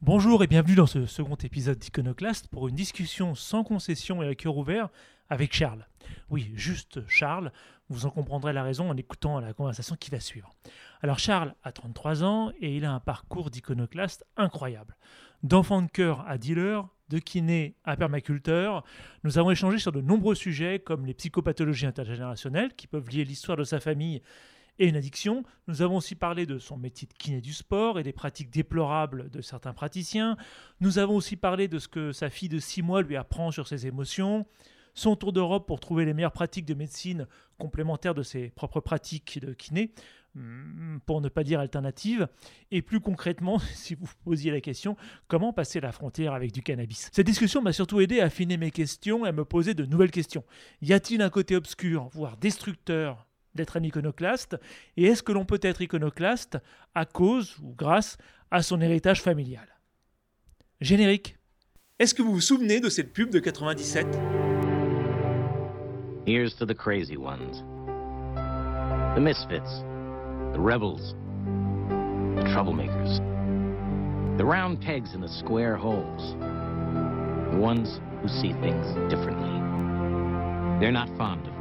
Bonjour et bienvenue dans ce second épisode d'Iconoclast pour une discussion sans concession et à cœur ouvert avec Charles. Oui, juste Charles, vous en comprendrez la raison en écoutant la conversation qui va suivre. Alors Charles a 33 ans et il a un parcours d'iconoclaste incroyable. D'enfant de cœur à dealer, de kiné à permaculteur, nous avons échangé sur de nombreux sujets comme les psychopathologies intergénérationnelles qui peuvent lier l'histoire de sa famille et une addiction. Nous avons aussi parlé de son métier de kiné du sport et des pratiques déplorables de certains praticiens. Nous avons aussi parlé de ce que sa fille de 6 mois lui apprend sur ses émotions. Son tour d'Europe pour trouver les meilleures pratiques de médecine complémentaires de ses propres pratiques de kiné, hmm, pour ne pas dire alternatives. Et plus concrètement, si vous posiez la question, comment passer la frontière avec du cannabis? Cette discussion m'a surtout aidé à affiner mes questions et à me poser de nouvelles questions. Y a-t-il un côté obscur, voire destructeur d'être un iconoclaste Et est-ce que l'on peut être iconoclaste à cause ou grâce à son héritage familial? Générique. Est-ce que vous vous souvenez de cette pub de 97 Here's to the crazy ones. The misfits. The rebels. The troublemakers. The round pegs in the square holes. The ones who see things differently. They're not fond of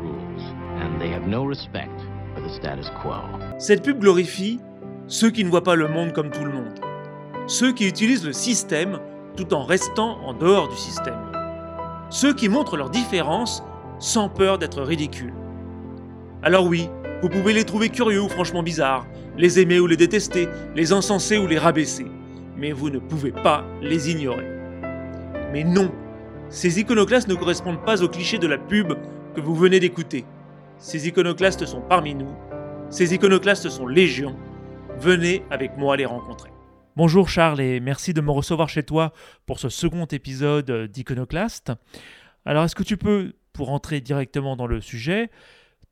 and they have no respect for the status quo. Cette pub glorifie ceux qui ne voient pas le monde comme tout le monde. Ceux qui utilisent le système tout en restant en dehors du système. Ceux qui montrent leurs différences sans peur d'être ridicules. Alors oui, vous pouvez les trouver curieux ou franchement bizarres, les aimer ou les détester, les encenser ou les rabaisser, mais vous ne pouvez pas les ignorer. Mais non, ces iconoclastes ne correspondent pas aux clichés de la pub que vous venez d'écouter. Ces iconoclastes sont parmi nous, ces iconoclastes sont légion. Venez avec moi les rencontrer. Bonjour Charles et merci de me recevoir chez toi pour ce second épisode d'Iconoclaste. Alors est-ce que tu peux pour entrer directement dans le sujet,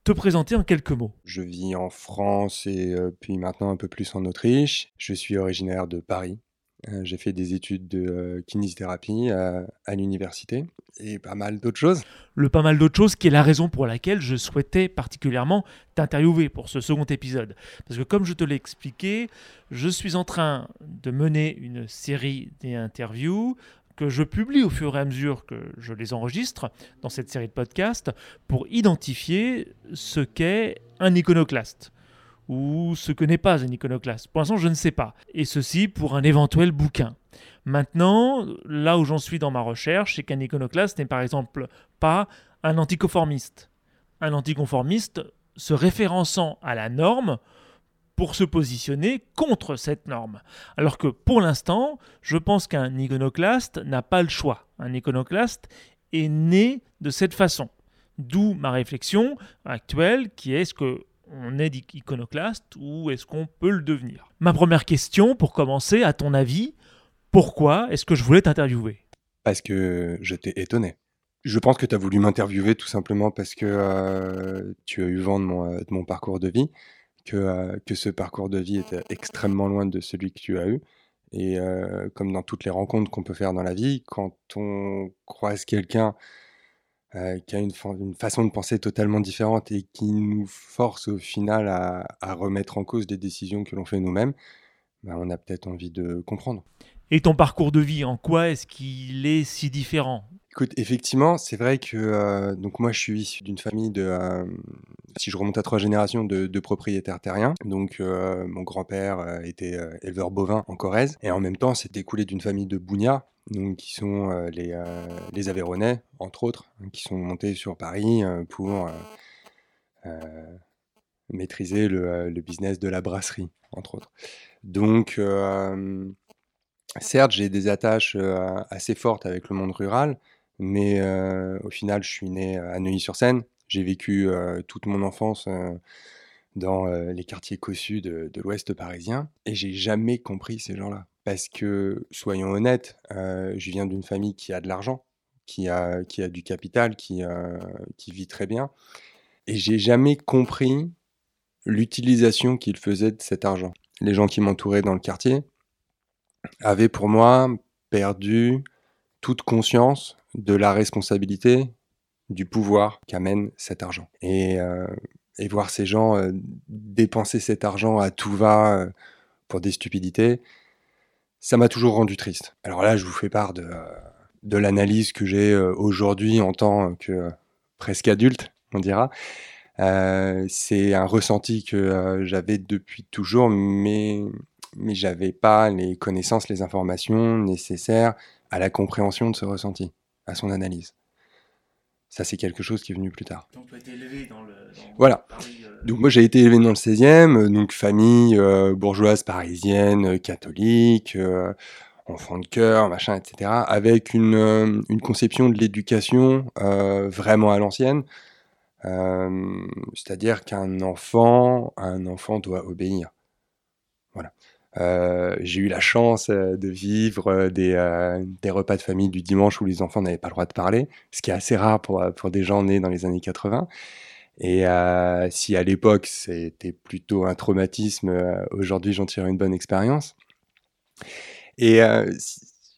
te présenter en quelques mots? Je vis en France et euh, puis maintenant un peu plus en Autriche. Je suis originaire de Paris. Euh, j'ai fait des études de euh, kinésithérapie à, l'université et pas mal d'autres choses. Le pas mal d'autres choses qui est la raison pour laquelle je souhaitais particulièrement t'interviewer pour ce second épisode. Parce que comme je te l'ai expliqué, je suis en train de mener une série d'interviews que je publie au fur et à mesure que je les enregistre dans cette série de podcasts pour identifier ce qu'est un iconoclaste ou ce que n'est pas un iconoclaste. Pour l'instant, je ne sais pas. Et ceci pour un éventuel bouquin. Maintenant, là où j'en suis dans ma recherche, c'est qu'un iconoclaste n'est par exemple pas un anticonformiste. Un anticonformiste se référençant à la norme pour se positionner contre cette norme. Alors que pour l'instant, je pense qu'un iconoclaste n'a pas le choix. Un iconoclaste est né de cette façon. D'où ma réflexion actuelle qui est est-ce qu'on est iconoclaste ou est-ce qu'on peut le devenir? Ma première question pour commencer, à ton avis, pourquoi est-ce que je voulais t'interviewer? Parce que je t'ai étonné. Je pense que tu as voulu m'interviewer tout simplement parce que euh, tu as eu vent de mon, mon parcours de vie que, euh, que ce parcours de vie était extrêmement loin de celui que tu as eu. Et euh, comme dans toutes les rencontres qu'on peut faire dans la vie, quand on croise quelqu'un euh, qui a une, une, façon de penser totalement différente et qui nous force au final à, à remettre en cause des décisions que l'on fait nous-mêmes, ben on a peut-être envie de comprendre. Et ton parcours de vie, en quoi est-ce qu'il est si différent? Écoute, effectivement, c'est vrai que euh, donc moi je suis issu d'une famille de, euh, si je remonte à trois générations, de, propriétaires terriens. Donc euh, mon grand-père était éleveur bovin en Corrèze et en même temps c'est découlé d'une famille de bougnats, donc qui sont les, les Aveyronais entre autres, hein, qui sont montés sur Paris pour maîtriser le, business de la brasserie entre autres. Donc certes j'ai des attaches assez fortes avec le monde rural. Mais au final, je suis né à Neuilly-sur-Seine. J'ai vécu toute mon enfance dans les quartiers cossus de, l'ouest parisien et j'ai jamais compris ces gens-là. Parce que, soyons honnêtes, je viens d'une famille qui a de l'argent, qui a, qui a du capital, qui, qui vit très bien. Et j'ai jamais compris l'utilisation qu'ils faisaient de cet argent. Les gens qui m'entouraient dans le quartier avaient pour moi perdu toute conscience de la responsabilité, du pouvoir qu'amène cet argent. Et, euh, voir ces gens euh, dépenser cet argent à tout va euh, pour des stupidités, ça m'a toujours rendu triste. Alors là, je vous fais part de, de l'analyse que j'ai aujourd'hui en tant que presque adulte, on dira. c'est un ressenti que j'avais depuis toujours, mais mais j'avais pas les connaissances, les informations nécessaires à la compréhension de ce ressenti, à son analyse. Ça, c'est quelque chose qui est venu plus tard. Donc, tu as été élevé dans le. voilà. Euh, donc, moi, j'ai été élevé dans le 16e, euh, donc famille euh, bourgeoise parisienne, catholique, enfant de cœur, machin, etc., avec une, une conception de l'éducation vraiment à l'ancienne. C'est-à-dire qu'un enfant, un enfant doit obéir. Voilà. Euh, j'ai eu la chance euh, de vivre euh, des, repas de famille du dimanche où les enfants n'avaient pas le droit de parler, ce qui est assez rare pour, des gens nés dans les années 80. Et si à l'époque c'était plutôt un traumatisme, aujourd'hui j'en tire une bonne expérience. Et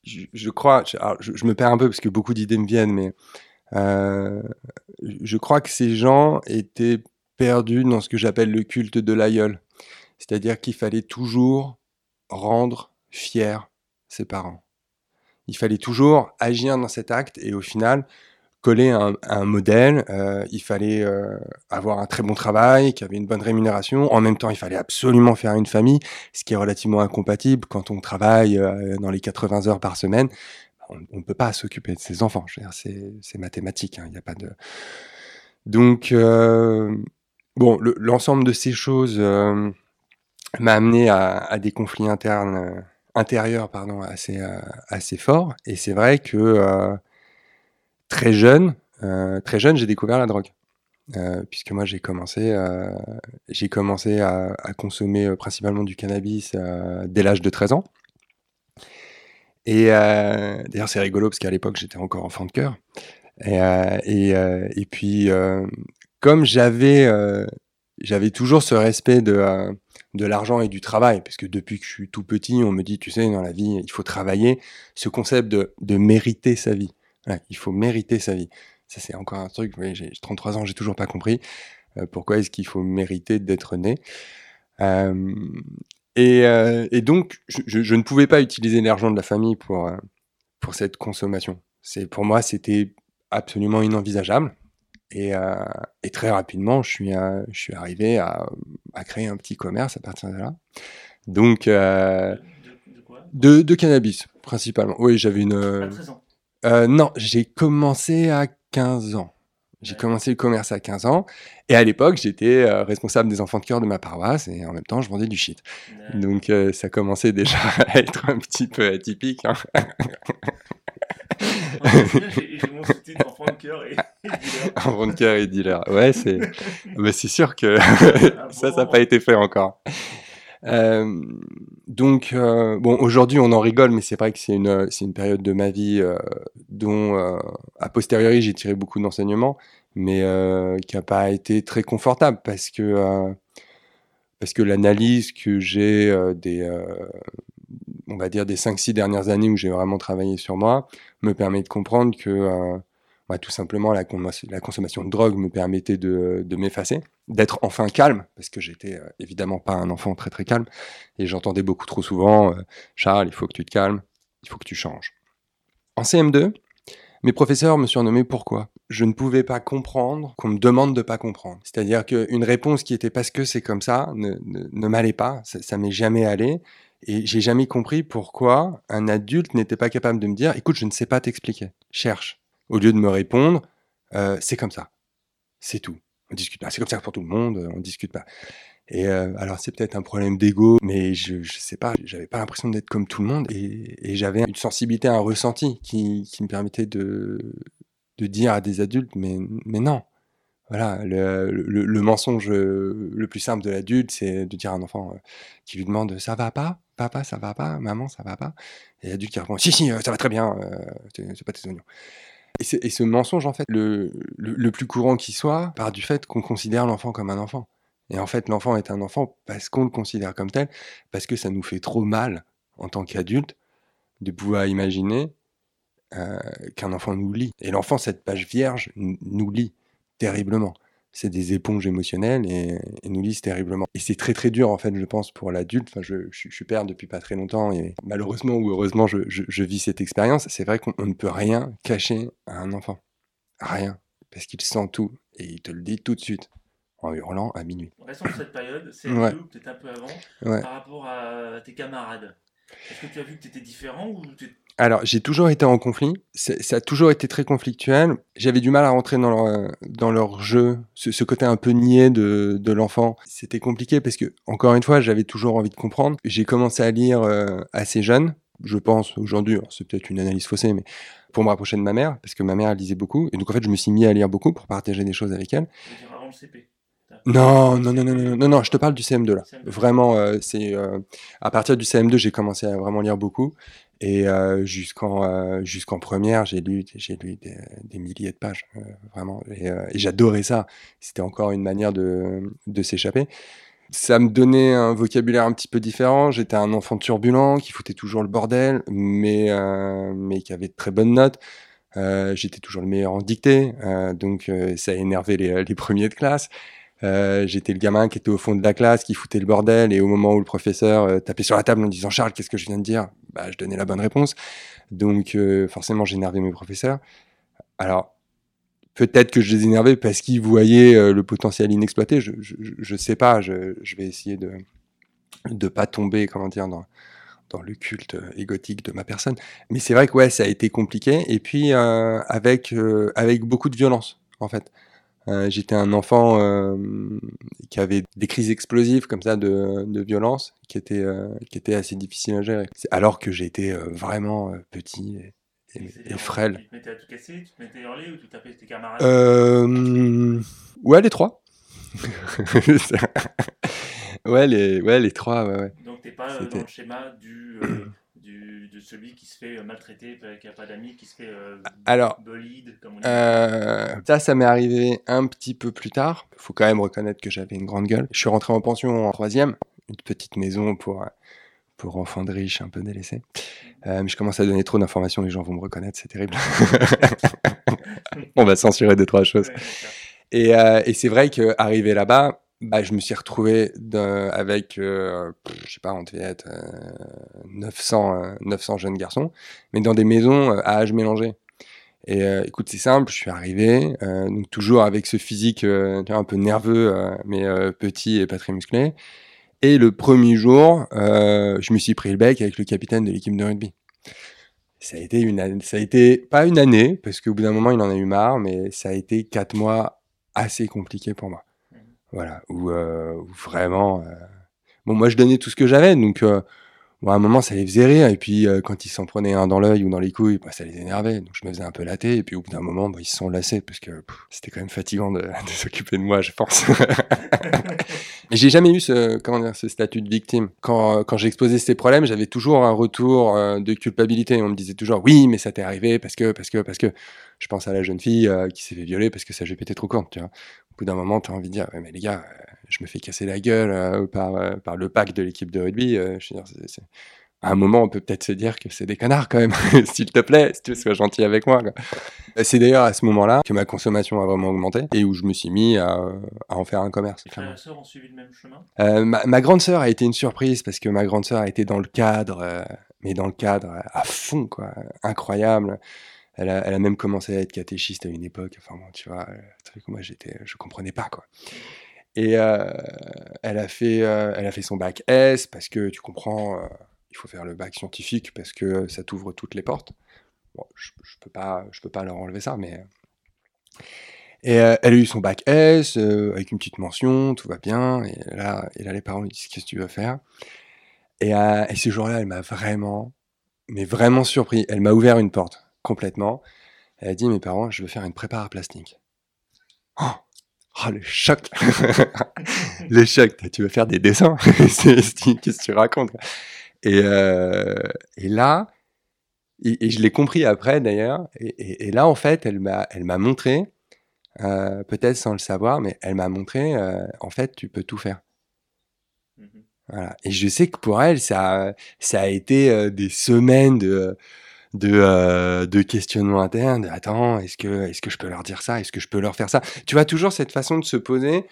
je, crois, je, je, me perds un peu parce que beaucoup d'idées me viennent, mais je crois que ces gens étaient perdus dans ce que j'appelle le culte de l'aïeul. C'est-à-dire qu'il fallait toujours rendre fiers ses parents. Il fallait toujours agir dans cet acte et au final coller un, un modèle. Euh, il fallait euh, avoir un très bon travail, qui avait une bonne rémunération. En même temps, il fallait absolument faire une famille, ce qui est relativement incompatible quand on travaille euh, dans les 80 heures par semaine. On ne peut pas s'occuper de ses enfants. C'est mathématique. Hein, il n'y a pas de. Donc, bon, l'ensemble de ces choses m'a amené à, des conflits internes, euh, intérieurs pardon, assez, euh, assez forts. Et c'est vrai que euh, très jeune, très jeune, j'ai découvert la drogue. puisque moi j'ai commencé, j'ai commencé à, consommer principalement du cannabis dès l'âge de 13 ans. Et d'ailleurs c'est rigolo parce qu'à l'époque j'étais encore enfant de cœur. Et, et, et, puis comme j'avais j'avais toujours ce respect de de l'argent et du travail, parce que depuis que je suis tout petit, on me dit, tu sais, dans la vie, il faut travailler. Ce concept de, de mériter sa vie. il faut mériter sa vie. Ça, c'est encore un truc, j'ai 33 ans, j'ai toujours pas compris. Euh, pourquoi est-ce qu'il faut mériter d'être né euh, et, euh, et, donc, je, ne pouvais pas utiliser l'argent de la famille pour, pour cette consommation. Pour moi, c'était absolument inenvisageable. Et, euh, et, très rapidement, je suis, euh, je suis arrivé à, à, créer un petit commerce à partir de là. Donc, euh, de, quoi de, de, cannabis, principalement. Oui, j'avais une. À 13 ans Non, j'ai commencé à 15 ans. J'ai commencé le commerce à 15 ans. Et à l'époque, j'étais responsable des enfants de cœur de ma paroisse et en même temps, je vendais du shit. Donc, ça commençait déjà à être un petit peu atypique. Hein. J'ai mon sous-titre de cœur et, dealer. enfant de cœur et dealer. Ouais, c'est mais c'est sûr que ça, ça n'a pas été fait encore. Euh, donc, euh, bon, aujourd'hui, on en rigole, mais c'est vrai que c'est une, c'est une période de ma vie euh, dont, a posteriori, j'ai tiré beaucoup d'enseignements, mais qui n'a pas été très confortable parce que, parce que l'analyse que j'ai des, on va dire, des 5-6 dernières années où j'ai vraiment travaillé sur moi, me permet de comprendre que euh, bah, tout simplement la, consommation de drogue me permettait de, m'effacer, d'être enfin calme, parce que j'étais euh, évidemment pas un enfant très très calme, et j'entendais beaucoup trop souvent euh, Charles, il faut que tu te calmes, il faut que tu changes. En CM2, mes professeurs me surnommaient pourquoi? Je ne pouvais pas comprendre qu'on me demande de pas comprendre. C'est-à-dire qu'une réponse qui était parce que c'est comme ça ne m'allait pas, ça, ça m'est jamais allé, et j'ai jamais compris pourquoi un adulte n'était pas capable de me dire écoute, je ne sais pas t'expliquer, cherche. Au lieu de me répondre euh, c'est comme ça, c'est tout. On discute pas. C'est comme ça pour tout le monde, on discute pas. Et euh, alors c'est peut-être un problème d'ego, mais je, je sais pas, j'avais pas l'impression d'être comme tout le monde et, j'avais une sensibilité, un ressenti qui, me permettait de, dire à des adultes mais, non, voilà, le, le, le, mensonge le plus simple de l'adulte, c'est de dire à un enfant euh, qui lui demande ça va pas, papa ça va pas, maman ça va pas, et l'adulte qui répond si si euh, ça va très bien, euh, c'est pas tes oignons. Et, ce mensonge en fait, le, le, plus courant qui soit, part du fait qu'on considère l'enfant comme un enfant. Et en fait, l'enfant est un enfant parce qu'on le considère comme tel, parce que ça nous fait trop mal en tant qu'adulte de pouvoir imaginer euh, qu'un enfant nous lit. Et l'enfant, cette page vierge, nous lit terriblement. C'est des éponges émotionnelles et, et nous lisent terriblement. Et c'est très très dur en fait, je pense, pour l'adulte. Enfin, je, je, je, suis père depuis pas très longtemps et malheureusement ou heureusement, je, je vis cette expérience. C'est vrai qu'on ne peut rien cacher à un enfant, rien, parce qu'il sent tout et il te le dit tout de suite en hurlant à minuit. Restons sur cette période, c'est ouais. peut-être un peu avant, ouais. par rapport à tes camarades. Est-ce que tu as vu que tu étais différent ou alors, j'ai toujours été en conflit. Ça a toujours été très conflictuel. J'avais du mal à rentrer dans leur, dans leur jeu, ce, ce côté un peu niais de, de l'enfant. C'était compliqué parce que, encore une fois, j'avais toujours envie de comprendre. J'ai commencé à lire euh, assez jeune. Je pense aujourd'hui, c'est peut-être une analyse faussée, mais pour me rapprocher de ma mère, parce que ma mère elle lisait beaucoup. Et donc, en fait, je me suis mis à lire beaucoup pour partager des choses avec elle. Avant le CP. Non, non, non, non, non, non, non, je te parle du CM2 là. CM2. Vraiment, euh, c'est euh, à partir du CM2, j'ai commencé à vraiment lire beaucoup. Et jusqu'en jusqu'en première, j'ai lu j'ai lu des, milliers de pages, vraiment. Et, et j'adorais ça. C'était encore une manière de de s'échapper. Ça me donnait un vocabulaire un petit peu différent. J'étais un enfant turbulent qui foutait toujours le bordel, mais mais qui avait de très bonnes notes. J'étais toujours le meilleur en dictée, donc ça a énervé les, les premiers de classe. Euh, j'étais le gamin qui était au fond de la classe, qui foutait le bordel, et au moment où le professeur euh, tapait sur la table en disant Charles, qu'est-ce que je viens de dire? Bah, Je donnais la bonne réponse. Donc euh, forcément, j'énervais mes professeurs. Alors, peut-être que je les énervais parce qu'ils voyaient euh, le potentiel inexploité, je, je sais pas, je, vais essayer de de pas tomber, comment dire, dans, dans le culte égotique de ma personne. Mais c'est vrai que ouais, ça a été compliqué, et puis avec, avec beaucoup de violence, en fait. Euh, j'étais un enfant euh, qui avait des crises explosives comme ça de, de violence, qui étaient euh, qui étaient assez difficiles à gérer. Alors que j'étais vraiment petit et, et, et frêle. Tu te mettais à tout casser, tu te mettais à hurler ou tu tapais tes camarades? Euh, Ouais, les trois. ouais, les ouais les trois. Ouais, ouais. Donc t'es pas dans le schéma du du, de celui qui se fait maltraiter, qui n'a pas d'amis, qui se fait euh, Alors, comme on dit. Euh, ça, ça m'est arrivé un petit peu plus tard. Il faut quand même reconnaître que j'avais une grande gueule. Je suis rentré en pension en troisième, une petite maison pour, pour enfants de riches un peu délaissés. Euh, mais je commence à donner trop d'informations, les gens vont me reconnaître, c'est terrible. on va censurer deux, trois choses. Et, euh, et c'est vrai qu'arrivé là-bas, bah, je me suis retrouvé avec, euh, je sais pas, on devait être euh, 900, euh, 900 jeunes garçons, mais dans des maisons euh, à âge mélangé. Et euh, écoute, c'est simple, je suis arrivé, euh, donc toujours avec ce physique un peu nerveux, mais petit et pas très musclé. Et le premier jour, je me suis pris le bec avec le capitaine de l'équipe de rugby. Ça a été une ça a été pas une année, parce qu'au bout d'un moment, il en a eu marre, mais ça a été quatre mois assez compliqués pour moi. Voilà, où, euh, où vraiment. Euh... Bon, moi, je donnais tout ce que j'avais, donc euh, bon, à un moment, ça les faisait rire, et puis euh, quand ils s'en prenaient un dans l'œil ou dans les couilles, bah, ça les énervait, donc je me faisais un peu latter, et puis au bout d'un moment, bah, ils se sont lassés, parce que c'était quand même fatigant de, de s'occuper de moi, je pense. Mais j'ai jamais eu ce, comment dire, ce statut de victime. Quand, quand j'exposais ces problèmes, j'avais toujours un retour euh, de culpabilité. On me disait toujours, oui, mais ça t'est arrivé parce que, parce que, parce que. Je pense à la jeune fille euh, qui s'est fait violer parce que sa jupe était trop courte, tu vois. Au bout d'un moment, tu as envie de dire, ouais, mais les gars, euh, je me fais casser la gueule euh, par, euh, par le pack de l'équipe de rugby. je veux dire. À un moment, on peut peut-être se dire que c'est des connards quand même, s'il te plaît, si tu sois gentil avec moi. Quoi. C'est d'ailleurs à ce moment-là que ma consommation a vraiment augmenté et où je me suis mis à, à en faire un commerce. Tes frères et sœurs ont suivi le même chemin? Euh, ma, ma, grande sœur a été une surprise parce que ma grande sœur a été dans le cadre, euh, mais dans le cadre à fond, quoi, incroyable. Elle a, elle a, même commencé à être catéchiste à une époque. Enfin, bon, tu vois, le truc, moi, j'étais, je comprenais pas, quoi. Et euh, elle, a fait, euh, elle a fait son bac S parce que tu comprends, euh, il faut faire le bac scientifique parce que ça t'ouvre toutes les portes. Je, je peux pas, peux pas leur enlever ça, mais. Et elle a eu son bac S avec une petite mention, tout va bien. Et là, les parents lui disent qu'est-ce que tu veux faire? Et, et ce jour-là, elle m'a vraiment, mais vraiment surpris. Elle m'a ouvert une porte complètement. Elle a dit à mes parents, je veux faire une prépa plastique. Oh, oh le choc. Le choc. Tu veux faire des dessins? Qu'est-ce que tu racontes et, euh, et là, et, et je l'ai compris après d'ailleurs, et, là en fait, elle m'a, elle m'a montré, euh, peut-être sans le savoir, mais elle m'a montré, euh, en fait, tu peux tout faire. Voilà. Et je sais que pour elle, ça, ça a été euh, des semaines de de, euh, de questionnement interne, de attends, est-ce que, est-ce que je peux leur dire ça, est-ce que je peux leur faire ça? Tu vois, toujours cette façon de se poser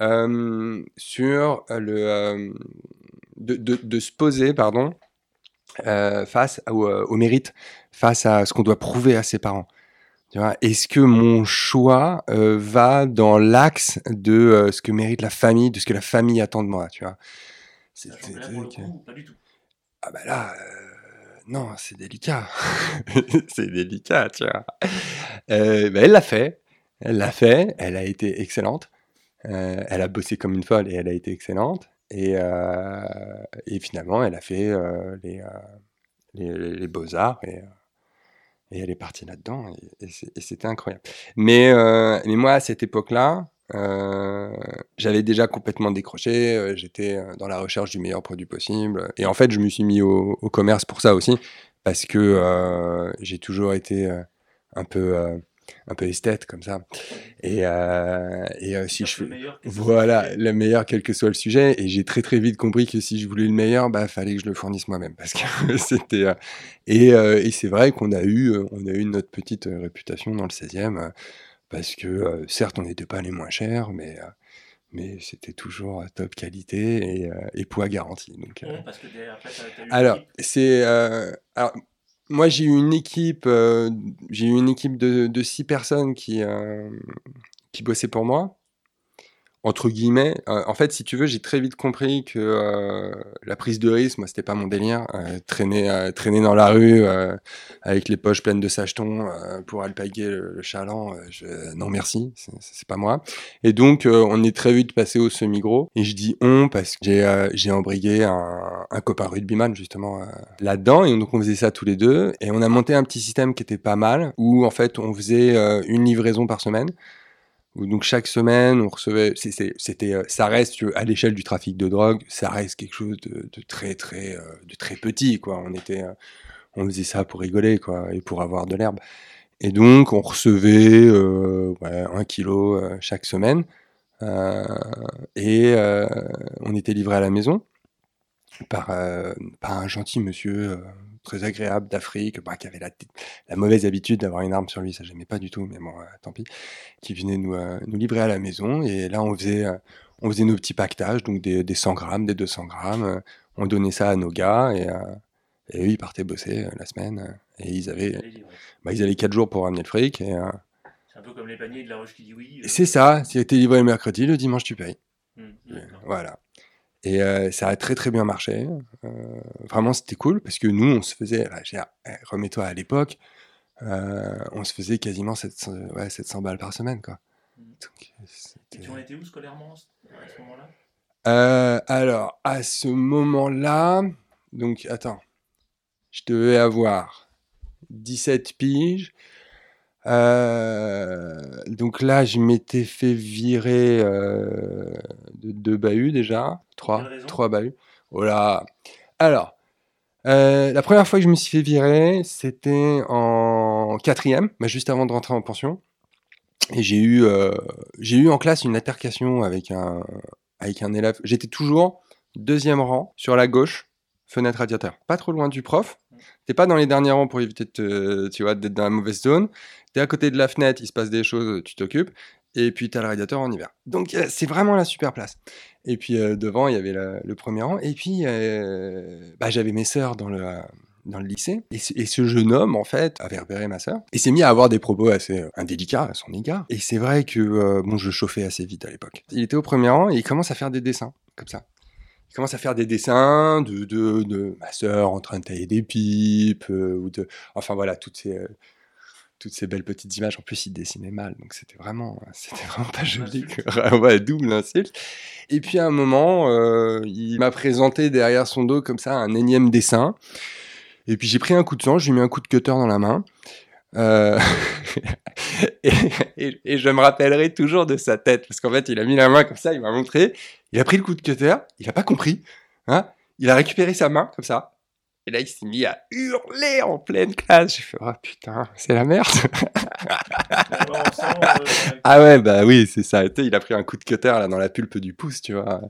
euh, sur le... euh, de, de, de se poser, pardon, euh, face au, euh, au mérite, face à ce qu'on doit prouver à ses parents. Est-ce que mon choix euh, va dans l'axe de euh, ce que mérite la famille, de ce que la famille attend de moi, tu vois? C'est- le pas du tout. ah bah là, euh, non, c'est délicat. c'est délicat, tu vois. Euh, bah, elle l'a fait. Elle l'a fait. Elle a été excellente. Euh, elle a bossé comme une folle et elle a été excellente. Et, euh, finalement, elle a fait les, beaux-arts et, elle est partie là-dedans. Et, c'était incroyable. Mais moi, à cette époque-là, euh, j'avais déjà complètement décroché. euh, J'étais euh, dans la recherche du meilleur produit possible. Et en fait, je me suis mis au, au commerce pour ça aussi, parce que euh, j'ai toujours été un peu un peu esthète comme ça. Et, et si je voilà, le meilleur quel que soit le sujet. Et j'ai très très vite compris que si je voulais le meilleur, bah fallait que je le fournisse moi-même parce que c'était. et et c'est vrai qu'on a eu on a eu notre petite réputation dans le 16e euh, parce que certes on n'était pas les moins chers, mais mais c'était toujours top qualité et, euh, et poids garanti. Donc euh, Bon, parce que derrière, après, t'as- t'as eu alors, c'est. euh, alors, moi, j'ai eu une équipe, j'ai eu une équipe de, de six personnes qui, qui bossaient pour moi. Entre guillemets, Euh, en fait, si tu veux, j'ai très vite compris que euh, la prise de risque, moi, c'était pas mon délire. Euh, traîner, euh, traîner dans la rue euh, avec les poches pleines de sachetons euh, pour alpaguer le, chaland, je- non merci, c'est pas moi. Et donc, on est très vite passé au semi-gros. Et je dis on parce que j'ai embrigué un, un copain rugbyman, justement, là-dedans. Et donc, on faisait ça tous les deux. Et on a monté un petit système qui était pas mal, où, en fait, on faisait une livraison par semaine. Donc, chaque semaine, on recevait... C'était, euh, ça reste, à l'échelle du trafic de drogue, ça reste quelque chose de, très, très, euh, de très petit, quoi. On était... euh, on faisait ça pour rigoler, quoi, et pour avoir de l'herbe. Et donc, on recevait un kilo chaque semaine. Et on était livré à la maison par, par un gentil monsieur très agréable d'Afrique, bah, qui avait la, la mauvaise habitude d'avoir une arme sur lui, ça j'aimais pas du tout, mais bon, euh, tant pis, qui venait nous, euh, nous livrer à la maison. Et là, on faisait, euh, on faisait nos petits pactages, donc des, des 100 grammes, des 200 grammes. euh, on donnait ça à nos gars et, et eux, ils partaient bosser la semaine. et ils avaient, bah, ils avaient 4 jours pour ramener le fric. Et, C'est un peu comme les paniers de la Roche qui dit oui. c'est ça, c'était livré le mercredi, le dimanche tu payes. hum. Voilà. Et euh, ça a très très bien marché. Euh, vraiment, c'était cool parce que nous, on se faisait, eh, remets-toi à l'époque, euh, on se faisait quasiment 700, ouais, 700 balles par semaine. Quoi. Mm. Donc, Et tu en étais où scolairement à ce moment-là? Alors, à ce moment-là, donc attends, je devais avoir 17 piges. Euh, donc là, je m'étais fait virer euh, de deux bahuts déjà, trois, trois bahuts. Oh là. Alors, euh, la première fois que je me suis fait virer, c'était en quatrième, bah, juste avant de rentrer en pension. Et j'ai eu, j'ai eu en classe une altercation avec un, avec un élève. J'étais toujours deuxième rang sur la gauche, fenêtre radiateur. Pas trop loin du prof. T'es pas dans les derniers rangs pour éviter d'être dans la mauvaise zone. T'es à côté de la fenêtre, il se passe des choses, tu t'occupes. Et puis t'as le radiateur en hiver. Donc euh, c'est vraiment la super place. Et puis euh, devant, il y avait le premier rang. Et puis euh, bah, j'avais mes sœurs dans le, dans le lycée. Et ce, jeune homme, en fait, avait repéré ma sœur. Et s'est mis à avoir des propos assez indélicats à son égard. Et c'est vrai que bon, je chauffais assez vite à l'époque. Il était au premier rang et il commence à faire des dessins, comme ça. Il commence à faire des dessins de, de, de ma sœur en train de tailler des pipes, euh, ou de... Enfin voilà, toutes ces... euh, toutes ces belles petites images. En plus, il dessinait mal, donc c'était vraiment, c'était vraiment pas joli. ouais, double insulte. Et puis à un moment, euh, il m'a présenté derrière son dos comme ça un énième dessin. Et puis j'ai pris un coup de sang, je lui ai mis un coup de cutter dans la main. Euh, et, et- et je me rappellerai toujours de sa tête, parce qu'en fait, il a mis la main comme ça, il m'a montré, il a pris le coup de cutter, il a pas compris, hein, il a récupéré sa main comme ça, et là, il s'est mis à hurler en pleine classe. J'ai fait, oh putain, c'est la merde. Ah ouais, bah oui, c'est ça. Il a pris un coup de cutter là dans la pulpe du pouce, tu vois.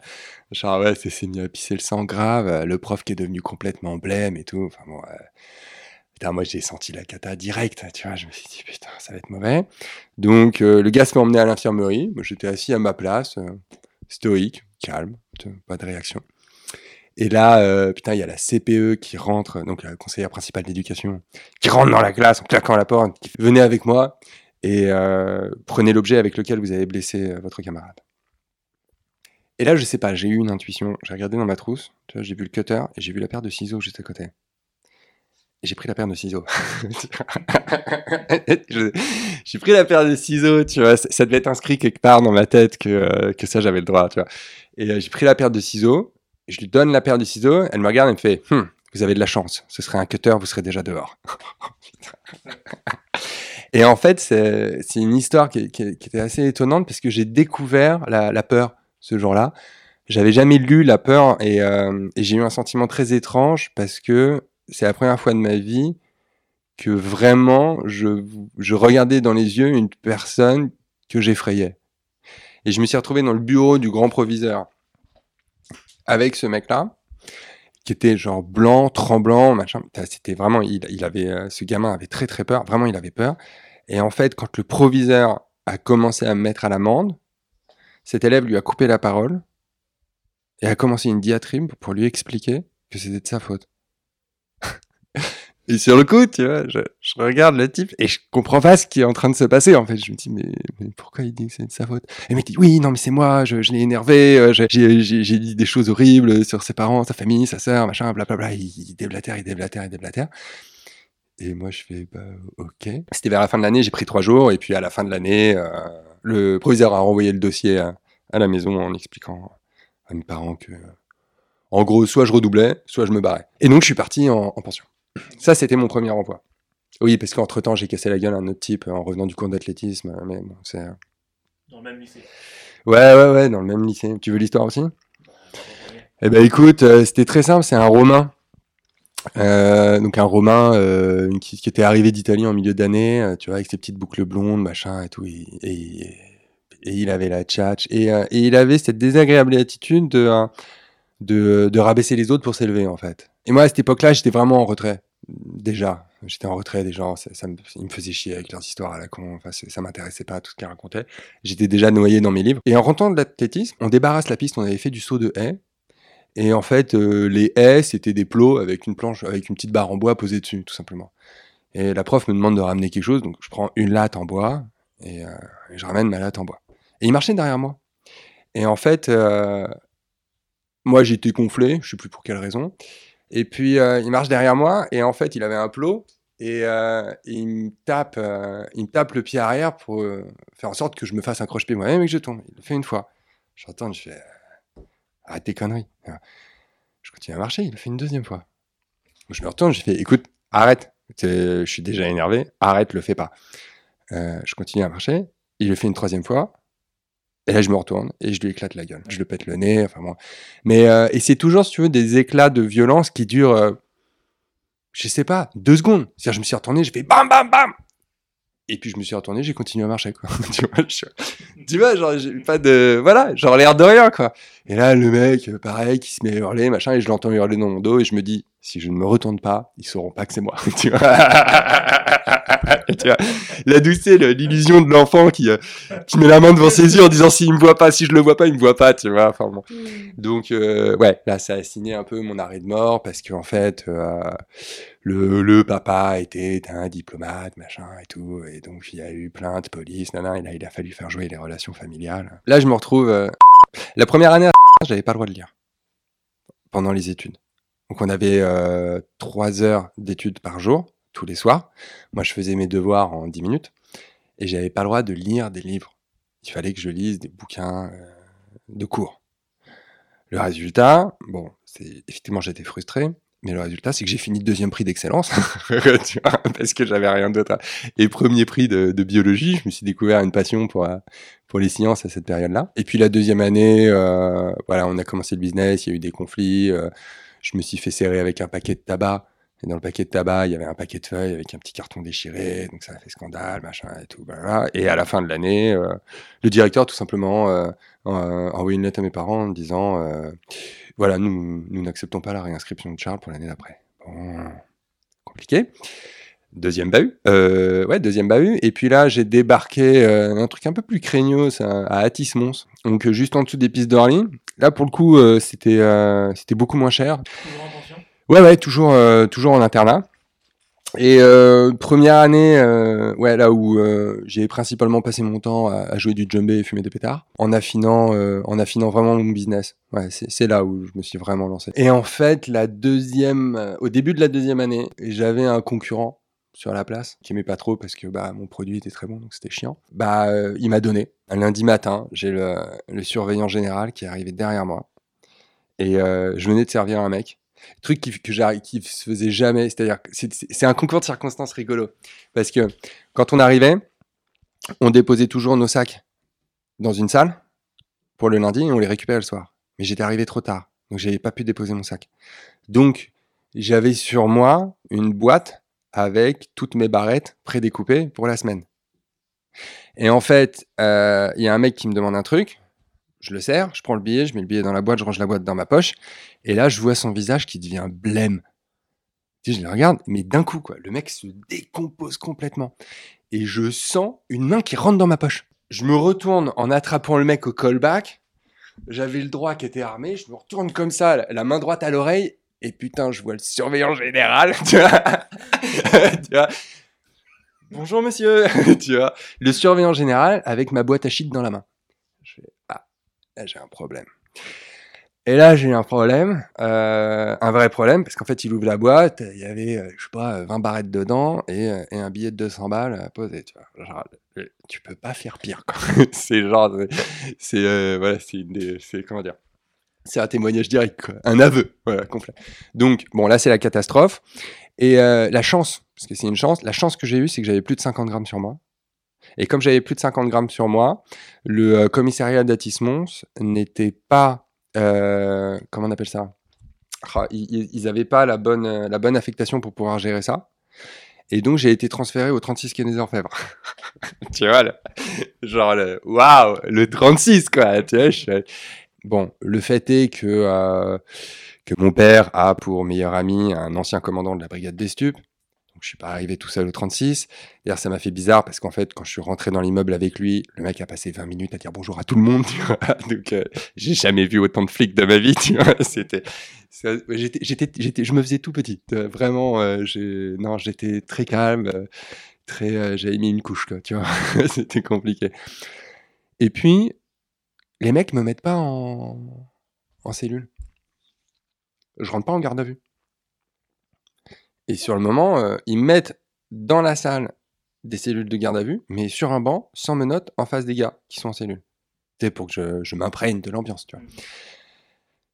Genre, ouais, c'est mis à pisser le sang grave. Le prof qui est devenu complètement blême et tout. Enfin bon, euh, Moi j'ai senti la cata direct, tu vois, je me suis dit putain, ça va être mauvais. Donc euh, le gars m'a emmené à l'infirmerie, moi j'étais assis à ma place, euh, stoïque, calme, pas de réaction. Et là, euh, putain, il y a la CPE qui rentre, donc la conseillère principale d'éducation, qui rentre dans la classe en claquant la porte, qui venez avec moi et prenez l'objet avec lequel vous avez blessé votre camarade. Et là, je sais pas, j'ai eu une intuition. J'ai regardé dans ma trousse, j'ai vu le cutter et j'ai vu la paire de ciseaux juste à côté. J'ai pris la paire de ciseaux. j'ai pris la paire de ciseaux, tu vois. Ça devait être inscrit quelque part dans ma tête que, euh, que ça, j'avais le droit, tu vois. Et euh, j'ai pris la paire de ciseaux, je lui donne la paire de ciseaux, elle me regarde et me fait hm, Vous avez de la chance, ce serait un cutter, vous serez déjà dehors. et en fait, c'est une histoire qui, était assez étonnante parce que j'ai découvert la, peur ce jour-là. J'avais jamais lu La peur et, euh, et j'ai eu un sentiment très étrange parce que c'est la première fois de ma vie que vraiment je, regardais dans les yeux une personne que j'effrayais. Et je me suis retrouvé dans le bureau du grand proviseur avec ce mec-là, qui était genre blanc, tremblant, machin. C'était vraiment, il, il avait, euh, ce gamin avait très très peur. Vraiment, il avait peur. Et en fait, quand le proviseur a commencé à me mettre à l'amende, cet élève lui a coupé la parole et a commencé une diatribe pour lui expliquer que c'était de sa faute. Et sur le coup, tu vois, je, regarde le type et je comprends pas ce qui est en train de se passer. En fait, je me dis, mais, pourquoi il dit que c'est de sa faute? Et mec dit, oui, non, mais c'est moi, je, l'ai énervé, euh, j'ai dit des choses horribles sur ses parents, sa famille, sa sœur, machin, blablabla. Il, il déblatère, il déblatère, il déblatère. Et moi, je fais, bah, ok. C'était vers la fin de l'année, j'ai pris trois jours, et puis à la fin de l'année, euh, le proviseur a renvoyé le dossier à, la maison en expliquant à mes parents que, en gros, soit je redoublais, soit je me barrais. Et donc, je suis parti en, pension. Ça, c'était mon premier emploi. Oui, parce qu'entre-temps, j'ai cassé la gueule à un autre type en revenant du cours d'athlétisme, mais bon, c'est... Euh, dans le même lycée Ouais, ouais, ouais, dans le même lycée. Tu veux l'histoire aussi? Eh ben écoute, euh, c'était très simple, c'est un Romain. Euh, donc un Romain qui, était arrivé d'Italie en milieu d'année, tu vois, avec ses petites boucles blondes, machin et tout, et et il avait la tchatch, et, et, il avait cette désagréable attitude de, de, de rabaisser les autres pour s'élever, en fait. Et moi, à cette époque-là, j'étais vraiment en retrait. Déjà, j'étais en retrait des gens, ça, me, ils me faisaient chier avec leurs histoires à la con, enfin, ça m'intéressait pas tout ce qu'ils racontaient. J'étais déjà noyé dans mes livres. Et en rentrant de l'athlétisme, on débarrasse la piste, on avait fait du saut de haie. Et en fait, euh, les haies, c'était des plots avec une planche, avec une petite barre en bois posée dessus, tout simplement. Et la prof me demande de ramener quelque chose, donc je prends une latte en bois et, et je ramène ma latte en bois. Et il marchait derrière moi. Et en fait, euh, moi j'étais gonflé, je sais plus pour quelle raison. Et puis euh, il marche derrière moi et en fait il avait un plot et, euh, il me tape, il me tape le pied arrière pour faire en sorte que je me fasse un croche-pied moi-même et que je tombe. Il le fait une fois. J'entends, je fais arrête tes conneries. Je continue à marcher, il le fait une deuxième fois. Je me retourne, je fais écoute, arrête. Je suis déjà énervé, arrête, le fais pas. je continue à marcher, il le fait une troisième fois. Et là, je me retourne et je lui éclate la gueule. Je le pète le nez. Enfin, moi. Mais, euh, et c'est toujours, si tu veux, des éclats de violence qui durent, euh, je sais pas, deux secondes. C'est-à-dire, je me suis retourné, j'ai fait bam, bam, bam. Et puis, je me suis retourné, j'ai continué à marcher, quoi. tu vois, tu vois, genre, j'ai pas de, voilà, genre l'air de rien, quoi. Et là, le mec, pareil, qui se met à hurler, machin, et je l'entends hurler dans mon dos, et je me dis, si je ne me retourne pas, ils sauront pas que c'est moi. tu vois tu vois, la douceur, l'illusion de l'enfant qui, euh, qui met la main devant ses yeux en disant s'il me voit pas, si je le vois pas, il me voit pas, tu vois. Enfin bon. Hmm. Donc euh, ouais, là ça a signé un peu mon arrêt de mort parce qu'en fait euh, le, le papa était un diplomate, machin et tout, et donc il y a eu plainte, police, nan, et là il a fallu faire jouer les relations familiales. Là je me retrouve. La première année, j'avais pas le droit de lire pendant les études. Donc on avait trois heures d'études par jour tous les soirs. Moi, je faisais mes devoirs en 10 minutes et j'avais pas le droit de lire des livres. Il fallait que je lise des bouquins euh, de cours. Le résultat, bon, c'est effectivement j'étais frustré, mais le résultat c'est que j'ai fini deuxième prix d'excellence, parce que j'avais rien d'autre. Et premier prix de, biologie, je me suis découvert une passion pour euh, pour les sciences à cette période-là. Et puis la deuxième année, euh, voilà, on a commencé le business, il y a eu des conflits. Je me suis fait serrer avec un paquet de tabac et dans le paquet de tabac, il y avait un paquet de feuilles avec un petit carton déchiré, donc ça a fait scandale, machin et tout. Et à la fin de l'année, euh, le directeur tout simplement euh, a envoyé une lettre à mes parents en disant euh, voilà, nous n'acceptons pas la réinscription de Charles pour l'année d'après. Bon, compliqué. Deuxième bahut. Euh, ouais, deuxième bahut. Et puis là, j'ai débarqué euh, un truc un peu plus craignos à, à Atis-Mons. Donc, euh, juste en dessous des pistes d'Orly. Là, pour le coup, euh, c'était euh, c'était beaucoup moins cher. Toujours en pension Ouais, ouais, toujours, euh, toujours en internat. Et euh, première année, euh, ouais, là où euh, j'ai principalement passé mon temps à, à jouer du djembé et fumer des pétards, en affinant, euh, en affinant vraiment mon business. Ouais, c'est c'est là où je me suis vraiment lancé. Et en fait, la deuxième, au début de la deuxième année, j'avais un concurrent sur la place qui aimait pas trop parce que bah mon produit était très bon donc c'était chiant. Bah euh, il m'a donné un lundi matin, j'ai le, le surveillant général qui est arrivé derrière moi et euh, je venais de servir un mec truc qui, que qui se faisait jamais. C'est-à-dire, c'est un concours de circonstances rigolo. Parce que quand on arrivait, on déposait toujours nos sacs dans une salle pour le lundi et on les récupérait le soir. Mais j'étais arrivé trop tard, donc j'avais pas pu déposer mon sac. Donc, j'avais sur moi une boîte avec toutes mes barrettes prédécoupées pour la semaine. Et en fait, euh, il y a un mec qui me demande un truc, je le sers, je prends le billet, je mets le billet dans la boîte, je range la boîte dans ma poche, et là, je vois son visage qui devient blême. Sais, je le regarde, mais d'un coup, quoi, le mec se décompose complètement. Et je sens une main qui rentre dans ma poche. Je me retourne en attrapant le mec au callback. J'avais le droit qui était armé. Je me retourne comme ça, la main droite à l'oreille. Et putain, je vois le surveillant général. Tu vois, Tu vois Bonjour monsieur. tu vois Le surveillant général avec ma boîte à shit dans la main. Je fais, ah, là, j'ai un problème. Et là, j'ai eu un problème, euh, un vrai problème, parce qu'en fait, il ouvre la boîte, il y avait, euh, je sais pas, 20 barrettes dedans et, euh, et un billet de 200 balles à poser, tu vois. Genre, euh, tu peux pas faire pire, quoi. c'est genre, c'est- euh, voilà, c'est une des, c'est, comment dire, c'est un témoignage direct. Un aveu, voilà, complet. Donc, bon, là, c'est la catastrophe. Et euh, la chance, parce que c'est une chance, la chance que j'ai eue, c'est que j'avais plus de 50 grammes sur moi. Et comme j'avais plus de 50 grammes sur moi, le euh, commissariat d'Atis-Mons n'était pas euh, comment on appelle ça? Ah, Ils ils avaient pas la bonne, la bonne affectation pour pouvoir gérer ça. Et donc, j'ai été transféré au 36 quai des Orfèvres. tu vois, genre, waouh, le 36, quoi. Tu vois, je Bon, le fait est que, euh, que mon père a pour meilleur ami un ancien commandant de la brigade des stupes. Donc, je suis pas arrivé tout seul au 36. D'ailleurs, ça m'a fait bizarre parce qu'en fait, quand je suis rentré dans l'immeuble avec lui, le mec a passé 20 minutes à dire bonjour à tout le monde. Donc, euh, j'ai jamais vu autant de flics de ma vie, tu vois. C'était, j'étais, j'étais, je me faisais tout petit. Euh, Vraiment, euh, non, j'étais très calme, très, j'avais mis une couche, quoi, tu vois. C'était compliqué. Et puis, les mecs me mettent pas en, cellule. Je rentre pas en garde à vue. Et sur le moment, euh, ils me mettent dans la salle des cellules de garde à vue, mais sur un banc, sans menottes, en face des gars qui sont en cellule. C'est pour que je, je m'imprègne de l'ambiance, tu vois.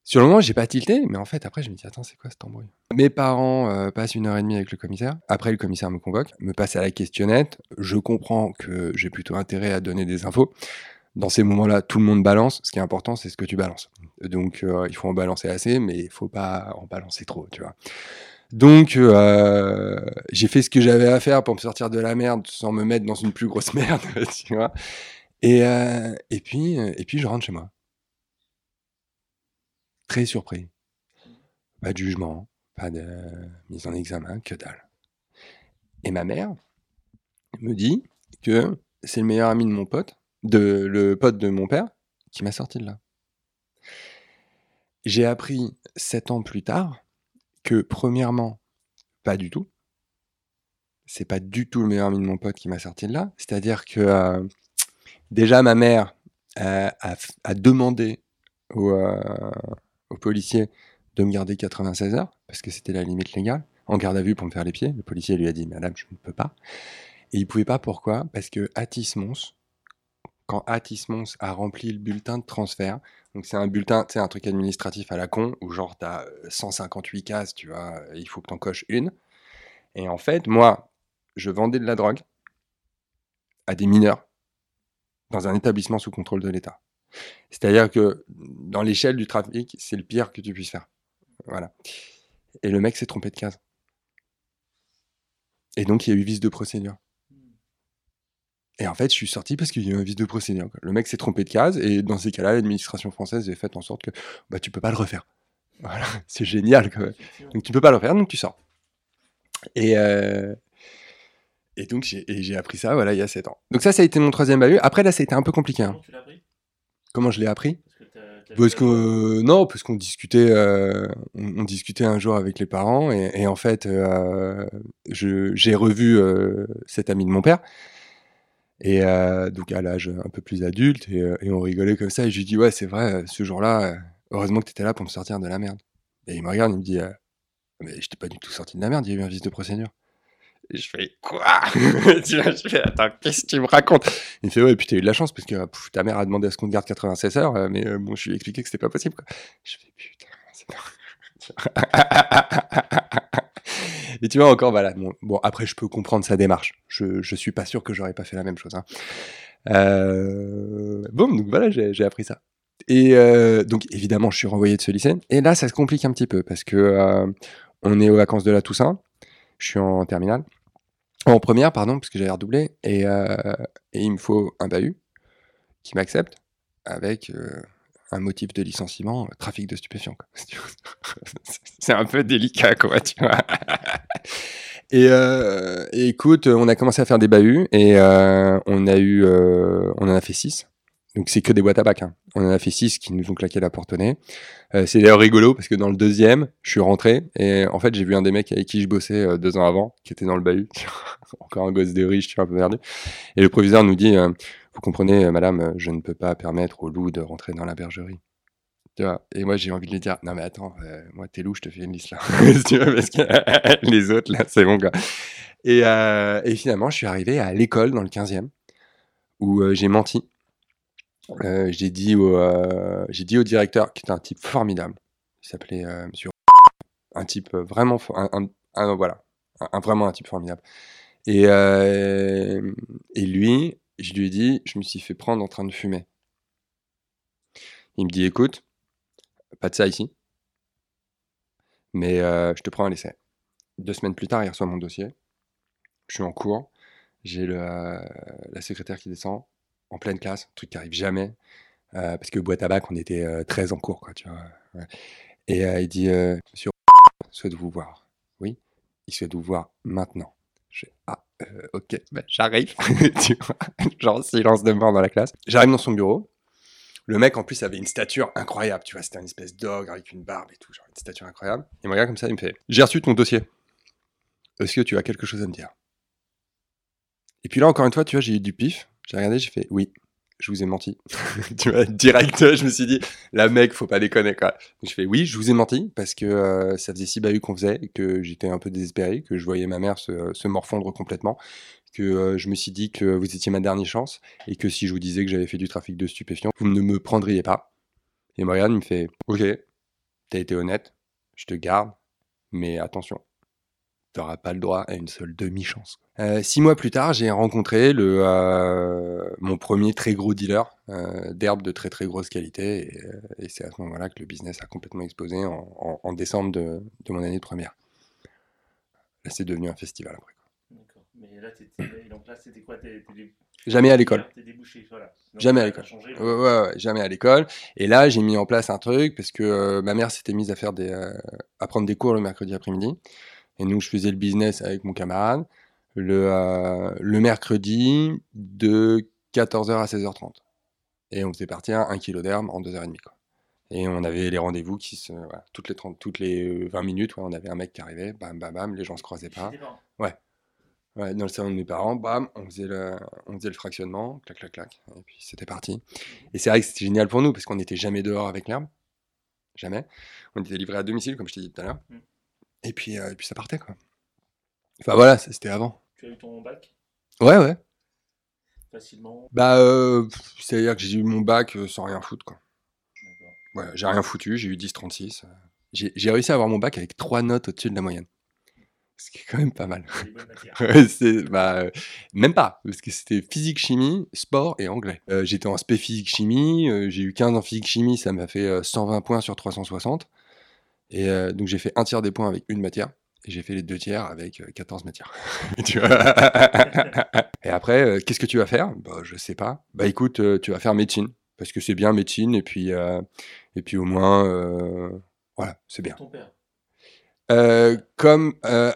Sur le moment, j'ai pas tilté, mais en fait, après, je me dis, attends, c'est quoi cet embrouille Mes parents euh, passent une heure et demie avec le commissaire. Après, le commissaire me convoque, me passe à la questionnette. Je comprends que j'ai plutôt intérêt à donner des infos. Dans ces moments-là, tout le monde balance. Ce qui est important, c'est ce que tu balances. Donc, euh, il faut en balancer assez, mais il faut pas en balancer trop, tu vois. Donc, euh, j'ai fait ce que j'avais à faire pour me sortir de la merde sans me mettre dans une plus grosse merde, tu vois. Euh, et puis, je rentre chez moi. Très surpris. Pas de jugement, pas de mise en examen, que dalle. Et ma mère me dit que c'est le meilleur ami de mon pote, de, le pote de mon père, qui m'a sorti de là. J'ai appris sept ans plus tard que, premièrement, pas du tout. C'est pas du tout le meilleur ami de mon pote qui m'a sorti de là. C'est-à-dire que euh, déjà ma mère euh, a, demandé au, euh, au policier de me garder 96 heures, parce que c'était la limite légale, en garde à vue pour me faire les pieds. Le policier lui a dit, Madame, je ne peux pas. Et il pouvait pas, pourquoi? Parce que Atis Mons, quand Atis Mons a rempli le bulletin de transfert, donc c'est un bulletin, sais, un truc administratif à la con, où genre t'as euh, 158 cases, tu vois, il faut que t'en coches une. Et en fait, moi, je vendais de la drogue à des mineurs dans un établissement sous contrôle de l'État. C'est-à-dire que dans l'échelle du trafic, c'est le pire que tu puisses faire. Voilà. Et le mec s'est trompé de case. Et donc, il y a eu vice de procédure. Et en fait, je suis sorti parce qu'il y a eu un vice de procédure. Le mec s'est trompé de case, et dans ces cas-là, l'administration française a fait en sorte que bah, tu peux pas le refaire. Voilà, c'est génial. Donc, tu peux pas le refaire, donc tu sors. Et, euh, et donc, j'ai appris ça, voilà, il y a 7 ans. Donc ça, ça a été mon troisième bahut. Après, là, ça a été un peu compliqué. hein. Comment tu l'as pris Comment je l'ai appris? Parce que euh, non, parce qu'on discutait, euh, on, on discutait un jour avec les parents et, et en fait, euh, j'ai revu cet ami de mon père et euh, donc à l'âge un peu plus adulte et, euh, et on rigolait comme ça et je lui dis ouais c'est vrai, ce jour-là, euh, heureusement que tu étais là pour me sortir de la merde. Et il me regarde, il me dit euh, mais je t'ai pas du tout sorti de la merde, il y a eu un vice de procédure. Et je fais quoi? Tu vois, Je fais attends, qu'est-ce que tu me racontes? Il me fait ouais, et puis t'as eu de la chance parce que pff, ta mère a demandé à ce qu'on te garde 96 heures, mais euh, bon, je lui ai expliqué que c'était pas possible. Quoi. Je fais putain, c'est pas. et tu vois encore, voilà. Bon, après, je peux comprendre sa démarche. Je, je suis pas sûr que j'aurais pas fait la même chose. Hein. Euh... Bon, donc voilà, j'ai appris ça. Et euh, donc évidemment, je suis renvoyé de ce lycée. Et là, ça se complique un petit peu parce que euh, on est aux vacances de la Toussaint. Je suis en terminale. En première, pardon, parce que j'avais redoublé. Et, et il me faut un bahut qui m'accepte avec un motif de licenciement, euh, trafic de stupéfiants. C'est un peu délicat, quoi, tu vois. Et, euh, écoute, on a commencé à faire des bahuts et euh, on a eu, euh, on en a fait six. Donc c'est que des boîtes à bac. hein. On en a fait six qui nous ont claqué la porte au nez. Euh, c'est d'ailleurs rigolo parce que dans le deuxième, je suis rentré et en fait j'ai vu un des mecs avec qui je bossais euh, deux ans avant, qui était dans le bahut. Encore un gosse de riche, tu vois, un peu perdu. Et le proviseur nous dit, vous comprenez, euh, madame, euh, je ne peux pas permettre au loup de rentrer dans la bergerie. Tu vois, et moi j'ai envie de lui dire, non mais attends, euh, moi t'es loup, je te fais une liste là. tu vois, parce que les autres là, c'est bon quoi. Et, et finalement, je suis arrivé à l'école dans le 15e où j'ai menti. J'ai dit, au, directeur, qui était un type formidable, il s'appelait Monsieur, un type vraiment, un, un- voilà, vraiment un type formidable. Et lui, je lui ai dit, je me suis fait prendre en train de fumer. Il me dit, écoute, pas de ça ici, mais euh, je te prends un essai. Deux semaines plus tard, il reçoit mon dossier. Je suis en cours, j'ai euh, la secrétaire qui descend en pleine classe, truc qui arrive jamais, euh, parce que boîte à bac, on était euh, 13 en cours. Et il dit, Monsieur, souhaite vous voir? Oui, il souhaite vous voir maintenant. Je fais, ah, euh, ok, ben, j'arrive. tu vois, genre silence de mort dans la classe. J'arrive dans son bureau. Le mec, en plus, avait une stature incroyable, tu vois, c'était une espèce d'ogre avec une barbe et tout, genre une stature incroyable. Il me regarde comme ça, il me fait, j'ai reçu ton dossier. Est-ce que tu as quelque chose à me dire? Et puis là, encore une fois, tu vois, j'ai eu du pif. J'ai regardé, j'ai fait, oui, je vous ai menti. tu vois, direct, je me suis dit, la mec, faut pas déconner, quoi. Je fais, oui, je vous ai menti, parce que euh, ça faisait six bahuts qu'on faisait, que j'étais un peu désespéré, que je voyais ma mère se, morfondre complètement, que euh, je me suis dit que vous étiez ma dernière chance, et que si je vous disais que j'avais fait du trafic de stupéfiants, vous ne me prendriez pas. Et il me fait, ok, t'as été honnête, je te garde, mais attention, t'auras pas le droit à une seule demi-chance. Euh, six mois plus tard, j'ai rencontré le, euh, mon premier très gros dealer euh, d'herbes de très très grosse qualité, et, euh, et c'est à ce moment-là que le business a complètement explosé en, en- en décembre de, de mon année de première. Là, c'est devenu un festival après. D'accord. Mais là, t'étais- donc là, c'était quoi? T'es t'es dé- Jamais à l'école. T'es débouché, voilà. Donc, Jamais à l'école. t'as changé, Ouais, ouais, ouais, jamais à l'école. Et là, j'ai mis en place un truc parce que ma mère s'était mise à faire des, à prendre des cours le mercredi après-midi. Et nous, je faisais le business avec mon camarade le, euh, le mercredi de 14h à 16h30. Et on faisait partir un kilo d'herbe en 2h30. Quoi. Et on avait les rendez-vous qui se, voilà, toutes les 30, toutes les 20 minutes, ouais, on avait un mec qui arrivait, bam, bam, bam, les gens se croisaient pas- Ouais, dans le salon de mes parents, bam, on faisait le, on faisait le fractionnement, clac, clac, clac, et puis c'était parti. Et c'est vrai que c'était génial pour nous, parce qu'on n'était jamais dehors avec l'herbe, jamais. On était livré à domicile, comme je t'ai dit tout à l'heure. Mm. Et puis, euh, et puis ça partait, quoi. Enfin voilà, c'était avant. Tu as eu ton bac? Ouais, ouais. facilement? Bah, euh, c'est-à-dire que j'ai eu mon bac euh, sans rien foutre, quoi. D'accord. Ouais, j'ai rien foutu, j'ai eu 10-36. euh. J'ai j'ai réussi à avoir mon bac avec trois notes au-dessus de la moyenne. Ce qui est quand même pas mal. C'est bah, euh, même pas parce que c'était physique chimie sport et anglais Euh, j'étais en spé physique chimie euh, j'ai eu 15 en physique chimie ça m'a fait euh, 120 points sur 360 et euh, donc j'ai fait un tiers des points avec une matière et j'ai fait les deux tiers avec euh, 14 matières. Tu vois et après euh, qu'est-ce que tu vas faire? Bah je sais pas. Bah écoute euh, tu vas faire médecine parce que c'est bien médecine et puis euh, et puis au moins euh, voilà c'est bien. Ton père. Euh, comme euh,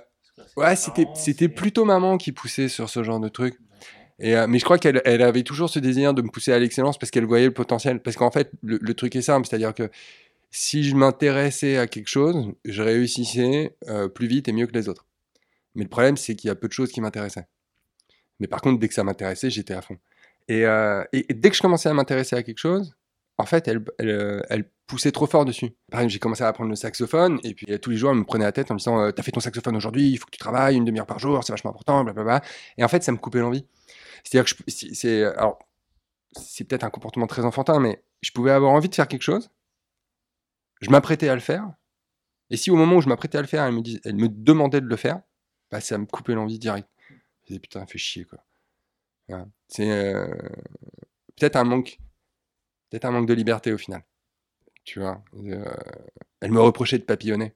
Ouais, c'était c'était plutôt maman qui poussait sur ce genre de truc. Et, euh, mais je crois qu'elle elle avait toujours ce désir de me pousser à l'excellence parce qu'elle voyait le potentiel. Parce qu'en fait, le, le truc est simple, c'est-à-dire que si je m'intéressais à quelque chose, je réussissais euh, plus vite et mieux que les autres. Mais le problème, c'est qu'il y a peu de choses qui m'intéressaient. Mais par contre, dès que ça m'intéressait, j'étais à fond. Et, euh, dès que je commençais à m'intéresser à quelque chose, en fait, elle, euh, elle poussait trop fort dessus. Par exemple, j'ai commencé à apprendre le saxophone, et puis tous les jours, elle me prenait la tête en me disant T'as fait ton saxophone aujourd'hui, il faut que tu travailles une demi-heure par jour, c'est vachement important, blablabla. Et en fait, ça me coupait l'envie. C'est-à-dire que c'est peut-être un comportement très enfantin, mais je pouvais avoir envie de faire quelque chose, je m'apprêtais à le faire, et si au moment où je m'apprêtais à le faire, elle me, dis- elle me demandait de le faire, bah, ça me coupait l'envie direct. Je disais Putain, fait chier, quoi. C'est euh, peut-être un manque, peut-être un manque de liberté au final. Tu vois, Euh, elle me reprochait de papillonner,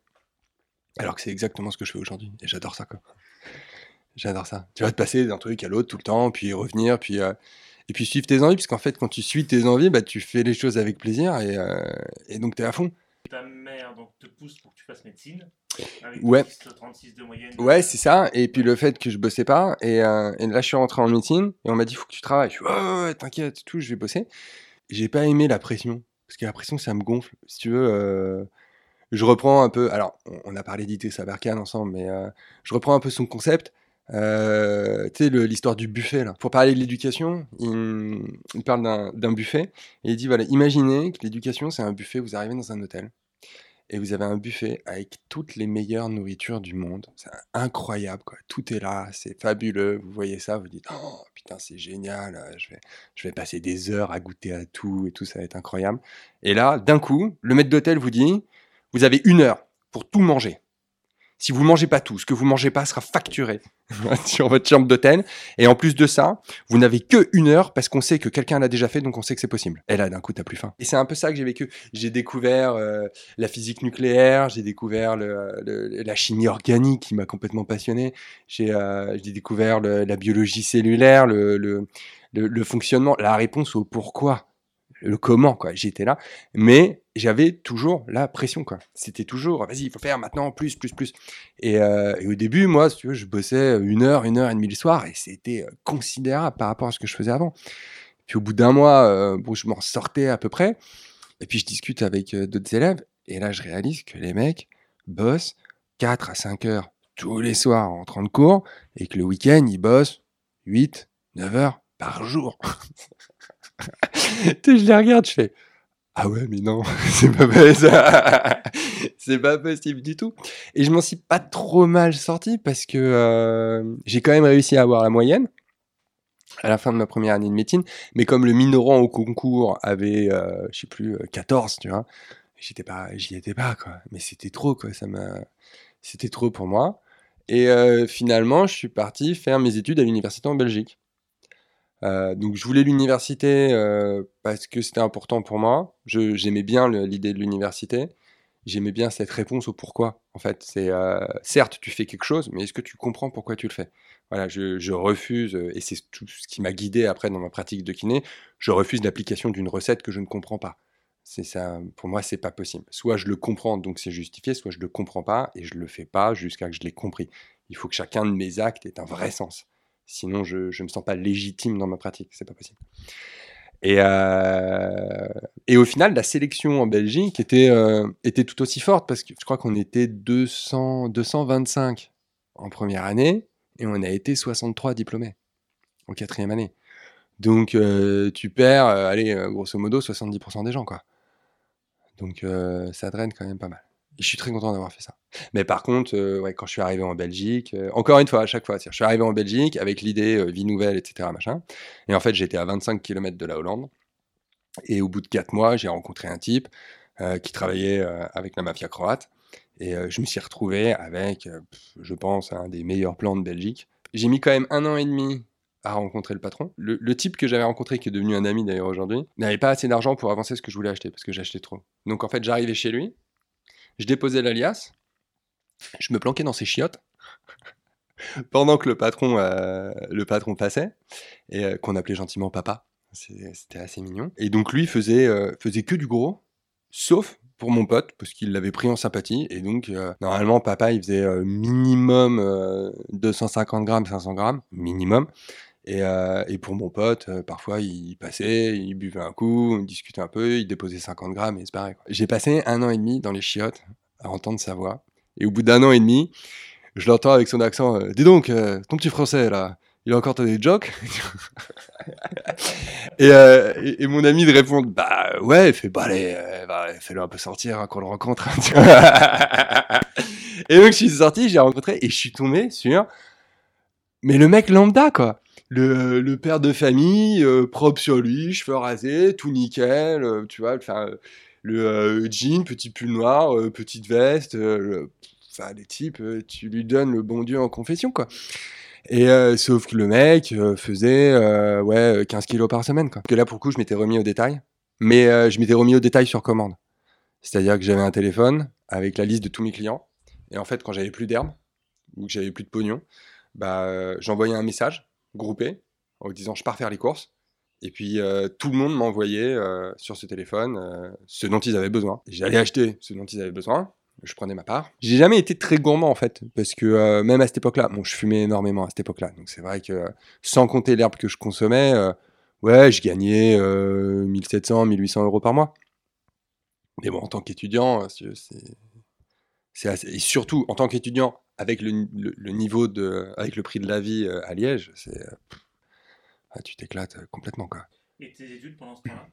alors que c'est exactement ce que je fais aujourd'hui, et j'adore ça, quoi. J'adore ça. Tu vas te passer d'un truc à l'autre tout le temps, puis revenir, puis euh, et puis suivre tes envies, parce qu'en fait, quand tu suis tes envies, bah, tu fais les choses avec plaisir, et, et donc tu es à fond. Ta mère donc, te pousse pour que tu fasses médecine. Avec Ouais. 36 de moyenne. Ouais, c'est ça. Et puis le fait que je bossais pas. Et, euh, et là, je suis rentré en médecine et on m'a dit, faut que tu travailles. Je suis, ouais, t'inquiète, tout, je vais bosser. J'ai pas aimé la pression. Parce que la pression, ça me gonfle. Si tu veux, euh, je reprends un peu. Alors, on, on a parlé d'Ité Sabarkan ensemble, mais euh, je reprends un peu son concept. Euh, tu sais, l'histoire du buffet, là. Pour parler de l'éducation, il, parle d'un d'un buffet. Et il dit, voilà, imaginez que l'éducation, c'est un buffet. Vous arrivez dans un hôtel et vous avez un buffet avec toutes les meilleures nourritures du monde. C'est incroyable, quoi. Tout est là, c'est fabuleux. Vous voyez ça, vous dites, oh putain, c'est génial. euh, Je vais, je vais passer des heures à goûter à tout et tout, ça va être incroyable. Et là, d'un coup, le maître d'hôtel vous dit, vous avez une heure pour tout manger. Si vous mangez pas tout, ce que vous mangez pas sera facturé sur votre chambre d'hôtel. Et en plus de ça, vous n'avez que une heure parce qu'on sait que quelqu'un l'a déjà fait, donc on sait que c'est possible. Et là, d'un coup, t'as plus faim. Et c'est un peu ça que j'ai vécu. J'ai découvert euh, la physique nucléaire, j'ai découvert la chimie organique qui m'a complètement passionné. J'ai euh, découvert la biologie cellulaire, le fonctionnement, la réponse au pourquoi, le comment, quoi. J'étais là, mais j'avais toujours la pression, quoi. C'était toujours, vas-y, il faut faire maintenant, plus, plus, plus. Et, euh, au début, moi, si tu veux, je bossais une heure, une heure et demie le soir, et c'était euh, considérable par rapport à ce que je faisais avant. Puis au bout d'un mois, euh, bon, je m'en sortais à peu près. Et puis je discute avec d'autres élèves, et là je réalise que les mecs bossent 4 à 5 heures tous les soirs en rentrant de cours, et que le week-end, ils bossent 8, 9 heures par jour. Je les regarde, je fais Ah ouais, mais non, c'est pas possible. c'est pas possible du tout. Et je m'en suis pas trop mal sorti parce que euh, j'ai quand même réussi à avoir la moyenne à la fin de ma première année de médecine. Mais comme le minorant au concours avait, euh, je sais plus, euh, 14, tu vois, j'étais pas, j'y étais pas, quoi. Mais c'était trop, quoi. Ça m'a, c'était trop pour moi. Et euh, finalement, je suis parti faire mes études à l'université en Belgique. Euh, donc je voulais l'université euh, parce que c'était important pour moi. J'aimais bien l'idée de l'université. J'aimais bien cette réponse au pourquoi. En fait, c'est euh, certes tu fais quelque chose, mais est-ce que tu comprends pourquoi tu le fais? Voilà, je, je refuse, et c'est tout ce qui m'a guidé après dans ma pratique de kiné. Je refuse l'application d'une recette que je ne comprends pas. C'est ça, pour moi, c'est pas possible. Soit je le comprends, donc c'est justifié, soit je le comprends pas et je le fais pas jusqu'à que je l'ai compris. Il faut que chacun de mes actes ait un vrai sens. Sinon, je ne me sens pas légitime dans ma pratique. C'est pas possible. Et, euh, et au final, la sélection en Belgique était, euh, était tout aussi forte parce que je crois qu'on était 200, 225 en première année et on a été 63 diplômés en quatrième année. Donc, euh, tu perds, allez, grosso modo, 70% des gens, quoi. Donc, ça draine quand même pas mal. Et je suis très content d'avoir fait ça. Mais par contre, euh, quand je suis arrivé en Belgique, euh, encore une fois, à chaque fois, je suis arrivé en Belgique avec l'idée euh, vie nouvelle, etc. Et en fait, j'étais à 25 km de la Hollande. Et au bout de 4 mois, j'ai rencontré un type qui travaillait avec la mafia croate. Et je me suis retrouvé avec, je pense, un des meilleurs plans de Belgique. J'ai mis quand même un an et demi à rencontrer le patron. Le, le type que j'avais rencontré, qui est devenu un ami d'ailleurs aujourd'hui, n'avait pas assez d'argent pour avancer ce que je voulais acheter, parce que j'achetais trop. Donc en fait, j'arrivais chez lui, je déposais l'alias, je me planquais dans ses chiottes, pendant que le patron, euh, le patron passait, et euh, qu'on appelait gentiment papa. C'était assez mignon. Et donc lui faisait, euh, faisait que du gros sauf pour mon pote, parce qu'il l'avait pris en sympathie. Et donc, normalement, papa, il faisait minimum euh, 250 grammes, 500 grammes, minimum. Et, euh, et pour mon pote, euh, parfois, il passait, il buvait un coup, on discutait un peu, il déposait 50 grammes et c'est pareil. J'ai passé un an et demi dans les chiottes à entendre sa voix. Et au bout d'un an et demi, je l'entends avec son accent. euh, Dis donc, euh, ton petit français là, il a encore des jokes et, euh, et, et mon ami de répondre Bah ouais, il fait bah allez, bah, fais-le un peu sortir hein, qu'on le rencontre. vois. et donc je suis sorti, j'ai rencontré et je suis tombé sur. Mais le mec lambda quoi. Le, père de famille, euh, propre sur lui, cheveux rasés, tout nickel, euh, tu vois, enfin, le euh, jean, petit pull noir, petite veste, le- les types, tu lui donnes le bon Dieu en confession, quoi. Et sauf que le mec faisait ouais, 15 kilos par semaine, quoi. Que là, pour le coup, je m'étais remis au détail, mais je m'étais remis au détail sur commande. C'est-à-dire que j'avais un téléphone avec la liste de tous mes clients, et en fait, quand j'avais plus d'herbe, ou que j'avais plus de pognon, bah, j'envoyais un message groupé en disant je pars faire les courses. Et puis euh, tout le monde m'envoyait euh, sur ce téléphone euh, ce dont ils avaient besoin. J'allais acheter ce dont ils avaient besoin. Je prenais ma part. J'ai jamais été très gourmand en fait, parce que même à cette époque-là, bon, je fumais énormément à cette époque-là. Donc c'est vrai que sans compter l'herbe que je consommais, ouais, je gagnais euh, 1700, 1800 euros par mois. Mais bon, en tant qu'étudiant, c'est et surtout en tant qu'étudiant avec le, le- le niveau de, avec le prix de la vie euh, à Liège, c'est euh, ah, tu t'éclates euh, complètement quoi. Et tes études pendant ce temps-là?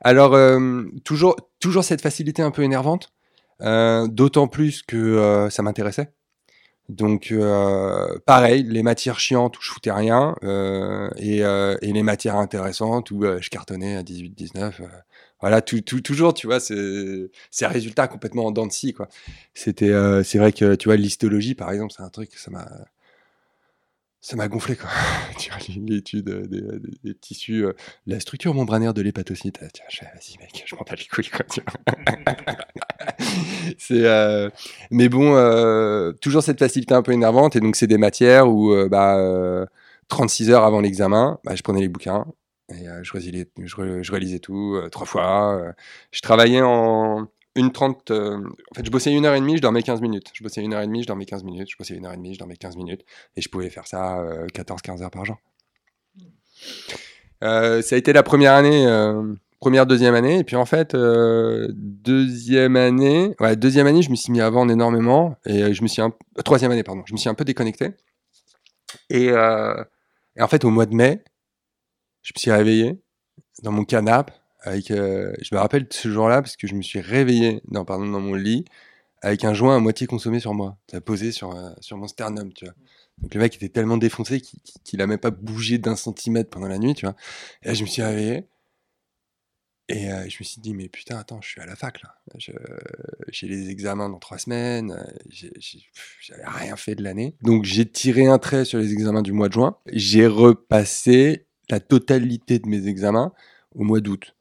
Alors euh, toujours, toujours cette facilité un peu énervante, euh, d'autant plus que euh, ça m'intéressait. Donc pareil, les matières chiantes où je foutais rien et, et les matières intéressantes où je cartonnais à 18-19. Euh, voilà, tout, toujours, tu vois, c'est un résultat complètement en dents de scie, quoi. C'était, euh, c'est vrai que, tu vois, l'histologie, par exemple, c'est un truc, ça m'a, ça m'a gonflé, quoi. l'étude euh, des, des- tissus, euh, la structure membranaire de l'hépatocyte. euh, Tiens, vas-y, mec, je m'en bats les couilles, quoi. c'est, euh, mais bon, euh, toujours cette facilité un peu énervante, et donc c'est des matières où, euh, bah, euh, 36 heures avant l'examen, bah, je prenais les bouquins, et je, relisais, je, je relisais tout trois fois. je travaillais en une trente. en fait, je bossais une heure et demie, je dormais 15 minutes. Je bossais une heure et demie, je dormais 15 minutes. Je bossais une heure et demie, je dormais 15 minutes. Et je pouvais faire ça euh, 14-15 heures par jour. Euh, ça a été la première année, euh, première, deuxième année. Et puis en fait, euh, deuxième année, ouais, deuxième année, je me suis mis à vendre énormément. Et je me suis un... troisième année, pardon, je me suis un peu déconnecté. Et, et en fait, au mois de mai, je me suis réveillé dans mon canapé avec. euh, je me rappelle de ce jour-là parce que je me suis réveillé dans, pardon, dans mon lit avec un joint à moitié consommé sur moi. Ça posé sur, euh, sur mon sternum, tu vois. Donc le mec était tellement défoncé qu'il a même pas bougé d'un centimètre pendant la nuit, tu vois. Et là, je me suis réveillé. Et euh, je me suis dit, mais putain, attends, je suis à la fac là. J'ai les examens dans trois semaines. J'avais rien fait de l'année. Donc j'ai tiré un trait sur les examens du mois de juin. J'ai repassé la totalité de mes examens au mois d'août.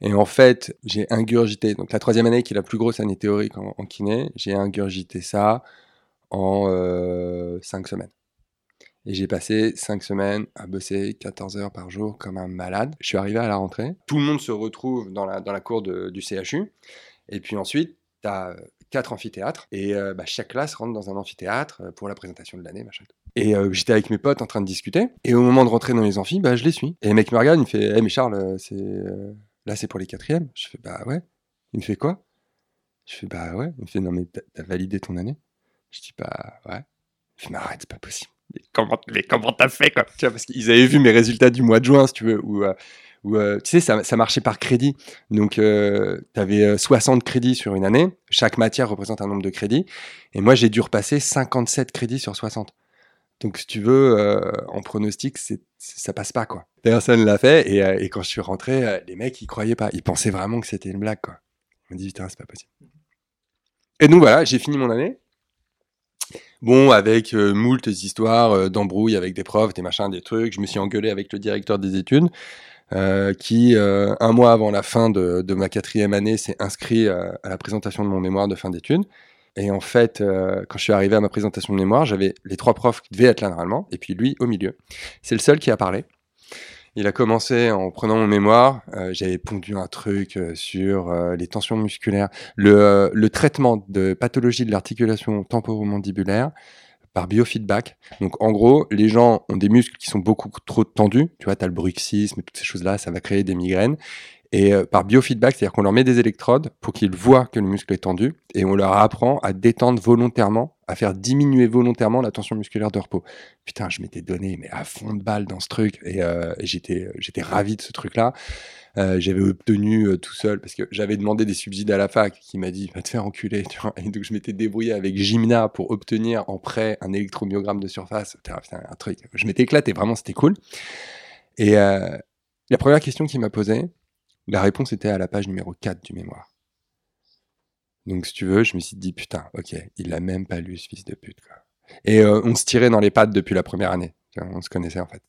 Et en fait, j'ai ingurgité. Donc la troisième année, qui est la plus grosse année théorique en, kiné, j'ai ingurgité ça en euh, cinq semaines. Et j'ai passé 5 semaines à bosser 14 heures par jour comme un malade. Je suis arrivé à la rentrée. Tout le monde se retrouve dans la, dans la cour du CHU. Et puis ensuite, tu as quatre amphithéâtres. Et euh, bah, chaque classe rentre dans un amphithéâtre euh, pour la présentation de l'année, machin. Et euh, j'étais avec mes potes en train de discuter. Et au moment de rentrer dans les amphis, bah, je les suis. Et le mec me regarde, il me fait hey, mais Charles, euh, c'est, euh, là c'est pour les quatrièmes. Je fais Bah ouais. Il me fait quoi? Je fais Bah ouais. Il me fait Non, mais t'as- validé ton année Je dis Bah ouais. Il fait Mais arrête, c'est pas possible. Mais comment mais comment t'as fait quoi? Tu vois, parce qu'ils avaient vu mes résultats du mois de juin, si tu veux, où, tu sais, ça, ça marchait par crédit. Donc, euh, tu avais 60 crédits sur une année. Chaque matière représente un nombre de crédits. Et moi, j'ai dû repasser 57 crédits sur 60. Donc, si tu veux, euh, en pronostic, c'est, ça passe pas, quoi. Personne l'a fait. Et, euh, quand je suis rentré, euh, les mecs, ils croyaient pas. Ils pensaient vraiment que c'était une blague, quoi. M'ont dit, putain, c'est pas possible. Et donc, voilà, j'ai fini mon année. Bon, avec euh, moult histoires d'embrouilles avec des profs, des machins, des trucs. Je me suis engueulé avec le directeur des études, qui, un mois avant la fin de, de ma quatrième année, s'est inscrit à la présentation de mon mémoire de fin d'études. Et en fait, euh, quand je suis arrivé à ma présentation de mémoire, j'avais les trois profs qui devaient être là normalement, et puis lui au milieu. C'est le seul qui a parlé. Il a commencé en prenant mon mémoire. Euh, J'avais pondu un truc euh, sur les tensions musculaires, le, traitement de pathologie de l'articulation temporomandibulaire par biofeedback. Donc en gros, les gens ont des muscles qui sont beaucoup trop tendus. Tu vois, tu as le bruxisme toutes ces choses-là, ça va créer des migraines. Et euh, par biofeedback, c'est-à-dire qu'on leur met des électrodes pour qu'ils voient que le muscle est tendu et on leur apprend à détendre volontairement, à faire diminuer volontairement la tension musculaire de repos. Putain, je m'étais donné mais à fond de balle dans ce truc et, euh, j'étais j'étais ravi de ce truc-là. Euh, j'avais obtenu euh, tout seul parce que j'avais demandé des subsides à la fac qui m'a dit va te faire enculer tu vois et donc je m'étais débrouillé avec Gymna pour obtenir en prêt un électromyogramme de surface putain, un truc je m'étais éclaté vraiment c'était cool et euh, la première question qu'il m'a posée la réponse était à la page numéro 4 du mémoire donc si tu veux je me suis dit putain ok il l'a même pas lu ce fils de pute et euh, on se tirait dans les pattes depuis la première année on se connaissait en fait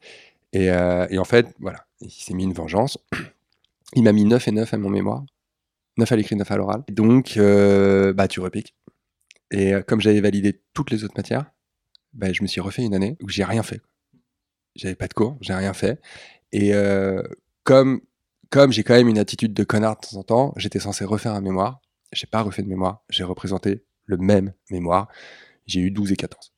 et, euh, et en fait voilà il s'est mis une vengeance il m'a mis 9 et 9 à mon mémoire. 9 à l'écrit, 9 à l'oral. Donc, euh, bah, tu repiques. Et comme j'avais validé toutes les autres matières, bah, je me suis refait une année où j'ai rien fait. J'avais pas de cours, j'ai rien fait. Et comme, comme j'ai quand même une attitude de connard de temps en temps, j'étais censé refaire un mémoire. J'ai pas refait de mémoire. J'ai représenté le même mémoire. J'ai eu 12 et 14.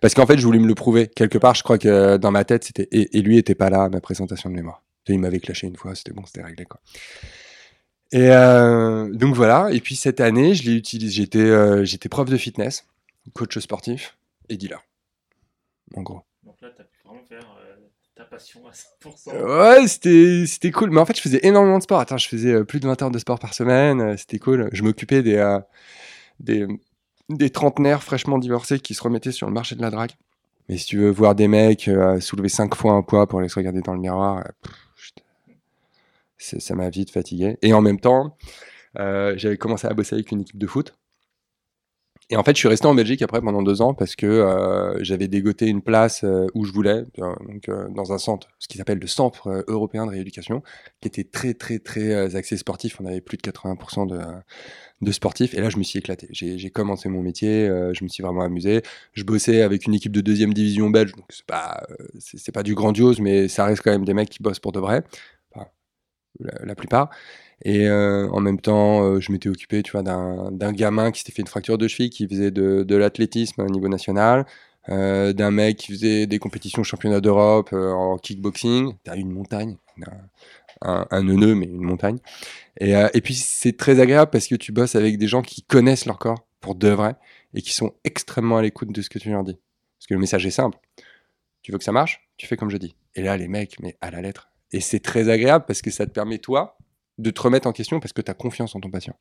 Parce qu'en fait, je voulais me le prouver. Quelque part, je crois que dans ma tête, c'était. Et, lui était pas là à ma présentation de mémoire. Il m'avait clashé une fois, c'était bon, c'était réglé quoi. Et euh, donc voilà. Et puis cette année, je l'ai utilisé. J'étais, euh, prof de fitness, coach sportif et dealer. En gros. Passion à 100%. Ouais, c'était, cool. Mais en fait, je faisais énormément de sport. Attends, je faisais euh, plus de 20 heures de sport par semaine. euh, C'était cool. Je m'occupais des, euh, des, des trentenaires fraîchement divorcés qui se remettaient sur le marché de la drague. Mais si tu veux voir des mecs soulever 5 fois un poids pour aller se regarder dans le miroir, ça m'a vite fatigué. Et en même temps, j'avais commencé à bosser avec une équipe de foot. Et en fait, je suis resté en Belgique après pendant deux ans parce que euh, j'avais dégoté une place euh, où je voulais, donc euh, dans un centre, ce qui s'appelle le Centre européen de rééducation, qui était très très très axé sportif. On avait plus de 80% de, de sportifs. Et là, je me suis éclaté. J'ai commencé mon métier, je me suis vraiment amusé. Je bossais avec une équipe de deuxième division belge, donc c'est pas c'est pas du grandiose, mais ça reste quand même des mecs qui bossent pour de vrai, la, plupart. Et euh, en même temps, euh, je m'étais occupé, tu vois, d'un gamin qui s'était fait une fracture de cheville, qui faisait de, l'athlétisme au niveau national, euh, d'un mec qui faisait des compétitions championnats d'Europe en kickboxing. T'as une montagne, un, un, mais une montagne. Et puis c'est très agréable parce que tu bosses avec des gens qui connaissent leur corps pour de vrai et qui sont extrêmement à l'écoute de ce que tu leur dis. Parce que le message est simple. Tu veux que ça marche Tu fais comme je dis. Et là, les mecs, mais à la lettre. Et c'est très agréable parce que ça te permet, toi, de te remettre en question parce que tu as confiance en ton patient.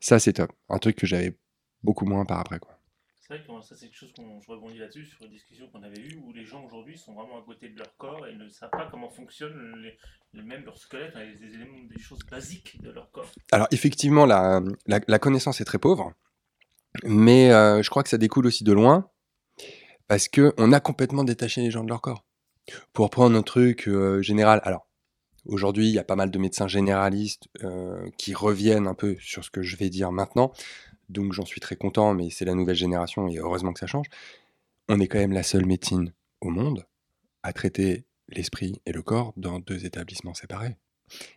Ça, c'est top. Un truc que j'avais beaucoup moins par après. Quoi. C'est vrai que ça, c'est quelque chose qu'on je rebondis là-dessus sur une discussion qu'on avait eue où les gens aujourd'hui sont vraiment à côté de leur corps et ne savent pas comment fonctionne les, les- même leur squelette, les, éléments, des choses basiques de leur corps. Alors, effectivement, la, la, la connaissance est très pauvre, mais euh, je crois que ça découle aussi de loin parce qu'on a complètement détaché les gens de leur corps. Pour prendre un truc euh, général, alors aujourd'hui il y a pas mal de médecins généralistes euh, qui reviennent un peu sur ce que je vais dire maintenant, donc j'en suis très content, mais c'est la nouvelle génération et heureusement que ça change. On est quand même la seule médecine au monde à traiter l'esprit et le corps dans deux établissements séparés.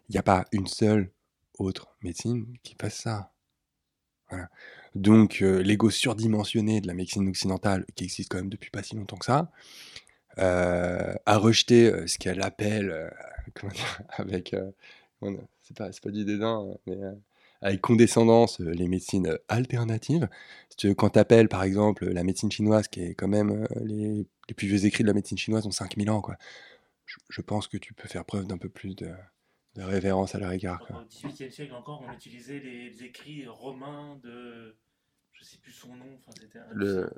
Il n'y a pas une seule autre médecine qui fasse ça. Voilà. Donc euh, l'ego surdimensionné de la médecine occidentale, qui existe quand même depuis pas si longtemps que ça, a rejeté euh, ce qu'elle appelle, euh, comment dire, avec, euh, c'est pas, c'est pas du dédain, hein, mais euh, avec condescendance, euh, les médecines alternatives. Si tu veux, quand t'appelles par exemple la médecine chinoise, qui est quand même euh, les, les plus vieux écrits de la médecine chinoise ont 5000 ans, quoi. Je, je pense que tu peux faire preuve d'un peu plus de, de révérence à leur égard. Quoi. Au XVIIIe siècle encore, on utilisait les, les écrits romains de. Je sais plus son nom. Enfin, c'était un- le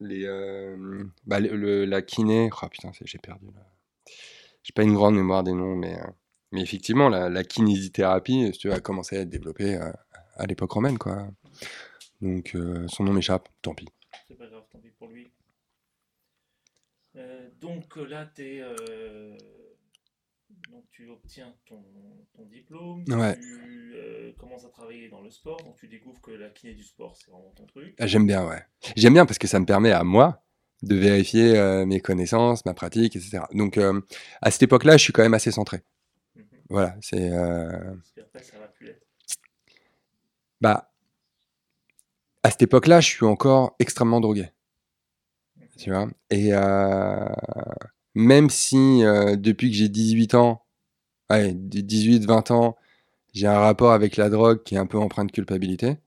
les euh, bah, le, la kiné oh putain j'ai perdu j'ai pas une grande mémoire des noms mais euh, mais effectivement la, kinésithérapie si tu a commencé à être développée euh, à l'époque romaine quoi donc euh, son nom m'échappe tant pis C'est pas grave, tant pis pour lui. Euh, donc euh, là, t'es, euh, donc tu obtiens ton, ton diplôme, Ouais. tu euh, commences à travailler dans le sport, donc tu découvres que la kiné du sport, c'est vraiment ton truc. Ah, j'aime bien ouais j'aime bien parce que ça me permet à moi de vérifier euh, mes connaissances, ma pratique, etc. Donc, euh, à cette époque-là, je suis quand même assez centré. Voilà, c'est. euh, bah, à cette époque-là, je suis encore extrêmement drogué. Tu vois? Et même si euh, depuis que j'ai 18 ans, ouais, 18-20 ans, j'ai un rapport avec la drogue qui est un peu empreint de culpabilité,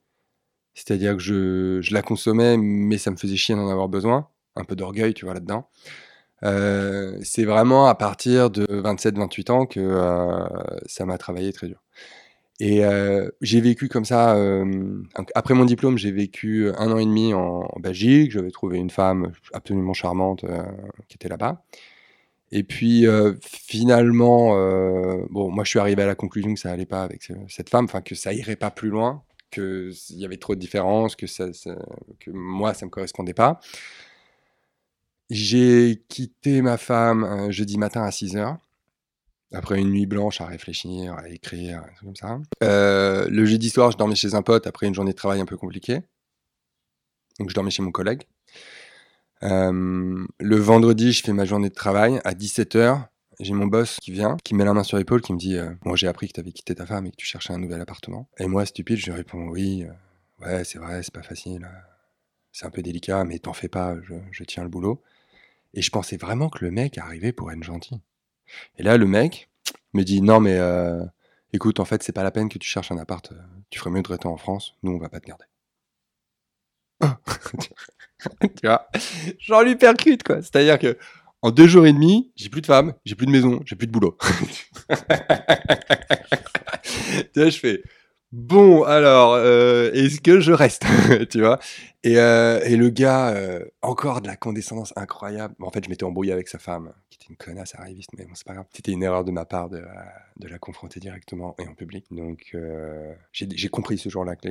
c'est-à-dire que je, je la consommais, mais ça me faisait chier d'en avoir besoin, un peu d'orgueil, tu vois, là-dedans. Euh, c'est vraiment à partir de 27-28 ans que euh, ça m'a travaillé très dur. Et euh, j'ai vécu comme ça. après mon diplôme, j'ai vécu un an et demi en, Belgique. J'avais trouvé une femme absolument charmante euh, qui était là-bas. Et puis euh, finalement, bon, moi je suis arrivé à la conclusion que ça allait pas avec ce- cette femme, enfin que ça irait pas plus loin, qu'il y avait trop de différences, que, ça, ça- que moi ça me correspondait pas. J'ai quitté ma femme un jeudi matin à 6 heures. Après une nuit blanche à réfléchir, à écrire, comme ça. Euh, le jeudi soir, je dormais chez un pote après une journée de travail un peu compliquée. Donc je dormais chez mon collègue. Euh, le vendredi, je fais ma journée de travail. À 17h, j'ai mon boss qui vient, qui me met la main sur l'épaule, qui me dit euh, Bon, j'ai appris que tu avais quitté ta femme et que tu cherchais un nouvel appartement. Et moi, stupide, je lui réponds Oui, euh, ouais, c'est vrai, c'est pas facile. C'est un peu délicat, mais t'en fais pas, je tiens le boulot. Et je pensais vraiment que le mec arrivait pour être gentil. Et là, le mec me dit Non, mais euh, écoute, en fait, c'est pas la peine que tu cherches un appart. euh, Tu ferais mieux de rester en France. Nous, on va pas te garder. tu vois Genre lui percute, quoi. C'est-à-dire que en deux jours et demi, j'ai plus de femme, j'ai plus de maison, j'ai plus de boulot. tu vois, je fais bon, alors, euh, est-ce que je reste Tu vois? Et, et le gars, encore de la condescendance incroyable. En fait, je m'étais embrouillé avec sa femme, qui était une connasse arriviste, mais bon, c'est pas grave. C'était une erreur de ma part de, euh, de la confronter directement et en public. Donc, euh, j'ai compris ce jour-là que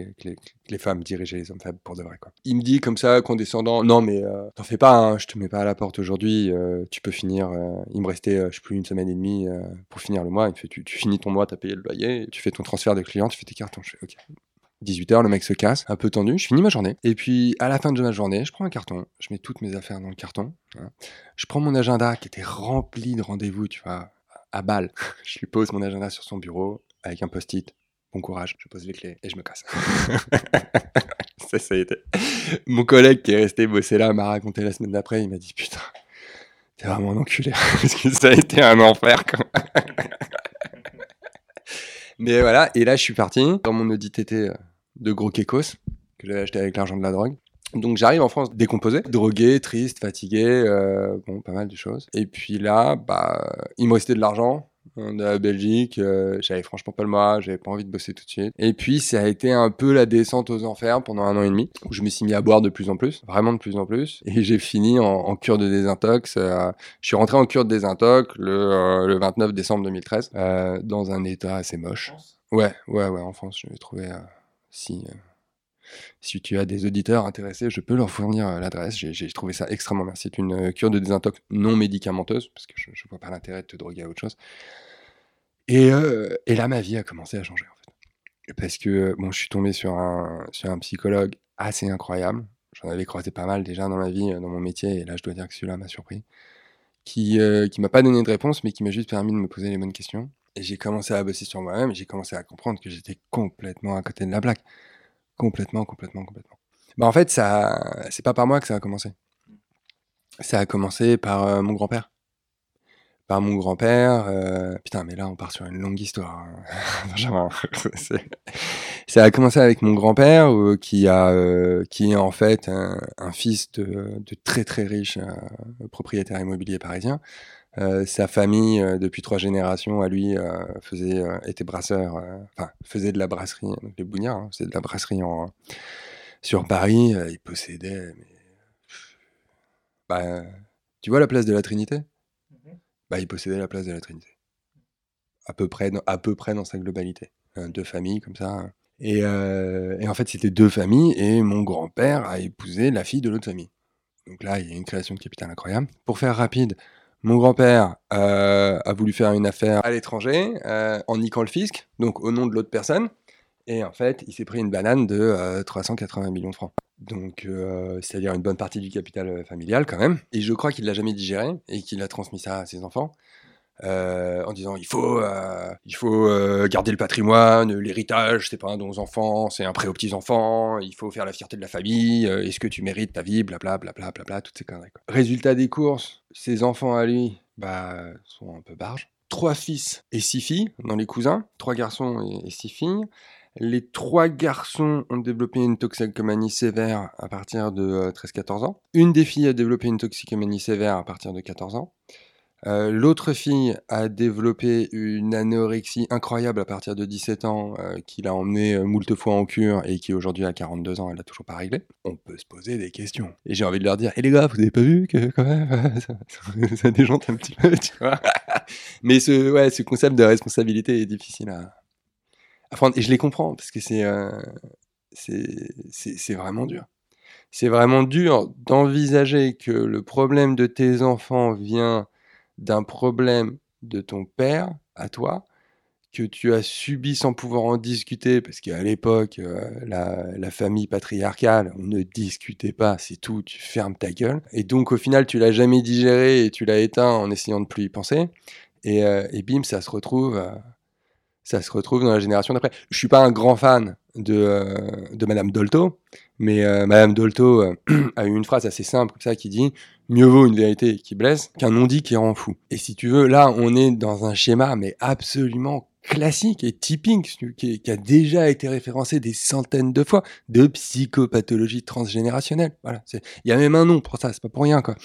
les, femmes dirigeaient les hommes faibles pour de vrai. Quoi. Il me dit comme ça, condescendant, non mais euh, t'en fais pas, hein, je te mets pas à la porte aujourd'hui, euh, tu peux finir. il me restait, je sais plus, une semaine et demie pour finir le mois. Il me fait, tu, tu finis ton mois, t'as payé le loyer, tu fais ton transfert de client, tu fais tes cartons. Je fais, ok. 18h, le mec se casse, un peu tendu, je finis ma journée. Et puis, à la fin de ma journée, je prends un carton, je mets toutes mes affaires dans le carton. hein. Je prends mon agenda qui était rempli de rendez-vous, tu vois, à balle. Je lui pose mon agenda sur son bureau avec un post-it. Bon courage, je pose les clés et je me casse. ça, ça a été. Mon collègue qui est resté bosser là m'a raconté la semaine d'après, il m'a dit Putain, t'es vraiment un enculé. Parce que ça a été un enfer. Quoi. Mais voilà, et là, je suis parti dans mon Audi TT de gros kékos que j'avais acheté avec l'argent de la drogue. Donc j'arrive en France décomposé, drogué, triste, fatigué, euh, bon, pas mal de choses. Et puis là, bah, il me restait de l'argent euh, de la Belgique, euh, j'avais franchement pas le mois, j'avais pas envie de bosser tout de suite. Et puis ça a été un peu la descente aux enfers pendant un an et demi, où je me suis mis à boire de plus en plus, vraiment de plus en plus. Et j'ai fini en, en cure de désintox. euh, je suis rentré en cure de désintox le, le 29 décembre 2013, euh, dans un état assez moche. Ouais, ouais, ouais, en France, je l'ai trouvé. Si, euh, si tu as des auditeurs intéressés, je peux leur fournir euh, l'adresse. J'ai trouvé ça extrêmement bien. C'est une euh, cure de désintox non médicamenteuse, parce que je, je vois pas l'intérêt de te droguer à autre chose. Et, et là, ma vie a commencé à changer, en fait. Parce que, bon, je suis tombé sur un, sur un psychologue assez incroyable. J'en avais croisé pas mal déjà dans ma vie, dans mon métier, et là, je dois dire que celui-là m'a surpris. Qui, qui m'a pas donné de réponse, mais qui m'a juste permis de me poser les bonnes questions. Et j'ai commencé à bosser sur moi-même, j'ai commencé à comprendre que j'étais complètement à côté de la plaque. Complètement, complètement, complètement. Bah, en fait, ça, c'est pas par moi que ça a commencé. Ça a commencé par euh, mon grand-père. Par mon grand-père. euh, Putain, mais là, on part sur une longue histoire. hein. Ça a commencé avec mon grand-père, euh, qui a, qui est en fait un, fils de, de très très riche propriétaire immobilier parisien. Euh, sa famille, euh, depuis trois générations, à lui, euh, faisait, était brasseur, enfin, faisait de la brasserie, donc les bougnards, hein, faisait de la brasserie en, sur Paris. il possédait, mais, bah, tu vois la place de la Trinité? Bah, Il possédait la place de la Trinité. À peu près, dans, à peu près dans sa globalité. Deux familles comme ça. hein. Et, et en fait, c'était deux familles, et mon grand-père a épousé la fille de l'autre famille. Donc là, il y a une création de capital incroyable. Pour faire rapide, mon grand-père euh, a voulu faire une affaire à l'étranger euh, en niquant le fisc, donc au nom de l'autre personne. Et en fait, il s'est pris une banane de euh, 380 millions de francs. Donc, euh, c'est-à-dire une bonne partie du capital euh, familial quand même. Et je crois qu'il l'a jamais digéré et qu'il a transmis ça à ses enfants. Euh, en disant il faut, euh, il faut euh, garder le patrimoine, l'héritage, c'est pas un don aux enfants, c'est un prêt aux petits enfants, il faut faire la fierté de la famille, euh, est-ce que tu mérites ta vie, blablabla, blablabla, bla, bla, toutes ces conneries. quoi. Résultat des courses, ses enfants à lui, bah, sont un peu barges. Trois fils et six filles dans les cousins, trois garçons et, six filles. Les trois garçons ont développé une toxicomanie sévère à partir de euh, 13-14 ans. Une des filles a développé une toxicomanie sévère à partir de 14 ans. Euh, L'autre fille a développé une anorexie incroyable à partir de 17 ans, euh, qui l'a emmenée euh, moult fois en cure et qui aujourd'hui à 42 ans, elle l'a toujours pas réglé. On peut se poser des questions. Et j'ai envie de leur dire, et les gars, vous avez pas vu que quand même, ça, ça déjante un petit peu, tu vois? Mais ce, ouais, ce concept de responsabilité est difficile à, à prendre. Et je les comprends, parce que c'est euh, c'est vraiment dur. C'est vraiment dur d'envisager que le problème de tes enfants vient d'un problème de ton père à toi, que tu as subi sans pouvoir en discuter, parce qu'à l'époque, euh, la, la famille patriarcale, on ne discutait pas, c'est tout, tu fermes ta gueule. Et donc au final, tu l'as jamais digéré et tu l'as éteint en essayant de plus y penser. Et, euh, et bim, ça se retrouve, euh, ça se retrouve dans la génération d'après. Je suis pas un grand fan de, de Madame Dolto, mais euh, Madame Dolto euh, a eu une phrase assez simple comme ça qui dit mieux vaut une vérité qui blesse qu'un non-dit qui rend fou. Et si tu veux, là, on est dans un schéma mais absolument classique et typique qui, qui a déjà été référencé des centaines de fois de psychopathologie transgénérationnelle. Voilà, il y a même un nom pour ça, c'est pas pour rien quoi.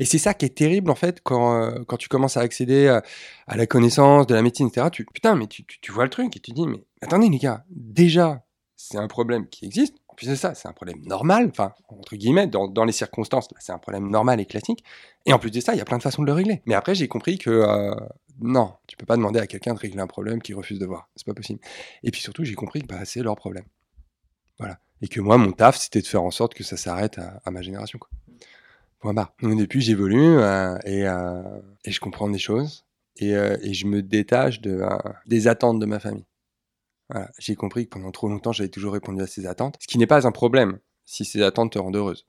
Et c'est ça qui est terrible en fait quand, euh, quand tu commences à accéder à, à la connaissance de la médecine, etc. Tu, putain, mais tu, tu, tu vois le truc et tu dis, mais attendez les gars, déjà, c'est un problème qui existe. Plus de ça, c'est un problème normal, enfin, entre guillemets, dans, les circonstances, c'est un problème normal et classique. Et en plus de ça, il y a plein de façons de le régler. Mais après, j'ai compris que euh, non, tu peux pas demander à quelqu'un de régler un problème qu'il refuse de voir. C'est pas possible. Et puis surtout, j'ai compris que bah, c'est leur problème. Voilà. Et que moi, mon taf, c'était de faire en sorte que ça s'arrête à, ma génération. Quoi. Point barre. Donc depuis, j'évolue euh, et, euh, et je comprends des choses et, je me détache de, des attentes de ma famille. J'ai compris que pendant trop longtemps, j'avais toujours répondu à ces attentes, ce qui n'est pas un problème si ces attentes te rendent heureuse.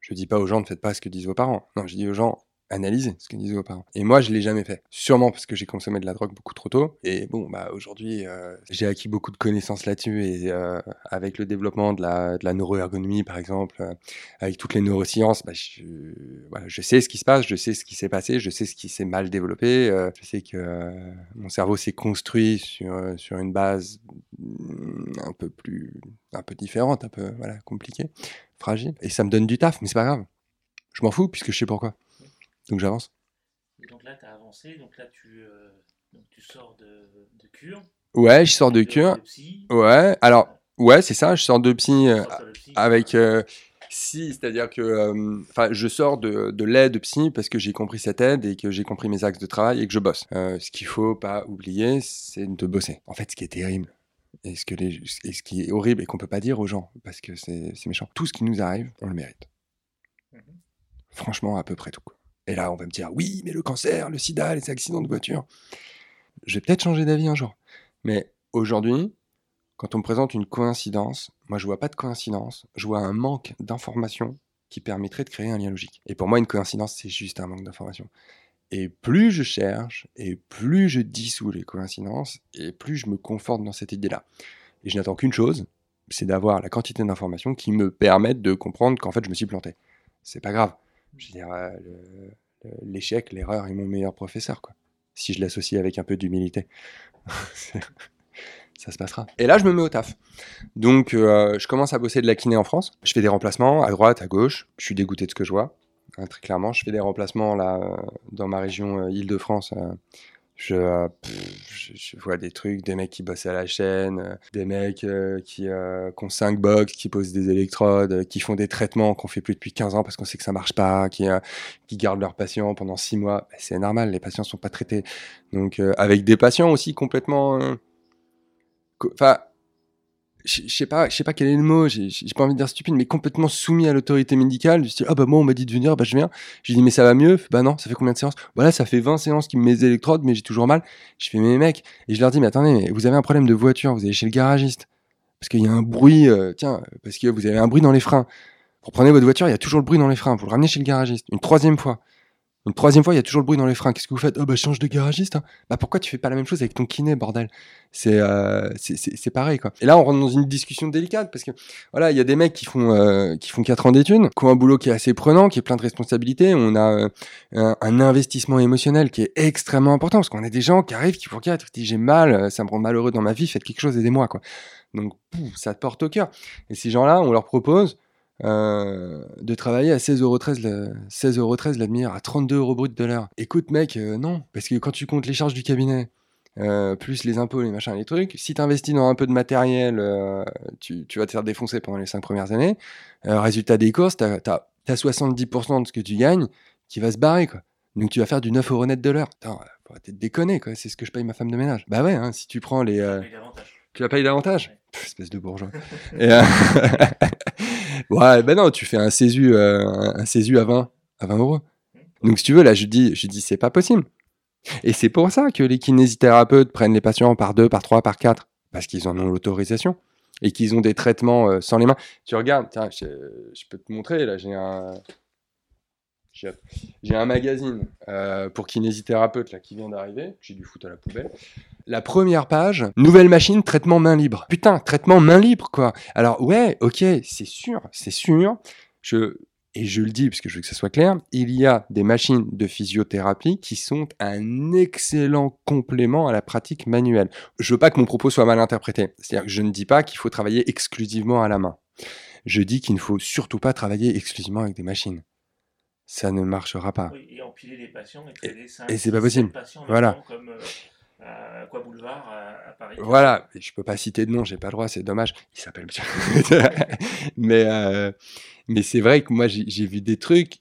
Je dis pas aux gens ne faites pas ce que disent vos parents. Non, je dis aux gens analysez ce que disent vos parents. Et moi, je l'ai jamais fait. Sûrement parce que j'ai consommé de la drogue beaucoup trop tôt. Et bon, bah aujourd'hui, euh, j'ai acquis beaucoup de connaissances là-dessus. Et euh, avec le développement de la, neuroergonomie, par exemple, euh, avec toutes les neurosciences, bah, je, je sais ce qui se passe, je sais ce qui s'est passé, je sais ce qui s'est mal développé. je sais que mon cerveau s'est construit sur, sur une base mm, un peu plus, un peu différente, un peu voilà, compliquée, fragile. Et ça me donne du taf, mais c'est pas grave. Je m'en fous puisque je sais pourquoi. Donc j'avance. Donc là, tu as avancé, donc là, tu, euh, donc, tu sors de, de cure. Ouais, je sors de cure. de psy. Ouais, alors, ouais, c'est ça, je sors de psy euh, psy, avec. euh, si, c'est-à-dire que euh, enfin, je sors de, de l'aide psy parce que j'ai compris cette aide et que j'ai compris mes axes de travail et que je bosse. Euh, ce qu'il faut pas oublier, c'est de bosser. En fait, ce qui est terrible et ce, que les, et ce qui est horrible et qu'on peut pas dire aux gens parce que c'est c'est méchant, tout ce qui nous arrive, on le mérite. Mhm. Franchement, à peu près tout. Et là, on va me dire oui, mais le cancer, le sida, les accidents de voiture. Je vais peut-être changer d'avis un jour. Mais aujourd'hui, quand on me présente une coïncidence, moi je vois pas de coïncidence, je vois un manque d'information qui permettrait de créer un lien logique. Et pour moi, une coïncidence, c'est juste un manque d'information. Et plus je cherche, et plus je dissous les coïncidences, et plus je me conforte dans cette idée-là. Et je n'attends qu'une chose, c'est d'avoir la quantité d'informations qui me permettent de comprendre qu'en fait je me suis planté. C'est pas grave. Je veux dire, euh, l'échec, l'erreur est mon meilleur professeur, quoi. Si je l'associe avec un peu d'humilité. ça se passera. Et là, je me mets au taf. Donc, euh, je commence à bosser de la kiné en France. Je fais des remplacements à droite, à gauche. Je suis dégoûté de ce que je vois, hein, très clairement. Je fais des remplacements là dans ma région euh, Île-de-France. Je, euh, pff, je, vois des trucs, des mecs qui bossent à la chaîne, euh, des mecs euh, qui, euh, qui ont 5 box, qui posent des électrodes, euh, qui font des traitements qu'on fait plus depuis 15 ans parce qu'on sait que ça marche pas, qui, euh, qui gardent leurs patients pendant 6 mois. Ben, c'est normal, les patients sont pas traités. Donc, avec des patients aussi complètement. co- Enfin, je sais pas, je sais pas quel est le mot, j'ai pas envie de dire stupide, mais complètement soumis à l'autorité médicale. Je dis, ah bah moi, on m'a dit de venir, bah je viens. Je lui dis, mais ça va mieux? Bah non, ça fait combien de séances? Voilà, ça fait 20 séances qui me met des électrodes, mais j'ai toujours mal. Je fais, mais mec, et je leur dis, mais attendez, vous avez un problème de voiture, vous allez chez le garagiste. Parce qu'il y a un bruit, euh, tiens, parce que vous avez un bruit dans les freins. Vous prenez votre voiture, il y a toujours le bruit dans les freins, vous le ramenez chez le garagiste. Une troisième fois. Une troisième fois, il y a toujours le bruit dans les freins. Qu'est-ce que vous faites? Oh bah change de garagiste. hein. Bah pourquoi tu fais pas la même chose avec ton kiné, bordel? C'est euh, pareil quoi. Et là, on rentre dans une discussion délicate parce que voilà, il y a des mecs qui font euh, qui font quatre ans d'études, qui ont un boulot qui est assez prenant, qui est plein de responsabilités. On a euh, un, investissement émotionnel qui est extrêmement important parce qu'on a des gens qui arrivent, qui regardent, qui disent j'ai mal, euh, ça me rend malheureux dans ma vie, faites quelque chose, aidez-moi quoi. Donc ça te porte au cœur. Et ces gens-là, on leur propose euh, de travailler à 16,13€ le, 16,13€ la demi-heure, à 32 euros brut de l'heure. Écoute, mec, euh, non. Parce que quand tu comptes les charges du cabinet, euh, plus les impôts, les machins, les trucs, si tu investis dans un peu de matériel, tu, tu vas te faire défoncer pendant les 5 premières années. Résultat des courses, tu as, 70% de ce que tu gagnes qui va se barrer, quoi. Donc tu vas faire du 9 euros net de l'heure. Putain, de déconner, quoi. C'est ce que je paye ma femme de ménage. Bah ouais, hein, si tu prends les. tu la payes davantage Ouais. Espèce de bourgeois. Euh, ouais, ben non, tu fais un CESU, euh, à 20, à 20 euros. Donc si tu veux, là, je dis, je dis c'est pas possible. Et c'est pour ça que les kinésithérapeutes prennent les patients par deux, par trois, par quatre, parce qu'ils en ont l'autorisation et qu'ils ont des traitements euh, sans les mains. Tu regardes, tiens, je peux te montrer, là, j'ai un, j'ai un magazine euh, pour kinésithérapeute là qui vient d'arriver, j'ai dû foutre à la poubelle. La première page, nouvelle machine, traitement main libre. Putain, traitement main libre quoi. Alors ouais, ok, c'est sûr, c'est sûr. Et je le dis parce que je veux que ça soit clair, il y a des machines de physiothérapie qui sont un excellent complément à la pratique manuelle. Je veux pas que mon propos soit mal interprété. C'est-à-dire que je ne dis pas qu'il faut travailler exclusivement à la main. Je dis qu'il ne faut surtout pas travailler exclusivement avec des machines. Ça ne marchera pas. Oui, et empiler les patients et Et- traiter 5, et c'est pas possible. Voilà. comme euh, à Aqua Boulevard à, à Paris. Voilà, je peux pas citer de nom, j'ai pas le droit, c'est dommage. Il s'appelle Monsieur. mais euh, mais c'est vrai que moi j'ai vu des trucs,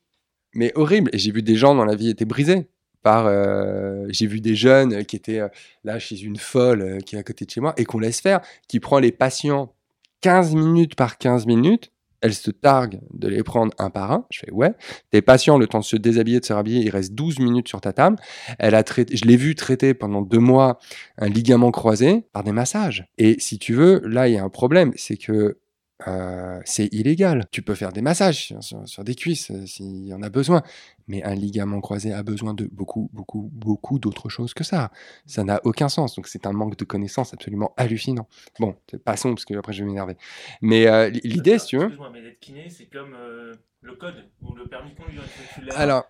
mais horribles. Et j'ai vu des gens dont la vie était brisée. Par, euh, j'ai vu des jeunes qui étaient là chez une folle qui est à côté de chez moi et qu'on laisse faire, qui prend les patients 15 minutes par 15 minutes. Elle se targue de les prendre un par un. Je fais ouais. Tes patients, le temps de se déshabiller, de se rhabiller, il reste 12 minutes sur ta table. Elle a traité, je l'ai vu traiter pendant deux mois un ligament croisé par des massages. Et si tu veux, là, il y a un problème, c'est que euh, c'est illégal. Tu peux faire des massages sur, des cuisses euh, s'il y en a besoin, mais un ligament croisé a besoin de beaucoup, beaucoup, beaucoup d'autres choses que ça. Ça n'a aucun sens. Donc c'est un manque de connaissances absolument hallucinant. Bon, passons parce que après je vais m'énerver. Mais euh, l'idée, si tu veux. Excuse-moi, mais kiné, c'est comme le code ou le permis de conduire. Tu Alors,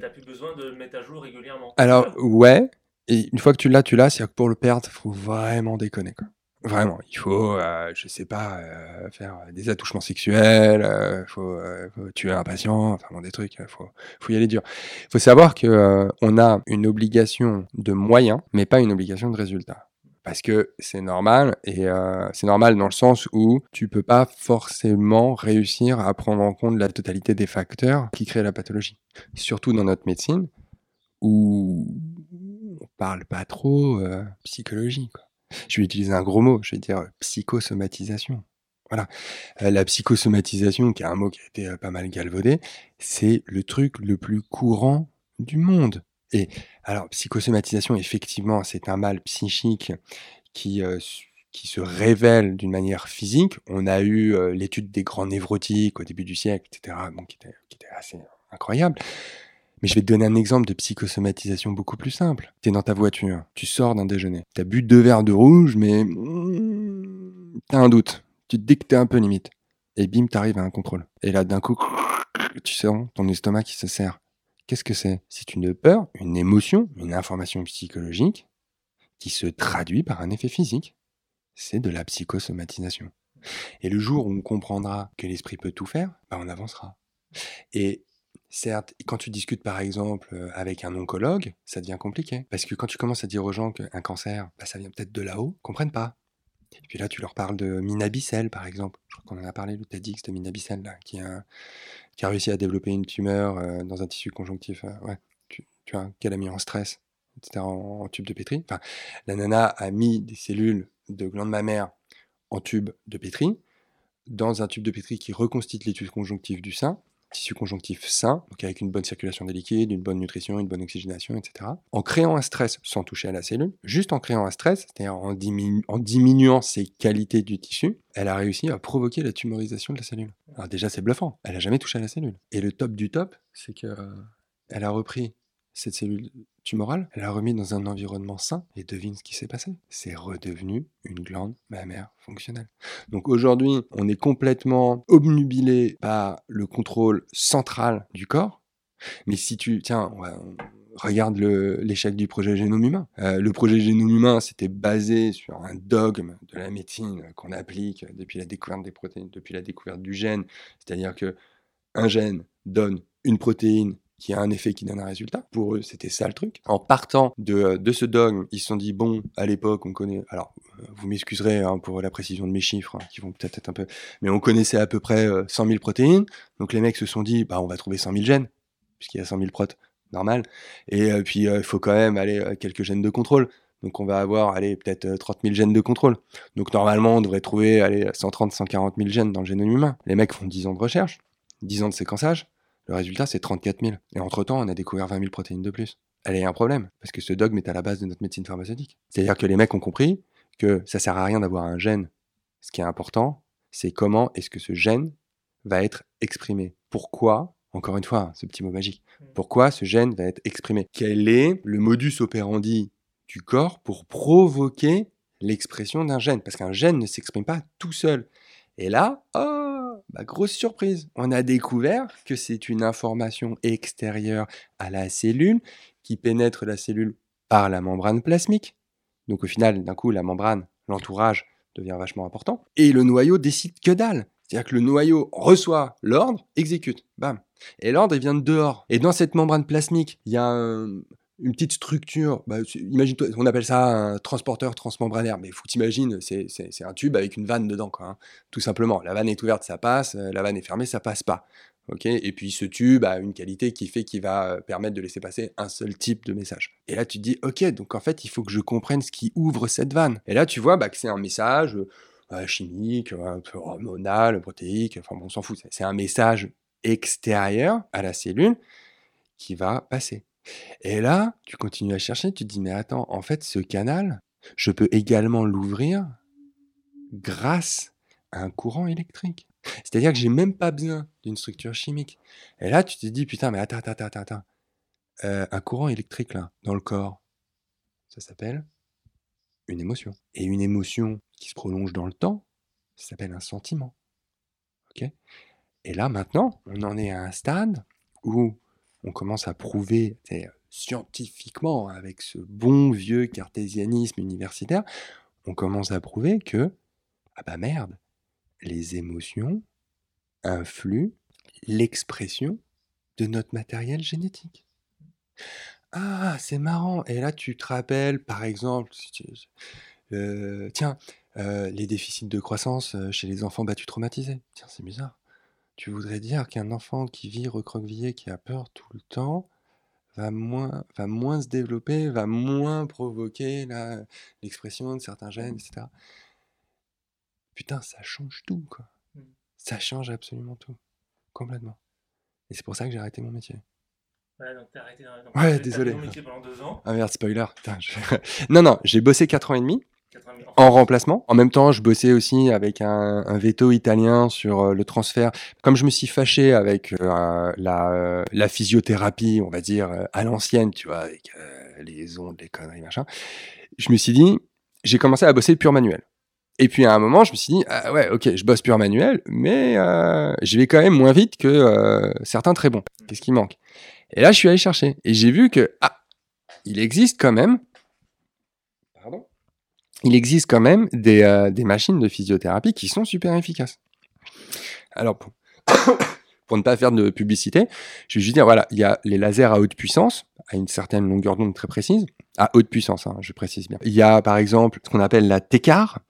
t'as plus besoin de le mettre à jour régulièrement. Alors, ouais. Et une fois que tu l'as, tu l'as. C'est-à-dire que pour le perdre, faut vraiment déconner, quoi. Vraiment, il faut, euh, je sais pas, euh, faire des attouchements sexuels, euh, faut, euh, faut tuer un patient, enfin bon, des trucs, euh, faut, faut y aller dur. faut savoir que on a une obligation de moyens, mais pas une obligation de résultat. Parce que c'est normal, et c'est normal dans le sens où tu peux pas forcément réussir à prendre en compte la totalité des facteurs qui créent la pathologie. Surtout dans notre médecine, où on parle pas trop psychologie. Quoi. Je vais utiliser un gros mot, je vais dire euh, psychosomatisation. Voilà. Euh, la psychosomatisation, qui est un mot qui a été euh, pas mal galvaudé, c'est le truc le plus courant du monde. Et alors, psychosomatisation, effectivement, c'est un mal psychique qui, qui se révèle d'une manière physique. On a eu l'étude des grands névrotiques au début du siècle, etc., bon, qui était assez incroyable. Mais je vais te donner un exemple de psychosomatisation beaucoup plus simple. Tu es dans ta voiture, tu sors d'un déjeuner, tu as bu deux verres de rouge, mais mm, tu as un doute. Tu te dis que tu es un peu limite. Et bim, tu arrives à un contrôle. Et là, d'un coup, tu sens ton estomac qui se serre. Qu'est-ce que c'est? C'est une peur, une émotion, une information psychologique qui se traduit par un effet physique. C'est de la psychosomatisation. Et le jour où on comprendra que l'esprit peut tout faire, bah on avancera. Et certes, quand tu discutes par exemple euh, avec un oncologue, ça devient compliqué. Parce que quand tu commences à dire aux gens qu'un cancer, bah, ça vient peut-être de là-haut, ils comprennent pas. Et puis là, tu leur parles de Minabicel, par exemple. Je crois qu'on en a parlé, le TEDx de Minabicel, là, qui a, qui a réussi à développer une tumeur euh, dans un tissu conjonctif, euh, ouais, tu, tu qu'elle a mis en stress, etc., en, en tube de pétri. Enfin, la nana a mis des cellules de glandes mammaires en tube de pétri, dans un tube de pétri qui reconstitue les tissus conjonctifs du sein, tissu conjonctif sain, donc avec une bonne circulation des liquides, une bonne nutrition, une bonne oxygénation, etc. En créant un stress sans toucher à la cellule, juste en créant un stress, c'est-à-dire en, diminuant ses qualités du tissu, elle a réussi à provoquer la tumorisation de la cellule. Alors déjà, c'est bluffant, elle n'a jamais touché à la cellule. Et le top du top, c'est que euh, elle a repris cette cellule tumorale, elle l'a remis dans un environnement sain et devine ce qui s'est passé. C'est redevenu une glande mammaire fonctionnelle. Donc aujourd'hui, on est complètement obnubilé par le contrôle central du corps. Mais si tu, tiens, regarde l'échec du projet génome humain. Euh, le projet génome humain, c'était basé sur un dogme de la médecine qu'on applique depuis la découverte des protéines, depuis la découverte du gène. C'est-à-dire que un gène donne une protéine qui a un effet qui donne un résultat. Pour eux, c'était ça le truc. En partant de, de ce dogme, ils se sont dit, bon, à l'époque, on connaît... Alors, euh, vous m'excuserez hein, pour la précision de mes chiffres, hein, qui vont peut-être être un peu... Mais on connaissait à peu près 100 euh, 000 protéines. Donc les mecs se sont dit, bah, on va trouver 100 000 gènes, puisqu'il y a 100 000 protes, normal. Et euh, puis, il faut quand même aller quelques gènes de contrôle. Donc on va avoir, allez, peut-être 30 000 gènes de contrôle. Donc normalement, on devrait trouver, allez, 130, 140 000 gènes dans le génome humain. Les mecs font 10 ans de recherche, 10 ans de séquençage. Le résultat, c'est 34 000. Et entre-temps, on a découvert 20 000 protéines de plus. Elle est un problème, parce que ce dogme est à la base de notre médecine pharmaceutique. C'est-à-dire que les mecs ont compris que ça sert à rien d'avoir un gène. Ce qui est important, c'est comment est-ce que ce gène va être exprimé. Pourquoi, encore une fois, ce petit mot magique, mm. pourquoi ce gène va être exprimé? Quel est le modus operandi du corps pour provoquer l'expression d'un gène? Parce qu'un gène ne s'exprime pas tout seul. Et là, oh, bah, grosse surprise, on a découvert que c'est une information extérieure à la cellule qui pénètre la cellule par la membrane plasmique. Donc au final, d'un coup, la membrane, l'entourage devient vachement important. Et le noyau décide que dalle. C'est-à-dire que le noyau reçoit l'ordre, exécute, bam. Et l'ordre, il vient de dehors. Et dans cette membrane plasmique, il y a un, une petite structure, bah, imagine-toi, on appelle ça un transporteur transmembranaire, mais faut que tu imagines, c'est un tube avec une vanne dedans, quoi, hein, tout simplement. La vanne est ouverte, ça passe, euh, la vanne est fermée, ça passe pas. et puis ce tube a une qualité qui fait qu'il va euh, permettre de laisser passer un seul type de message. Et là tu te dis, ok, donc en fait il faut que je comprenne ce qui ouvre cette vanne. Et là tu vois bah, que c'est un message euh, chimique, hormonal, protéique, enfin bon, on s'en fout, c'est un message extérieur à la cellule qui va passer. Et là, tu continues à chercher, tu te dis, mais attends, en fait, ce canal, je peux également l'ouvrir grâce à un courant électrique. C'est-à-dire que j'ai même pas besoin d'une structure chimique. Et là, tu te dis, putain, mais attends, attends, attends, attends. Euh, un courant électrique, là, dans le corps, ça s'appelle une émotion. Et une émotion qui se prolonge dans le temps, ça s'appelle un sentiment. OK? Et là, maintenant, on en est à un stade où on commence à prouver scientifiquement, avec ce bon vieux cartésianisme universitaire, on commence à prouver que, ah bah merde, les émotions influent l'expression de notre matériel génétique. Ah, c'est marrant. Et là, tu te rappelles, par exemple, euh, tiens, euh, les déficits de croissance euh, chez les enfants battus traumatisés. Tiens, c'est bizarre. Tu voudrais dire qu'un enfant qui vit recroquevillé, qui a peur tout le temps, va moins, va moins se développer, va moins provoquer l'expression de certains gènes, etc. Putain, ça change tout, quoi. Mmh. Ça change absolument tout. Complètement. Et c'est pour ça que j'ai arrêté mon métier. Ouais, donc t'as arrêté dans, ouais, désolé. Métier pendant deux ans. Ah merde, spoiler. non, non, j'ai bossé 4 ans et demi en remplacement. En même temps, je bossais aussi avec un, un veto italien sur euh, le transfert. Comme je me suis fâché avec euh, la, euh, la, physiothérapie, on va dire, à l'ancienne, tu vois, avec les ondes, les conneries, machin, je me suis dit, j'ai commencé à bosser pur manuel. Et puis à un moment, je me suis dit, ah ouais, ok, je bosse pur manuel, mais je vais quand même moins vite que certains très bons. Qu'est-ce qui manque? Et là, je suis allé chercher. Et j'ai vu que, ah, il existe quand même il existe quand même euh, des, machines de physiothérapie qui sont super efficaces. Alors, pour, ne pas faire de publicité, je vais juste dire, voilà, il y a les lasers à haute puissance, à une certaine longueur d'onde très précise, à haute puissance, hein, je précise bien. Il y a par exemple ce qu'on appelle la TECAR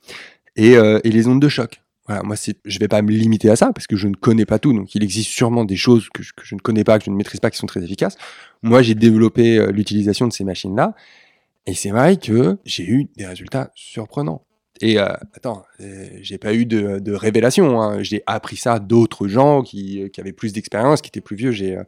et, euh, et les ondes de choc. Voilà, moi, je vais pas me limiter à ça parce que je ne connais pas tout. Donc, il existe sûrement des choses que je, que je ne connais pas, que je ne maîtrise pas, qui sont très efficaces. Moi, j'ai développé euh, l'utilisation de ces machines-là et c'est vrai que j'ai eu des résultats surprenants. Et euh, attends, euh, j'ai pas eu de, de révélation. Hein. J'ai appris ça d'autres gens qui, qui, avaient plus d'expérience, qui étaient plus vieux. J'ai, euh,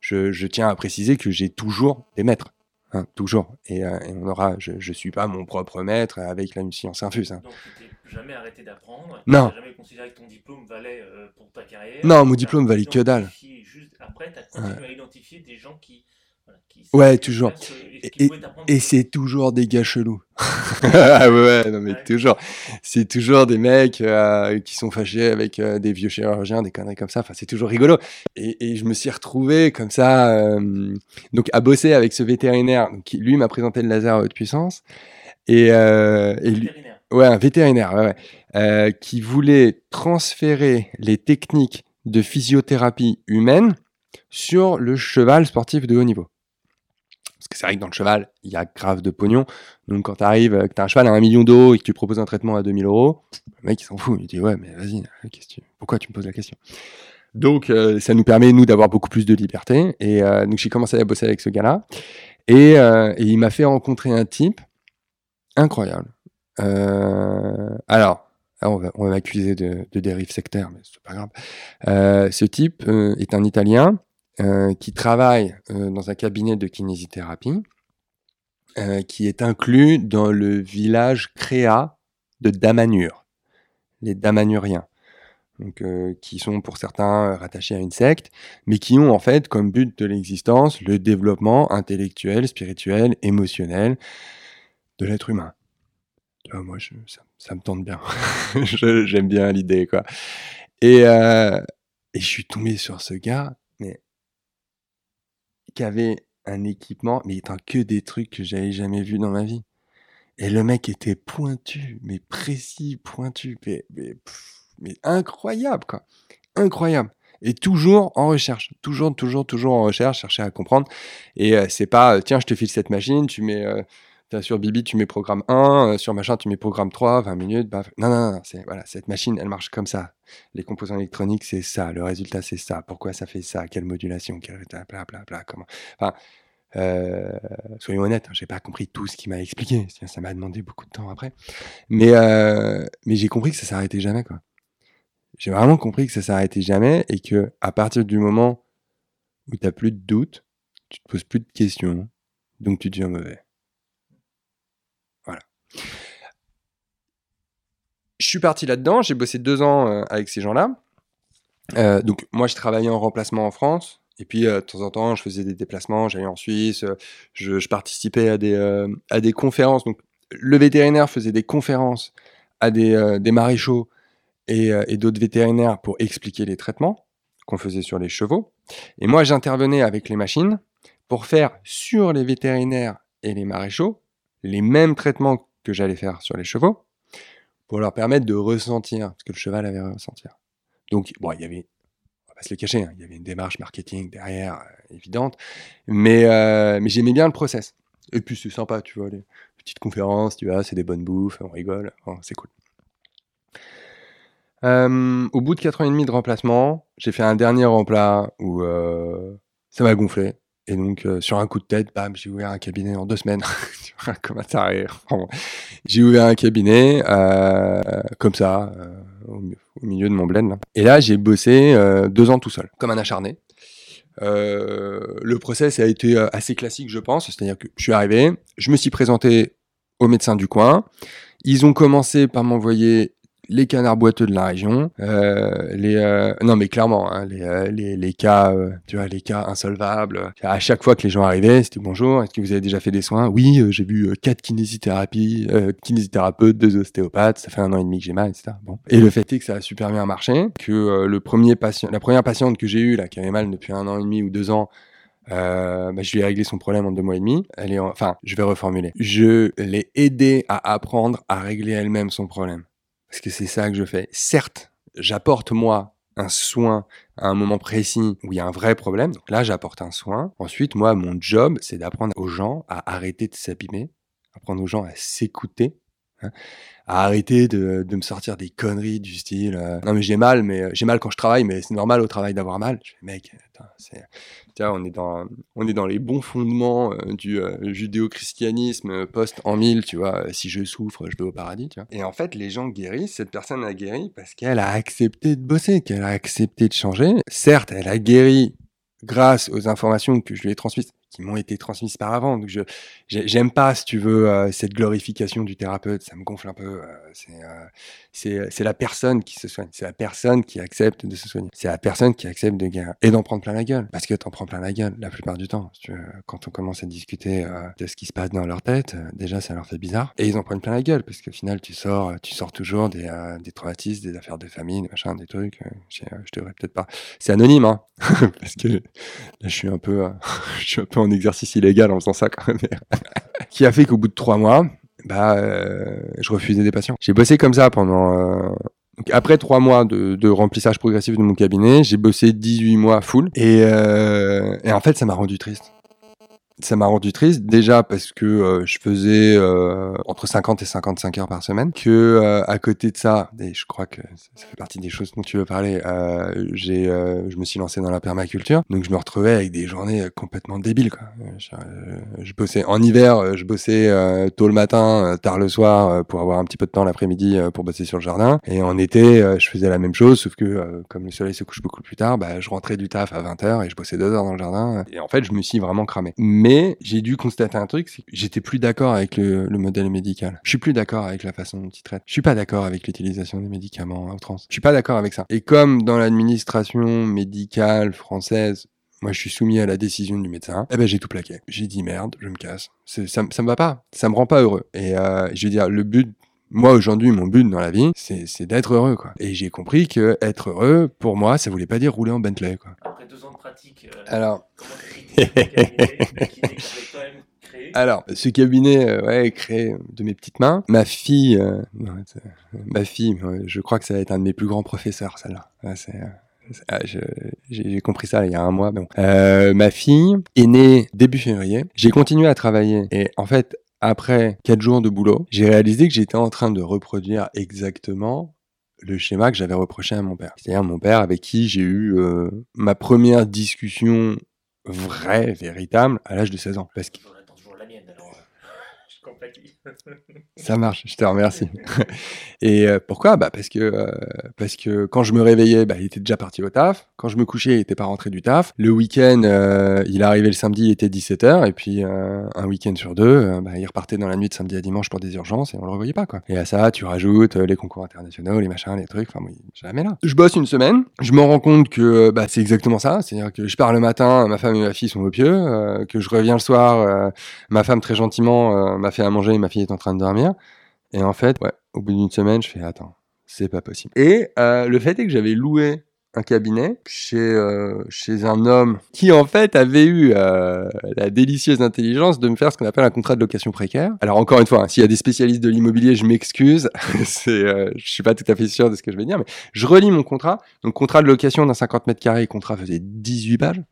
je, je, tiens à préciser que j'ai toujours des maîtres. Hein, toujours. Et, euh, et, on aura, je, je suis pas mon propre maître avec la science infuse. Hein. Donc, tu jamais arrêté d'apprendre? Non. jamais considéré que ton diplôme valait euh, pour ta carrière? Non, mon diplôme valait que dalle. Juste après, tu as continué ouais. à identifier des gens qui. Voilà, qui ouais, toujours. Et, et, et c'est toujours des gars chelous. ah ouais, non mais ouais. toujours. C'est toujours des mecs euh, qui sont fâchés avec euh, des vieux chirurgiens, des conneries comme ça. Enfin, c'est toujours rigolo. Et, et, je me suis retrouvé comme ça, euh, donc à bosser avec ce vétérinaire qui lui m'a présenté le laser à haute puissance. Et, euh, lui, ouais, un vétérinaire, ouais, ouais euh, qui voulait transférer les techniques de physiothérapie humaine sur le cheval sportif de haut niveau. Parce que c'est vrai que dans le cheval, il y a grave de pognon. Donc quand tu arrives, que tu as un cheval à 1 million d'euros et que tu proposes un traitement à 2000 euros, le mec il s'en fout. Il dit ouais, mais vas-y, tu... pourquoi tu me poses la question? Donc euh, ça nous permet, nous, d'avoir beaucoup plus de liberté. Et euh, donc j'ai commencé à bosser avec ce gars-là. Et, il m'a fait rencontrer un type incroyable. alors, on va, va m'accuser de, de, dérive sectaire, mais c'est pas grave. Euh, ce type euh, est un Italien euh, qui travaille euh, dans un cabinet de kinésithérapie euh, qui est inclus dans le village créa de Damanur, les Damanuriens. Donc, euh, qui sont pour certains rattachés à une secte, mais qui ont en fait comme but de l'existence le développement intellectuel, spirituel, émotionnel de l'être humain. Ah, moi, je, ça, ça, me tente bien. J'aime bien l'idée, quoi. Et, euh, et je suis tombé sur ce gars, avait un équipement, mais étant que des trucs que j'avais jamais vus dans ma vie. Et le mec était pointu, mais précis, pointu, mais, mais, incroyable, quoi. Incroyable. Et toujours en recherche, toujours, toujours, toujours en recherche, chercher à comprendre. Et euh, c'est pas, tiens, je te file cette machine, tu mets. Euh, sur Bibi, tu mets programme 1, euh, sur machin, tu mets programme 3, 20 minutes. Bah, non, non, non, c'est, voilà, cette machine, elle marche comme ça. Les composants électroniques, c'est ça. Le résultat, c'est ça. Pourquoi ça fait ça? Quelle modulation? Quelle bla, bla, bla, comment? Enfin, euh, soyons honnêtes, hein, j'ai pas compris tout ce qu'il m'a expliqué. Ça m'a demandé beaucoup de temps après. Mais, euh, mais j'ai compris que ça s'arrêtait jamais, quoi. J'ai vraiment compris que ça s'arrêtait jamais et que à partir du moment où tu plus de doutes, tu te poses plus de questions, donc tu deviens mauvais. Je suis parti là-dedans, j'ai bossé deux ans euh, avec ces gens-là. Euh, donc moi, je travaillais en remplacement en France. Et puis, euh, de temps en temps, je faisais des déplacements, j'allais en Suisse, je, participais à des, à des conférences. Donc, le vétérinaire faisait des conférences à des, des maréchaux et, et d'autres vétérinaires pour expliquer les traitements qu'on faisait sur les chevaux. Et moi, j'intervenais avec les machines pour faire sur les vétérinaires et les maréchaux les mêmes traitements que j'allais faire sur les chevaux pour leur permettre de ressentir ce que le cheval avait à ressentir. Donc, bon, il y avait, on va pas se le cacher, hein, il y avait une démarche marketing derrière, euh, évidente, mais, euh, mais j'aimais bien le process. Et puis c'est sympa, tu vois, les petites conférences, tu vois, c'est des bonnes bouffes, on rigole, c'est cool. Euh, au bout de 4 ans et demi de remplacement, j'ai fait un dernier remplat où ça m'a gonflé. Et donc, euh, sur un coup de tête, bam, j'ai ouvert un cabinet en deux semaines. comme un taré. j'ai ouvert un cabinet, euh, comme ça, euh, au, milieu de mon bled. Là. Et là, j'ai bossé euh, deux ans tout seul, comme un acharné. le process a été assez classique, je pense. C'est-à-dire que je suis arrivé, je me suis présenté au médecin du coin. Ils ont commencé par m'envoyer les canards boiteux de la région, euh, les euh, non mais clairement hein, les, euh, les, les cas euh, tu vois les cas insolvables. À chaque fois que les gens arrivaient, c'était bonjour, est-ce que vous avez déjà fait des soins? Oui, euh, j'ai vu quatre kinésithérapies, kinésithérapeutes, deux ostéopathes, ça fait un an et demi que j'ai mal, etc. Bon. Et le fait est que ça a super bien marché, que le premier patient, la première patiente que j'ai eue là qui avait mal depuis un an et demi ou deux ans. Euh, bah, je lui ai réglé son problème en deux mois et demi. Elle est en... Enfin, je vais reformuler. Je l'ai aidé à apprendre à régler elle-même son problème. Parce que c'est ça que je fais. Certes, j'apporte moi un soin à un moment précis où il y a un vrai problème. Donc là, j'apporte un soin. Ensuite, moi, mon job, c'est d'apprendre aux gens à arrêter de s'abîmer, apprendre aux gens à s'écouter, hein, à arrêter de, de me sortir des conneries du style euh, non mais j'ai mal mais euh, j'ai mal quand je travaille mais c'est normal au travail d'avoir mal. Je fais mec attends, c'est vois, on est dans on est dans les bons fondements euh, du euh, judéo-christianisme post en mille tu vois si je souffre je vais au paradis tu vois. Et en fait les gens guérissent cette personne a guéri parce qu'elle a accepté de bosser qu'elle a accepté de changer. Certes elle a guéri grâce aux informations que je lui ai transmises qui m'ont été transmises par avant. Donc je j'ai- j'aime pas, si tu veux, euh, cette glorification du thérapeute. Ça me gonfle un peu. euh, c'est euh, la personne qui se soigne. C'est la personne qui accepte de se soigner. C'est la personne qui accepte de guérir et d'en prendre plein la gueule. Parce que t'en prends plein la gueule la plupart du temps. Quand on commence à discuter euh, de ce qui se passe dans leur tête, euh, déjà ça leur fait bizarre et ils en prennent plein la gueule parce qu'au final tu sors, tu sors toujours des des traumatismes, des affaires de famille, des machins, des trucs. je devrais peut-être pas. C'est anonyme, hein, parce que là je suis un peu, je suis un peu en exercice illégal en faisant ça quand même. qui a fait qu'au bout de trois mois, bah, euh, je refusais des patients. J'ai bossé comme ça pendant. euh, après trois mois de, remplissage progressif de mon cabinet, j'ai bossé 18 mois full. Euh, et en fait, ça m'a rendu triste. Ça m'a rendu triste déjà parce que euh, je faisais euh, entre 50 et 55 heures par semaine. Que euh, à côté de ça, et je crois que ça fait partie des choses dont tu veux parler. Euh, j'ai, euh, je me suis lancé dans la permaculture, donc je me retrouvais avec des journées euh, complètement débiles. Quoi. Je, bossais en hiver, je bossais tôt le matin, tard le soir pour avoir un petit peu de temps l'après-midi pour bosser sur le jardin. Et en été, je faisais la même chose, sauf que comme le soleil se couche beaucoup plus tard, bah, je rentrais du taf à 20h et je bossais deux heures dans le jardin. Et en fait, je me suis vraiment cramé. Mais j'ai dû constater un truc, c'est que j'étais plus d'accord avec le, le modèle médical. Je suis plus d'accord avec la façon dont il traite. Je suis pas d'accord avec l'utilisation des médicaments à outrance. Je suis pas d'accord avec ça. Et comme dans l'administration médicale française, moi, je suis soumis à la décision du médecin. Eh ben, j'ai tout plaqué. J'ai dit merde, je me casse. Ça, ça me va pas. Ça me rend pas heureux. Et euh, je veux dire, le but, moi aujourd'hui, mon but dans la vie, c'est d'être heureux, quoi. Et j'ai compris que être heureux, pour moi, ça voulait pas dire rouler en Bentley, quoi. Après deux ans de pratique, euh, Alors, alors, ce cabinet, euh, ouais, est créé de mes petites mains. Ma fille, euh, c'est- ma fille, je crois que ça va être un de mes plus grands professeurs, celle-là. Ouais, c'est, euh, ah, j'ai j'ai compris ça il y a un mois. Bon. Euh, ma fille est née début février. J'ai continué à travailler et en fait, après quatre jours de boulot, j'ai réalisé que j'étais en train de reproduire exactement le schéma que j'avais reproché à mon père. C'est-à-dire mon père avec qui j'ai eu euh, ma première discussion vraie, véritable, à l'âge de 16 ans Toujours- attends, toujours la mienne alors. euh, Ça marche, je te remercie. Et euh, pourquoi? Bah parce que euh, parce que quand je me réveillais, bah, il était déjà parti au taf. Quand je me couchais, il était pas rentré du taf. Le week-end, euh, il arrivait le samedi, il était 17h et puis euh, un week-end sur deux, bah, il repartait dans la nuit de samedi à dimanche pour des urgences et on le revoyait pas quoi. Et à ça, tu rajoutes les concours internationaux, les machins, les trucs. Enfin, jamais là. Je bosse une semaine, je me rends compte que bah, c'est exactement ça. C'est-à-dire que je pars le matin, ma femme et ma fille sont au pieu, que je reviens le soir, ma femme très gentiment m'a à manger ma fille est en train de dormir. Et en fait, au bout d'une semaine, je fais attends, c'est pas possible. Et euh, le fait est que j'avais loué un cabinet chez euh, chez un homme qui en fait avait eu euh, la délicieuse intelligence de me faire ce qu'on appelle un contrat de location précaire. Alors encore une fois, hein, s'il y a des spécialistes de l'immobilier, je m'excuse, c'est euh, je suis pas tout à fait sûr de ce que je vais dire, mais je relis mon contrat. Donc contrat de location d'un 50 mètres carrés, contrat faisait 18 pages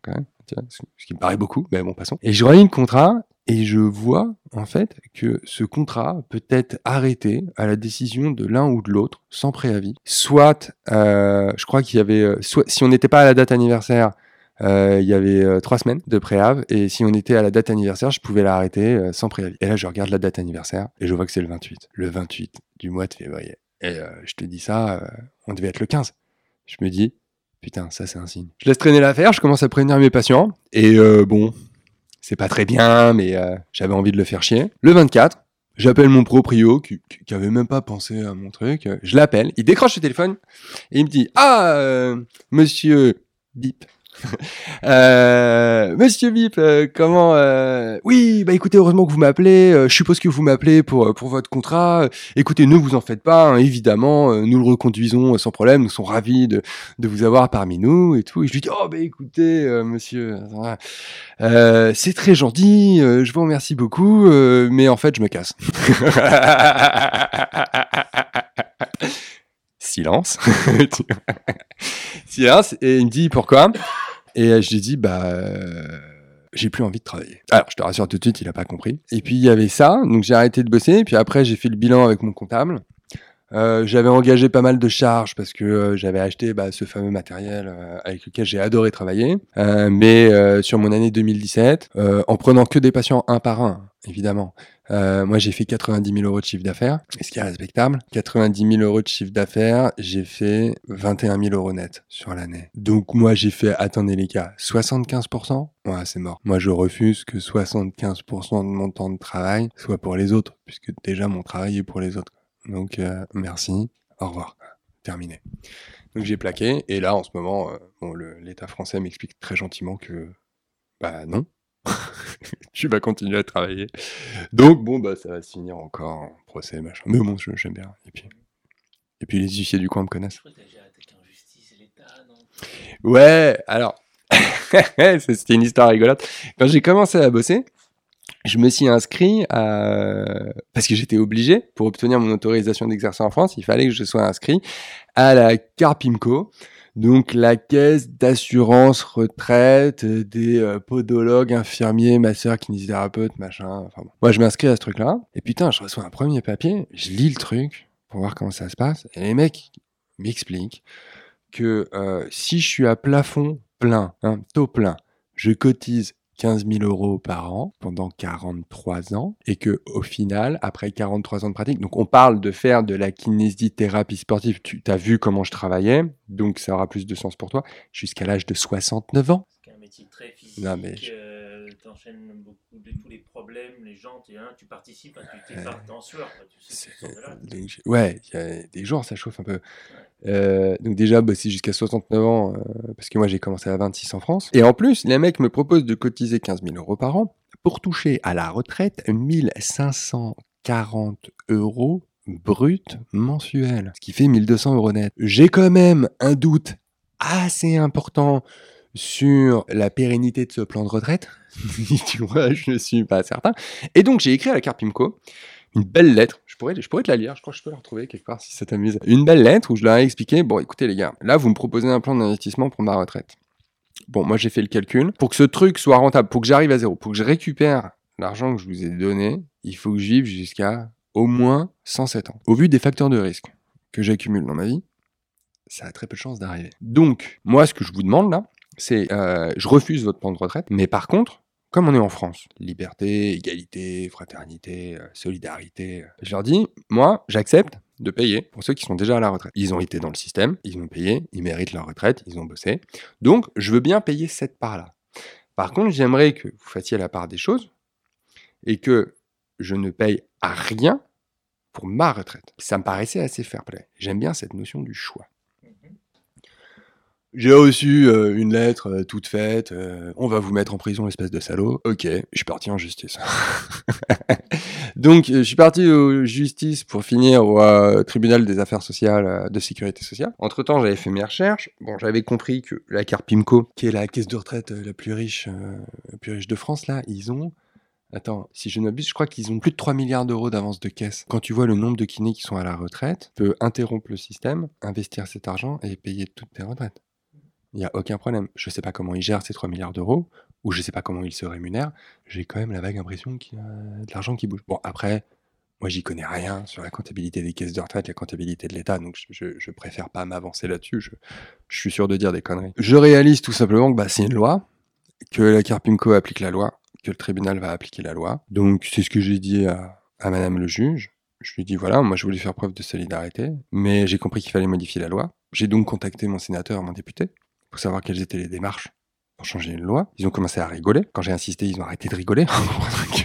ce qui me paraît beaucoup, mais bon passons. Et je relis le contrat et je vois en fait que ce contrat peut être arrêté à la décision de l'un ou de l'autre sans préavis. Soit, euh, je crois qu'il y avait, euh, soit si on n'était pas à la date anniversaire, euh, il y avait euh, trois semaines de préavis et si on était à la date anniversaire, je pouvais l'arrêter euh, sans préavis. Et là, je regarde la date anniversaire et je vois que c'est le 28, le 28 du mois de février. Et euh, je te dis ça, on devait être le 15. Je me dis, putain, ça c'est un signe. Je laisse traîner l'affaire, je commence à prévenir mes patients et bon, c'est pas très bien, mais euh, j'avais envie de le faire chier. Le 24, j'appelle mon proprio qui, qui, avait même pas pensé à mon truc. Je l'appelle, il décroche le téléphone et il me dit Ah, euh, monsieur Bip. Euh, monsieur Bip, euh, comment euh, Oui, bah écoutez, heureusement que vous m'appelez. Je suppose que vous m'appelez pour pour votre contrat. Écoutez, ne vous en faites pas. hein, évidemment, nous le reconduisons sans problème. Nous sommes ravis de de vous avoir parmi nous et tout. Et je lui dis oh bah écoutez, monsieur, c'est très gentil. je vous remercie beaucoup, mais en fait, je me casse. Silence. Silence. Et il me dit pourquoi? Et euh, je lui dis bah euh, j'ai plus envie de travailler. Alors, je te rassure tout de suite, il a pas compris. Et puis, il y avait ça, donc j'ai arrêté de bosser. Et puis après, j'ai fait le bilan avec mon comptable. Euh, j'avais engagé pas mal de charges parce que j'avais acheté bah, ce fameux matériel avec lequel j'ai adoré travailler. Mais sur mon année 2017, euh, en prenant que des patients un par un, évidemment, euh, moi j'ai fait 90 000 euros de chiffre d'affaires, ce qui est respectable. 90 000 euros de chiffre d'affaires, j'ai fait 21 000 euros net sur l'année. Donc moi j'ai fait, attendez les gars, 75% Ouais, c'est mort. Moi je refuse que 75% de mon temps de travail soit pour les autres, puisque déjà mon travail est pour les autres. Donc euh, merci, au revoir. Terminé. Donc j'ai plaqué et là en ce moment, euh, l'État français m'explique très gentiment que bah non, tu vas continuer à travailler. Donc bon bah ça va se finir encore en procès machin. Mais bon je- j'aime bien. Et puis et puis les huissiers du coin me connaissent. Ouais, alors, c'était une histoire rigolote. Quand j'ai commencé à bosser, je me suis inscrit à... parce que j'étais obligé, pour obtenir mon autorisation d'exercer en France, il fallait que je sois inscrit à la CARPIMCO, donc la caisse d'assurance retraite des euh, podologues, infirmiers, masseurs, kinésithérapeutes, machin. Enfin bon. Moi, je m'inscris à ce truc-là, et putain, je reçois un premier papier, je lis le truc pour voir comment ça se passe, et les mecs m'expliquent que euh, si je suis à plafond plein, hein, taux plein, je cotise 15 000 euros par an pendant 43 ans et que au final, après 43 ans de pratique, donc on parle de faire de la kinésithérapie sportive, tu as vu comment je travaillais, donc ça aura plus de sens pour toi, jusqu'à l'âge de 69 ans. C'est un métier très physique. Non, mais je- euh, t'enchaînes beaucoup de tous les problèmes, les gens, tu participes, hein, tu t'es pas en sueur. quoi, Tu sais, donc, ouais, il y a des jours, ça chauffe un peu. Euh, donc déjà, bah, c'est jusqu'à 69 ans, euh, parce que moi j'ai commencé à 26 en France. Et en plus, les mecs me proposent de cotiser 15 000 euros par an pour toucher à la retraite 1540 euros brut mensuel, ce qui fait 1200 euros net. J'ai quand même un doute assez important sur la pérennité de ce plan de retraite. tu vois, je ne suis pas certain. Et donc j'ai écrit à la Carpimco une belle lettre. Je pourrais, je pourrais te la lire, je crois que je peux la retrouver quelque part si ça t'amuse. Une belle lettre où je leur ai expliqué bon, écoutez les gars, là vous me proposez un plan d'investissement pour ma retraite. Bon, moi j'ai fait le calcul. Pour que ce truc soit rentable, pour que j'arrive à zéro, pour que je récupère l'argent que je vous ai donné, il faut que je vive jusqu'à au moins 107 ans. Au vu des facteurs de risque que j'accumule dans ma vie, ça a très peu de chances d'arriver. Donc, moi, ce que je vous demande là, c'est euh, je refuse votre plan de retraite, mais par contre, comme on est en France, liberté, égalité, fraternité, euh, solidarité, euh, je leur dis, moi, j'accepte de payer pour ceux qui sont déjà à la retraite. Ils ont été dans le système, ils ont payé, ils méritent leur retraite, ils ont bossé. Donc, je veux bien payer cette part-là. Par contre, j'aimerais que vous fassiez la part des choses et que je ne paye à rien pour ma retraite. Ça me paraissait assez fair play. J'aime bien cette notion du choix. J'ai reçu euh, une lettre euh, toute faite. euh, on va vous mettre en prison, espèce de salaud. Ok, je suis parti en justice. Donc, euh, je suis parti en justice pour finir au euh, tribunal des affaires sociales euh, de sécurité sociale. Entre temps, j'avais fait mes recherches. Bon, j'avais compris que la Carpimco, qui est la caisse de retraite la plus riche, euh, la plus riche de France, là, ils ont Attends, si je n'abuse, je crois qu'ils ont plus de 3 milliards d'euros d'avance de caisse. Quand tu vois le nombre de kinés qui sont à la retraite, tu peux interrompre le système, investir cet argent et payer toutes tes retraites. Il n'y a aucun problème. Je ne sais pas comment ils gèrent ces 3 milliards d'euros, ou je ne sais pas comment ils se rémunèrent. J'ai quand même la vague impression qu'il y a de l'argent qui bouge. Bon, après, moi, j'y connais rien sur la comptabilité des caisses de retraite, la comptabilité de l'État, donc je, je- préfère pas m'avancer là-dessus. Je, je suis sûr de dire des conneries. Je réalise tout simplement que bah, c'est une loi, que la Carpimco applique la loi, que le tribunal va appliquer la loi. Donc, c'est ce que j'ai dit à, à Madame le juge. Je lui ai dit, voilà, moi je voulais faire preuve de solidarité, mais j'ai compris qu'il fallait modifier la loi. J'ai donc contacté mon sénateur, mon député, savoir quelles étaient les démarches pour changer une loi. Ils ont commencé à rigoler. Quand j'ai insisté, ils ont arrêté de rigoler.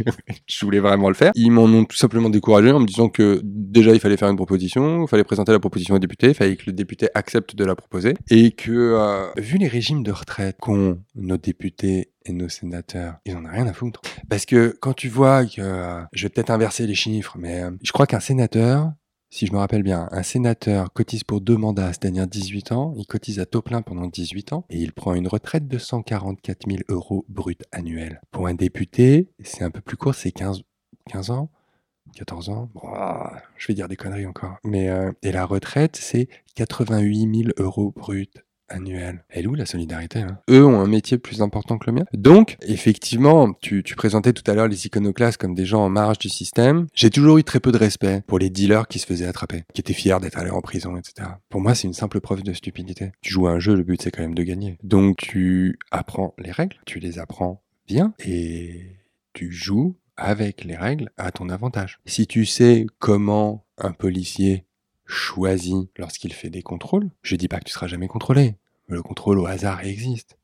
Je voulais vraiment le faire. Ils m'en ont tout simplement découragé en me disant que déjà il fallait faire une proposition, il fallait présenter la proposition au député, il fallait que le député accepte de la proposer et que euh, vu les régimes de retraite qu'ont nos députés et nos sénateurs, ils en ont rien à foutre. Parce que quand tu vois que euh, je vais peut-être inverser les chiffres, mais euh, je crois qu'un sénateur si je me rappelle bien, un sénateur cotise pour deux mandats, c'est-à-dire 18 ans, il cotise à taux plein pendant 18 ans et il prend une retraite de 144 000 euros brut annuels. Pour un député, c'est un peu plus court, c'est 15, 15 ans 14 ans Je vais dire des conneries encore. Mais, euh, et la retraite, c'est 88 000 euros brut annuel. Elle est où la solidarité hein? Eux ont un métier plus important que le mien. Donc, effectivement, tu, tu présentais tout à l'heure les iconoclastes comme des gens en marge du système. J'ai toujours eu très peu de respect pour les dealers qui se faisaient attraper, qui étaient fiers d'être allés en prison, etc. Pour moi, c'est une simple preuve de stupidité. Tu joues à un jeu, le but c'est quand même de gagner. Donc, tu apprends les règles, tu les apprends bien et tu joues avec les règles à ton avantage. Si tu sais comment un policier choisit lorsqu'il fait des contrôles, je dis pas que tu seras jamais contrôlé. Le contrôle au hasard existe.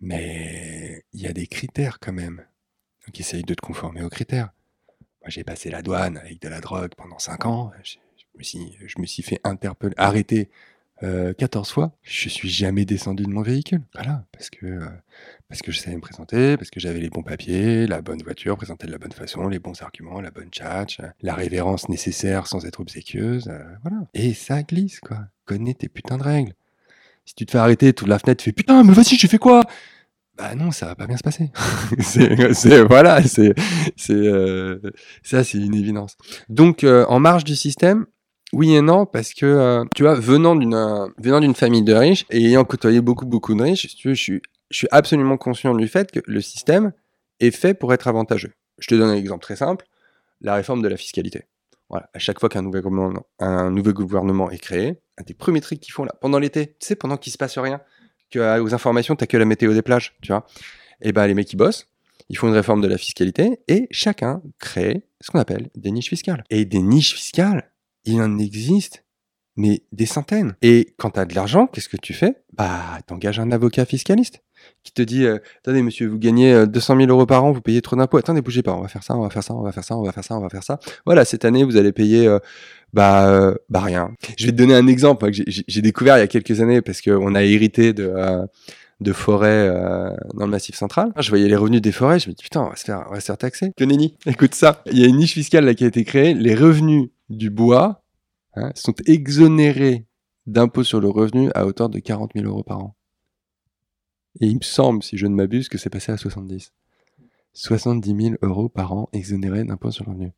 Mais il y a des critères quand même. Donc essaye de te conformer aux critères. Moi j'ai passé la douane avec de la drogue pendant 5 ans. Je, je me, suis, je me suis fait interpeller, arrêter euh, 14 fois. Je suis jamais descendu de mon véhicule. Voilà, parce que, euh, parce que je savais me présenter, parce que j'avais les bons papiers, la bonne voiture présentée de la bonne façon, les bons arguments, la bonne tchatch, la révérence nécessaire sans être obséquieuse. euh, voilà. Et ça glisse, quoi. Connais tes putains de règles. Si tu te fais arrêter, tu ouvres la fenêtre, tu fais putain, mais vas-y, j'ai fait quoi? Bah non, ça va pas bien se passer. c'est, voilà, c'est, euh, ça, c'est une évidence. Donc, euh, en marge du système, oui et non, parce que, euh, tu vois, venant d'une, famille de riches et ayant côtoyé beaucoup, beaucoup de riches, je suis, je suis absolument conscient du fait que le système est fait pour être avantageux. Je te donne un exemple très simple, la réforme de la fiscalité. Voilà, à chaque fois qu'un nouvel gouvernement, est créé, un des premiers trucs qu'ils font là, pendant l'été, tu sais, pendant qu'il se passe rien, que euh, aux informations, t'as que la météo des plages, tu vois. Et ben les mecs ils bossent, ils font une réforme de la fiscalité et chacun crée ce qu'on appelle des niches fiscales. Et des niches fiscales, il en existe, mais des centaines. Et quand tu as de l'argent, qu'est-ce que tu fais? Bah, t'engages un avocat fiscaliste qui te dit euh, Attendez, monsieur, vous gagnez euh, 200 000 euros par an, vous payez trop d'impôts. Attendez, bougez pas, on va faire ça, on va faire ça, on va faire ça, on va faire ça, on va faire ça. Voilà, cette année, vous allez payer. euh, bah, euh, bah rien. Je vais te donner un exemple hein, que j'ai- découvert il y a quelques années parce qu'on a hérité de, euh, de forêts euh, dans le Massif Central. Je voyais les revenus des forêts, je me dis putain, on va se faire, on va se faire taxer. Que nenni, écoute ça. Il y a une niche fiscale là qui a été créée. Les revenus du bois hein, sont exonérés d'impôt sur le revenu à hauteur de 40 000 euros par an. Et il me semble, si je ne m'abuse, que c'est passé à 70. 70 000 euros par an exonérés d'impôt sur le revenu.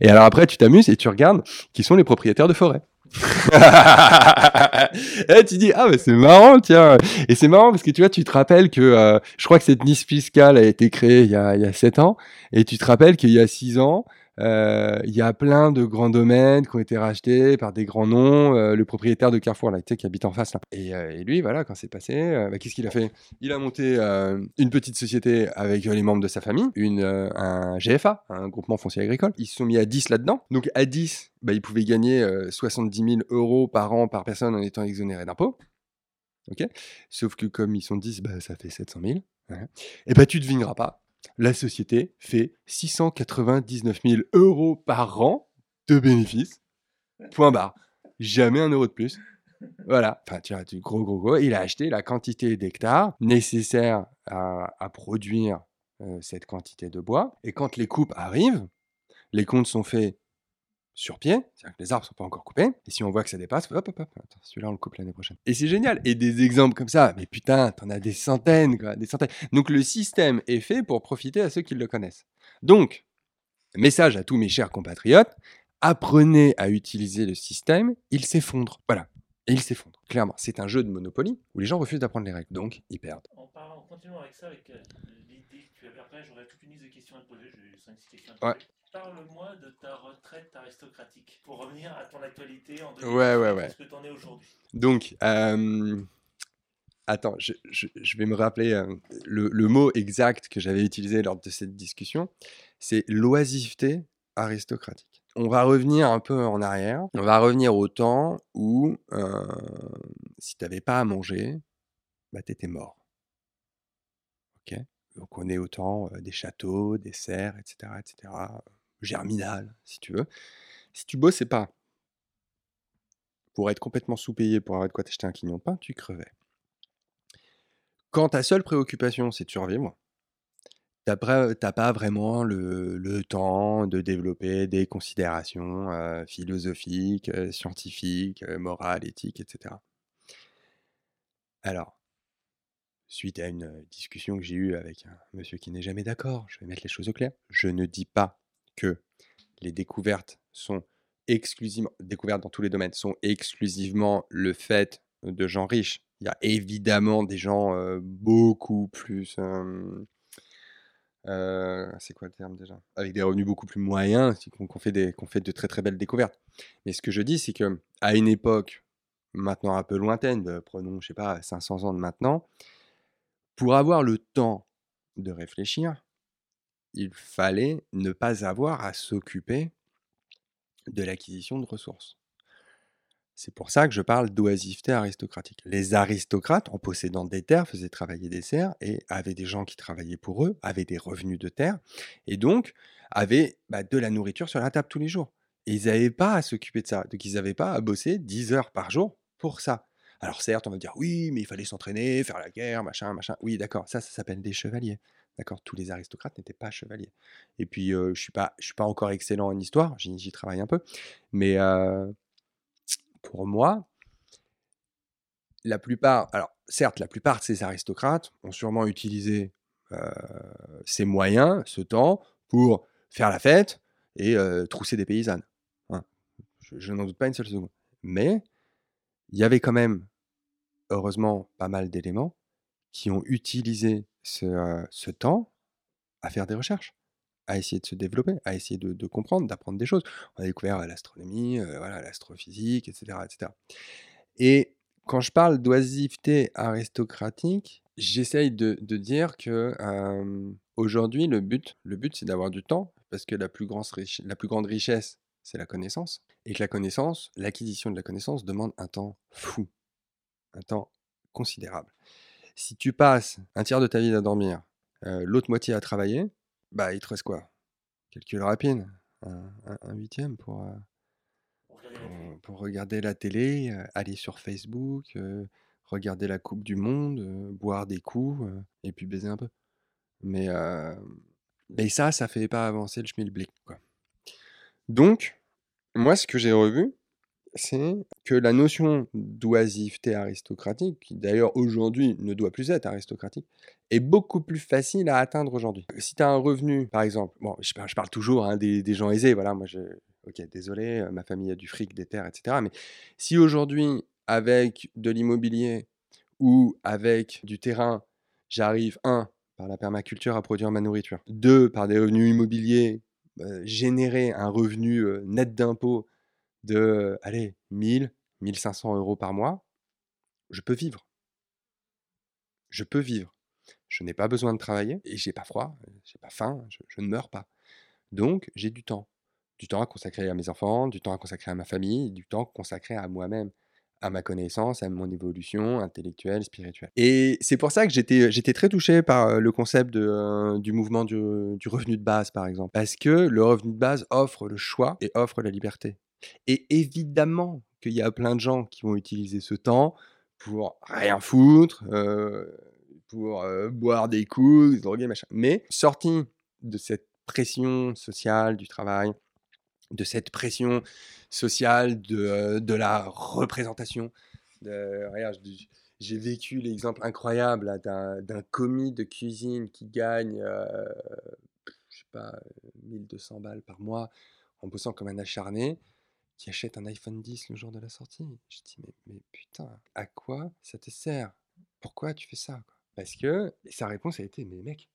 Et alors après, tu t'amuses et tu regardes qui sont les propriétaires de forêt. et tu dis, ah, mais c'est marrant, tiens. Et c'est marrant parce que tu vois, tu te rappelles que euh, je crois que cette niche fiscale a été créée il y a, il y a 7 ans. Et tu te rappelles qu'il y a 6 ans, il y a plein de grands domaines qui ont été rachetés par des grands noms. euh, le propriétaire de Carrefour, là, qui habite en face, euh, et lui, voilà, quand c'est passé, euh, bah, qu'est-ce qu'il a fait? Il a monté euh, une petite société avec euh, les membres de sa famille, une, euh, un GFA, un groupement foncier agricole. Ils se sont mis à 10 là-dedans. Donc à 10, bah, ils pouvaient gagner euh, 70 000 euros par an par personne en étant exonérés d'impôts. Ok? Sauf que comme ils sont 10, bah, ça fait 700 000. Et bah tu devineras pas, la société fait 699 000 euros par an de bénéfices. Point barre. Jamais un euro de plus. Voilà. Enfin, tu vois, du gros, gros, gros. Il a acheté la quantité d'hectares nécessaire à, à produire euh, cette quantité de bois. Et quand les coupes arrivent, les comptes sont faits sur pied, c'est-à-dire que les arbres sont pas encore coupés. Et si on voit que ça dépasse, hop, hop, hop, celui-là on le coupe l'année prochaine. Et c'est génial. Et des exemples comme ça, mais putain, t'en as des centaines, quoi, des centaines. Donc le système est fait pour profiter à ceux qui le connaissent. Donc, message à tous mes chers compatriotes, apprenez à utiliser le système, il s'effondre. Voilà. Et il s'effondre. Clairement, c'est un jeu de Monopoly où les gens refusent d'apprendre les règles, donc ils perdent. En parlant, en continuant avec ça, avec euh, l'idée que tu avais après, j'aurais toute une liste de questions à te poser. J'ai 5-6 questions à te Ouais. Parle-moi de ta retraite aristocratique. Pour revenir à ton actualité en 2018, Ouais, ouais, ouais. Est-ce que tu en es aujourd'hui Donc, euh, attends, je, je- je vais me rappeler euh, le, le mot exact que j'avais utilisé lors de cette discussion. C'est l'oisiveté aristocratique. On va revenir un peu en arrière. On va revenir au temps où, euh, si tu n'avais pas à manger, bah, tu étais mort. Ok? Donc, on est au temps des châteaux, des serres, etc., etc. Germinal, si tu veux. Si tu bossais pas pour être complètement sous-payé pour avoir de quoi t'acheter un quignon de pain, tu crevais. Quand ta seule préoccupation, c'est de survivre, t'as pas vraiment le, temps de développer des considérations euh, philosophiques, euh, scientifiques, euh, morales, éthiques, etc. Alors, suite à une discussion que j'ai eue avec un monsieur qui n'est jamais d'accord, je vais mettre les choses au clair, je ne dis pas que les découvertes sont exclusivement, découvertes dans tous les domaines, sont exclusivement le fait de gens riches. Il y a évidemment des gens beaucoup plus. c'est quoi le terme déjà? Avec des revenus beaucoup plus moyens, qu'on fait, des, fait de très très belles découvertes. Mais ce que je dis, c'est que à une époque maintenant un peu lointaine, prenons, je sais pas, 500 ans de maintenant, pour avoir le temps de réfléchir, il fallait ne pas avoir à s'occuper de l'acquisition de ressources. C'est pour ça que je parle d'oisiveté aristocratique. Les aristocrates, en possédant des terres, faisaient travailler des serfs et avaient des gens qui travaillaient pour eux, avaient des revenus de terre, et donc avaient bah, de la nourriture sur la table tous les jours. Et ils n'avaient pas à s'occuper de ça. Donc ils n'avaient pas à bosser 10 heures par jour pour ça. Alors certes, on va dire oui, mais il fallait s'entraîner, faire la guerre, machin, machin. Oui, d'accord, ça, ça s'appelle des chevaliers. D'accord, tous les aristocrates n'étaient pas chevaliers. Et puis, je suis pas, suis pas encore excellent en histoire, j'y travaille un peu, mais pour moi, la plupart, alors certes, la plupart de ces aristocrates ont sûrement utilisé ces moyens, ce temps, pour faire la fête et trousser des paysannes. hein. Je n'en doute pas une seule seconde. Mais il y avait quand même, heureusement, pas mal d'éléments qui ont utilisé ce, temps à faire des recherches, à essayer de se développer, à essayer de, comprendre, d'apprendre des choses. On a découvert l'astronomie, l'astrophysique, etc., etc. Et quand je parle d'oisiveté aristocratique, j'essaye de, dire que aujourd'hui, le but, le but, c'est d'avoir du temps, parce que la plus, grande, la plus grande richesse, c'est la connaissance, et que la connaissance, l'acquisition de la connaissance demande un temps fou, un temps considérable. Si tu passes un tiers de ta vie à dormir, euh, l'autre moitié à travailler, bah il te reste quoi? Calcul rapide, un, un- un huitième pour, euh, pour, pour regarder la télé, euh, aller sur Facebook, regarder la Coupe du Monde, boire des coups, et puis baiser un peu. Mais, mais ça, ça fait pas avancer le schmilblick, quoi. Donc, moi, ce que j'ai revu, c'est que la notion d'oisiveté aristocratique, qui d'ailleurs aujourd'hui ne doit plus être aristocratique, est beaucoup plus facile à atteindre aujourd'hui. Si tu as un revenu, par exemple, bon, je parle, toujours hein, des, des gens aisés, voilà, moi, je, ok, désolé, euh, ma famille a du fric, des terres, etc. Mais si aujourd'hui, avec de l'immobilier ou avec du terrain, j'arrive, un, par la permaculture à produire ma nourriture, deux, par des revenus immobiliers, euh, générer un revenu euh, net d'impôt de, allez, 1000, 1500 euros par mois, je peux vivre. Je peux vivre. Je n'ai pas besoin de travailler et j'ai pas froid, j'ai pas faim, je, ne meurs pas. Donc, j'ai du temps. Du temps à consacrer à mes enfants, du temps à consacrer à ma famille, du temps consacré à moi-même, à ma connaissance, à mon évolution intellectuelle, spirituelle. Et c'est pour ça que j'étais, très touché par euh, le concept euh, du mouvement du revenu de base, par exemple. Parce que le revenu de base offre le choix et offre la liberté. Et évidemment qu'il y a plein de gens qui vont utiliser ce temps pour rien foutre, pour boire des coups, droguer, machin. Mais sorti de cette pression sociale du travail, de cette pression sociale de, de la représentation. De, regarde, j'ai vécu l'exemple incroyable d'un commis de cuisine qui gagne, je sais pas, euh, 1200 balles par mois en bossant comme un acharné, qui achète un iPhone 10 le jour de la sortie. Je dis, mais, putain, à quoi ça te sert? Pourquoi tu fais ça Parce que sa réponse a été, mais mec,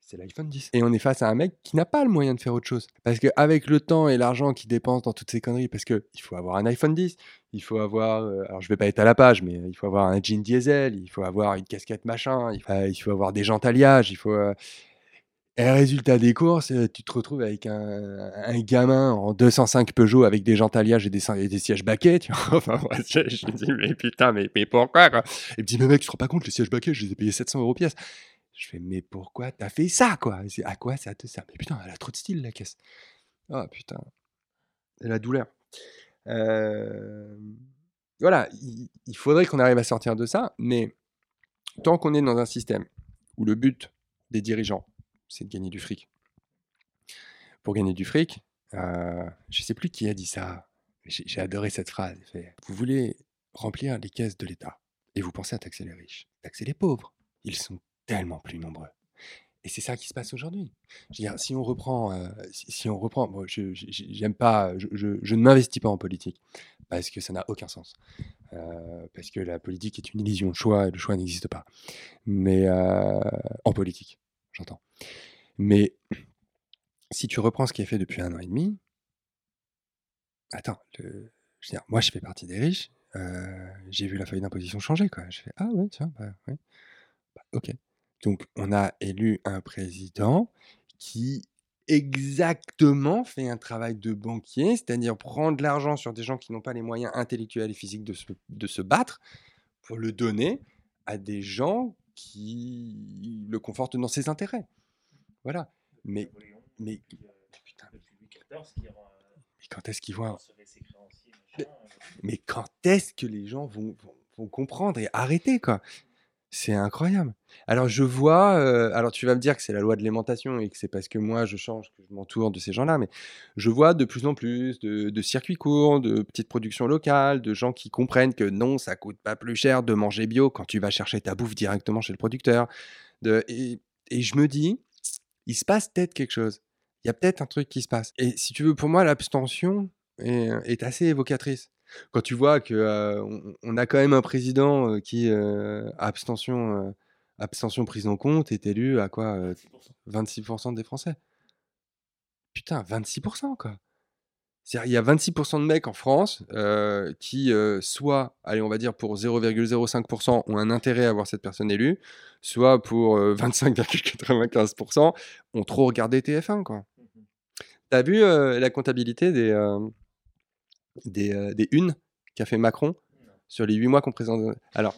c'est l'iPhone 10. Et on est face à un mec qui n'a pas le moyen de faire autre chose. Parce qu'avec le temps et l'argent qu'il dépense dans toutes ces conneries, parce qu'il faut avoir un iPhone 10, il faut avoir, euh, alors je vais pas être à la page, mais il faut avoir un jean diesel, il faut avoir une casquette machin, il faut, faut avoir des jantes alliage, il faut... euh, Et résultat des courses, euh, tu te retrouves avec un, gamin en 205 Peugeot avec des jantes alliage et des, et des sièges baquets. Enfin, je, je me dis, mais putain, mais, mais pourquoi quoi? Il me dit, mais mec, tu te rends pas compte, les sièges baquets, je les ai payés 700 euros pièce. Je fais, mais pourquoi t'as fait ça, quoi? À quoi ça te sert? Mais putain, elle a trop de style, la caisse. Ah, putain. La douleur. Voilà, il, il faudrait qu'on arrive à sortir de ça, mais tant qu'on est dans un système où le but des dirigeants, c'est de gagner du fric. Pour gagner du fric, euh, je sais plus qui a dit ça, j'ai adoré cette phrase. Vous voulez remplir les caisses de l'État et vous pensez à taxer les riches, taxer les pauvres. Ils sont tellement plus nombreux. Et c'est ça qui se passe aujourd'hui. Si on reprend, euh, si, on reprend, moi, je j'aime pas, je, ne m'investis pas en politique parce que ça n'a aucun sens. Euh, parce que la politique est une illusion de choix et le choix n'existe pas. Mais en politique, j'entends. Mais si tu reprends ce qui est fait depuis un an et demi, attends, je veux moi je fais partie des riches, euh, j'ai vu la feuille d'imposition changer, quoi. Je fais, ah ouais, tiens, bah. Bah, ok. Donc on a élu un président qui exactement fait un travail de banquier, c'est-à-dire prendre de l'argent sur des gens qui n'ont pas les moyens intellectuels et physiques de se, de se battre pour le donner à des gens qui le confortent dans ses intérêts. Voilà. Mais, mais, putain, mais quand est-ce qu'ils vont... Mais, mais quand est-ce que les gens vont, vont, vont comprendre et arrêter, quoi? C'est incroyable. Alors je vois, euh, alors tu vas me dire que c'est la loi de l'aimantation et que c'est parce que moi je change que je m'entoure de ces gens-là, mais je vois de plus en plus de, circuits courts, de petites productions locales, de gens qui comprennent que non, ça coûte pas plus cher de manger bio quand tu vas chercher ta bouffe directement chez le producteur. Et, je me dis, il se passe peut-être quelque chose. Il y a peut-être un truc qui se passe. Et si tu veux, pour moi, l'abstention est assez évocatrice. Quand tu vois que on, a quand même un président qui abstention abstention prise en compte est élu à quoi 26% des Français. Putain, 26% quoi. Il y a 26% de mecs en France qui, soit, allez, on va dire pour 0,05% ont un intérêt à voir cette personne élue, soit pour 25,95% ont trop regardé TF1. Quoi. Mmh T'as vu la comptabilité des, des, euh, des unes qu'a fait Macron sur les huit mois qu'on présente. Alors,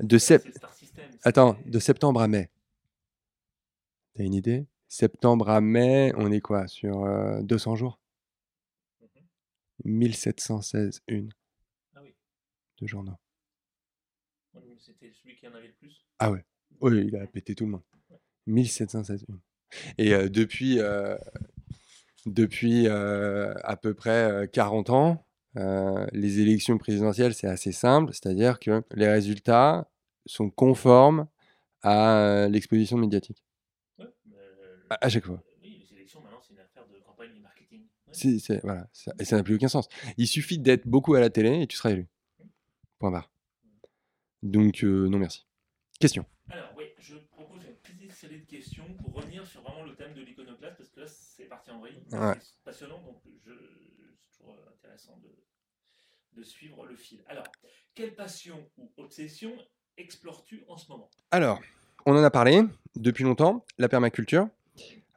de, Attends, de septembre à mai. T'as une idée? Septembre à mai, on est quoi Sur 200 euh, jours? 1716 mhm. une ah oui. de journaux. C'était celui qui en avait le plus Ah ouais. Oui, il a pété tout le monde. 1716 une. Et euh, depuis, depuis à peu près 40 ans, euh, les élections présidentielles, c'est assez simple, c'est-à-dire que les résultats sont conformes à euh, l'exposition médiatique. à, chaque fois. Oui, les élections, maintenant, c'est une affaire de campagne et marketing. voilà, et ça n'a plus aucun sens. Il suffit d'être beaucoup à la télé et tu seras élu. Point barre. Donc, euh, non merci. Question. Alors, oui, je propose une petite série de questions pour revenir sur vraiment le thème de l'iconoclaste, parce que là, c'est parti en vrille. C'est passionnant, donc je, toujours intéressant de, suivre le fil. Alors, quelle passion ou obsession explores-tu en ce moment? Alors, on en a parlé depuis longtemps, la permaculture.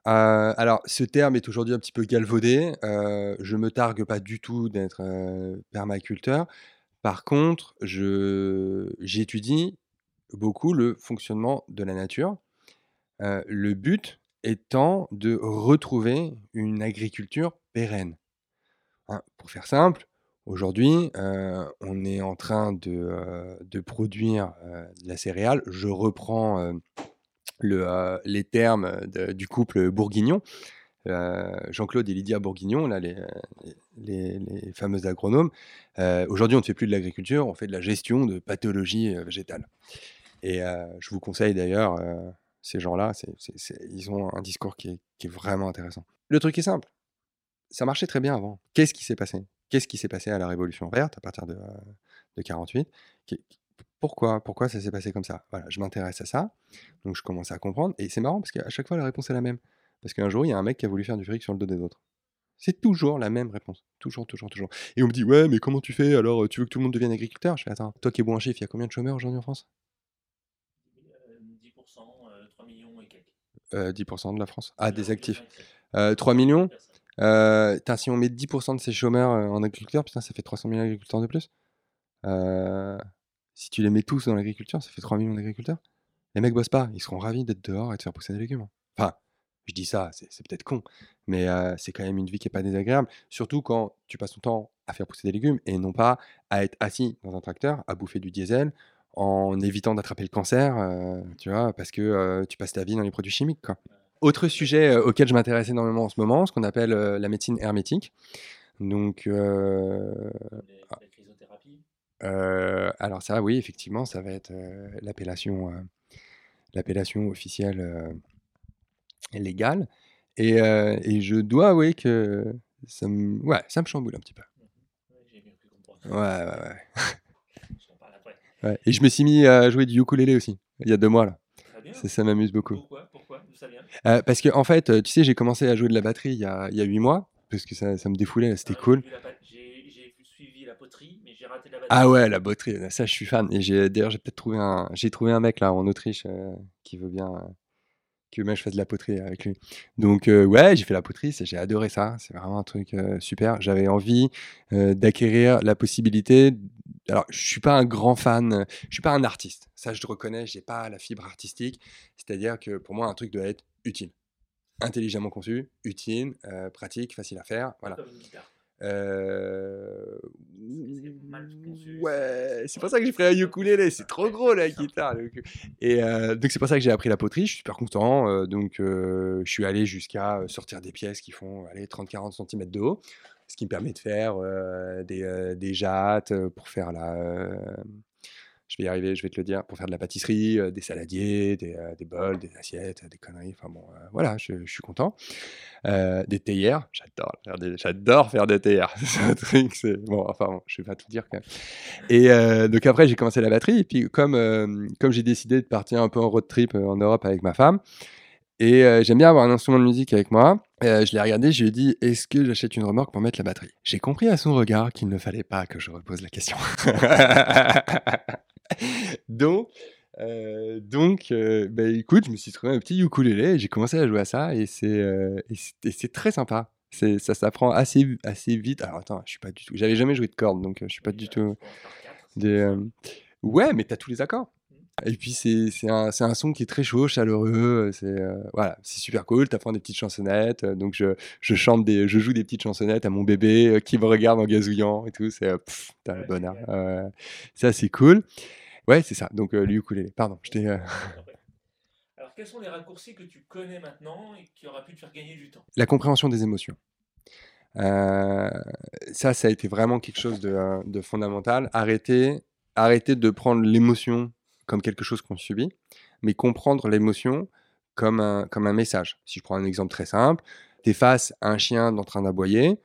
Euh, alors, ce terme est aujourd'hui un petit peu galvaudé. Euh, je me targue pas du tout d'être euh, permaculteur. Par contre, j'étudie beaucoup le fonctionnement de la nature. Euh, le but étant de retrouver une agriculture pérenne. Hein, pour faire simple, Aujourd'hui, euh, on est en train de, euh, produire euh, de la céréale. Je reprends le, les termes du couple Bourguignon. Jean-Claude et Lydia Bourguignon, là, les, les, fameux agronomes. Aujourd'hui, on ne fait plus de l'agriculture, on fait de la gestion de pathologies végétales. Et je vous conseille d'ailleurs, ces gens-là, ils ont un discours qui est vraiment intéressant. Le truc est simple. Ça marchait très bien avant. Qu'est-ce qui s'est passé? Qu'est-ce qui s'est passé à la Révolution verte à partir de, de 48 pourquoi, pourquoi ça s'est passé comme ça? Voilà, je m'intéresse à ça, donc je commence à comprendre, et c'est marrant parce qu'à chaque fois la réponse est la même. Parce qu'un jour, il y a un mec qui a voulu faire du fric sur le dos des autres. C'est toujours la même réponse. Toujours, toujours, toujours. Et on me dit, ouais, mais comment tu fais? Alors, tu veux que tout le monde devienne agriculteur? Je fais, attends, toi qui es bon en chiffre, il y a combien de chômeurs aujourd'hui en France? 10%, 3 millions et quelques. 10% de la France Ah, des actifs. 3 millions? Euh, si on met 10% de ces chômeurs euh, en agriculture, putain, ça fait 300 000 agriculteurs de plus. Euh, si tu les mets tous dans l'agriculture, ça fait 3 millions d'agriculteurs. Les mecs bossent pas, ils seront ravis d'être dehors et de faire pousser des légumes. Enfin, je dis ça, c'est peut-être con, mais c'est quand même une vie qui est pas désagréable. Surtout quand tu passes ton temps à faire pousser des légumes et non pas à être assis dans un tracteur, à bouffer du diesel, en évitant d'attraper le cancer, tu vois, parce que tu passes ta vie dans les produits chimiques, quoi. Autre sujet euh, auquel je m'intéresse énormément en ce moment, ce qu'on appelle euh, la médecine hermétique. Donc, euh, alors ça, oui, effectivement, ça va être l'appellation, l'appellation officielle légale. Et, et, je dois avouer que ça me, ouais, ça me chamboule un petit peu. Ouais, ouais, ouais. Je t'en parle après. ouais. Et je me suis mis à jouer du ukulélé aussi, il y a deux mois là. Bien. Ça, ça m'amuse beaucoup. Pourquoi Pourquoi ça vient? Euh, parce que en fait, euh, tu sais, j'ai commencé à jouer de la batterie il y a, il y a 8 mois, parce que ça, ça me défoulait, c'était Ouais, cool. j'ai suivi la poterie, mais j'ai raté la batterie. Ah ouais, la batterie, ça je suis fan. Et d'ailleurs j'ai peut-être trouvé un, j'ai trouvé un mec là en Autriche euh, qui veut bien, euh, que même je fasse de la poterie avec lui. Donc euh, ouais, j'ai fait la poterie, j'ai adoré ça. C'est vraiment un truc euh, super. J'avais envie euh, d'acquérir la possibilité. Alors je suis pas un grand fan, je suis pas un artiste. Ça je le reconnais, j'ai pas la fibre artistique. C'est-à-dire que pour moi un truc doit être utile, intelligemment conçu, utile, pratique, facile à faire. Voilà. Euh, Ouais, c'est- pour ça que j'ai pris un ukulélé, c'est trop gros la guitare. Et euh, donc c'est pour ça que j'ai appris la poterie, je suis super content. euh, donc je suis allé jusqu'à sortir des pièces qui font allez, 30-40 cm de haut, ce qui me permet de faire des, des jattes pour faire la... je vais y arriver, je vais te le dire, pour faire de la pâtisserie, euh, des saladiers, des, euh, des bols, des assiettes, des conneries. Enfin bon, euh, voilà, je, suis content. Des théières, j'adore faire des, faire des théières. c'est un truc, c'est bon. Enfin, bon, je vais pas tout dire quand même. Et donc après, j'ai commencé la batterie. Et puis comme comme j'ai décidé de partir un peu en road trip en Europe avec ma femme, et j'aime bien avoir un instrument de musique avec moi. je l'ai regardé, je lui ai dit Est-ce que j'achète une remorque pour mettre la batterie? J'ai compris à son regard qu'il ne fallait pas que je repose la question. donc, euh, donc euh, bah, écoute, je me suis trouvé un petit ukulélé et j'ai commencé à jouer à ça et c'est euh, très sympa. C'est, ça s'apprend assez, assez vite. Alors attends, je suis pas du tout. J'avais jamais joué de cordes, donc euh, je suis pas du euh, tout. Des, euh, Ouais, mais t'as tous les accords. Et puis c'est un, un son qui est très chaud, chaleureux. C'est euh, voilà, c'est super cool. T'apprends des petites chansonnettes. euh, donc je, je chante des, je joue des petites chansonnettes à mon bébé euh, qui me regarde en gazouillant et tout. C'est euh, pff, t'as le bonheur. Euh, ça c'est cool. Ouais, c'est ça. Donc euh, le ukulélé. Pardon, je t'ai. euh, Alors, quels sont les raccourcis que tu connais maintenant et qui auraient pu te faire gagner du temps? La compréhension des émotions. Euh, ça, ça a été vraiment quelque chose de, euh, de fondamental. Arrêter, arrêter de prendre l'émotion comme quelque chose qu'on subit, mais comprendre l'émotion comme un, comme un message. Si je prends un exemple très simple, tu face à un chien en train d'aboyer,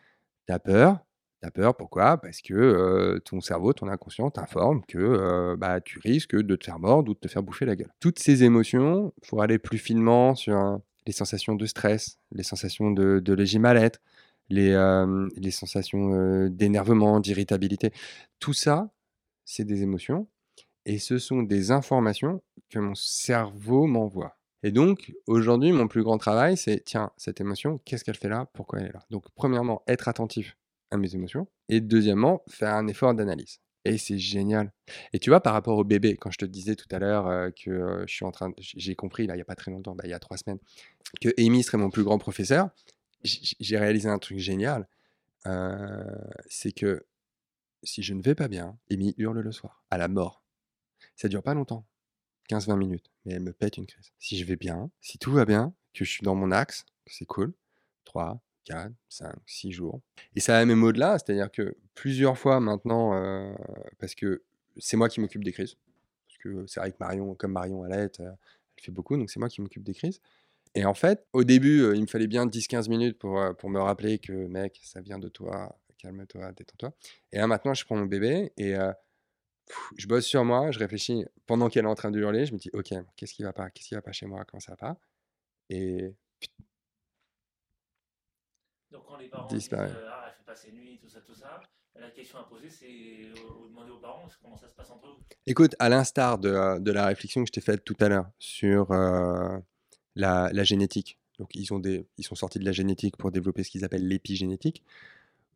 tu as peur. Tu as peur, pourquoi? Parce que euh, ton cerveau, ton inconscient t'informe que euh, bah, tu risques de te faire mordre ou de te faire bouffer la gueule. Toutes ces émotions, pour aller plus finement sur les sensations de stress, les sensations de, léger mal-être, les, euh, les sensations d'énervement, d'irritabilité. Tout ça, c'est des émotions et ce sont des informations que mon cerveau m'envoie. Et donc, aujourd'hui, mon plus grand travail, c'est, tiens, cette émotion, qu'est-ce qu'elle fait là? Pourquoi elle est là? Donc, premièrement, être attentif à mes émotions. Et deuxièmement, faire un effort d'analyse. Et c'est génial. Et tu vois, par rapport au bébé, quand je te disais tout à l'heure euh, que euh, je suis en train, de- j'ai compris, là, il n'y a pas très longtemps, bah, il y a trois semaines, que Amy serait mon plus grand professeur, j'ai réalisé un truc génial. euh, c'est que si je ne vais pas bien, Amy hurle le soir, à la mort. Ça dure pas longtemps, 15-20 minutes, mais elle me pète une crise. Si je vais bien, si tout va bien, que je suis dans mon axe, c'est cool, 3, 4, 5, 6 jours. Et ça va même au-delà, c'est-à-dire que plusieurs fois maintenant, euh, parce que c'est moi qui m'occupe des crises, parce que c'est vrai que Marion, comme Marion Alette, euh, elle fait beaucoup, donc c'est moi qui m'occupe des crises. Et en fait, au début, euh, il me fallait bien 10-15 minutes pour, me rappeler que, mec, ça vient de toi, calme-toi, détends-toi. Et là, maintenant, je prends mon bébé et je bosse sur moi, je réfléchis. Pendant qu'elle est en train de hurler, je me dis, ok, qu'est-ce qui va pas Qu'est-ce qui va pas chez moi Comment ça va? Pas Et Donc, quand les parents Disparaît. disent euh, Ah, elle fait passer nuit, tout ça, tout ça, la question à poser, c'est euh, de demander aux parents comment ça se passe entre vous. écoute, à l'instar de, euh, de la réflexion que je t'ai faite tout à l'heure sur euh, la, la génétique, donc ils, ont des, ils sont sortis de la génétique pour développer ce qu'ils appellent l'épigénétique.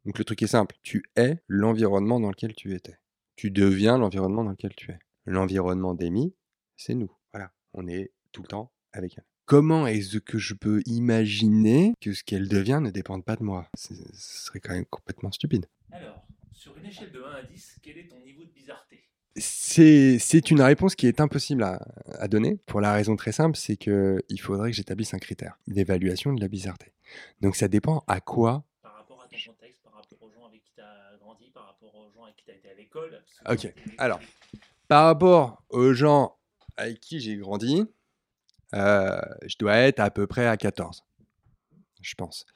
Donc le truc est simple, tu es l'environnement dans lequel tu étais. Tu deviens l'environnement dans lequel tu es. L'environnement d'Amy, c'est nous. Voilà, on est tout le temps avec elle. Comment est-ce que je peux imaginer que ce qu'elle devient ne dépende pas de moi? Ce serait quand même complètement stupide. Alors, sur une échelle de 1 à 10, quel est ton niveau de bizarreté? C'est c'est une réponse qui est impossible à, à donner pour la raison très simple, c'est que il faudrait que j'établisse un critère d'évaluation de la bizarreté. Donc ça dépend à quoi. par rapport à ton contexte, par rapport aux gens avec qui tu as grandi, par rapport aux gens avec qui tu as été à l'école Ok, alors. Par rapport aux gens avec qui j'ai grandi, euh, je dois être à peu près à 14, je pense.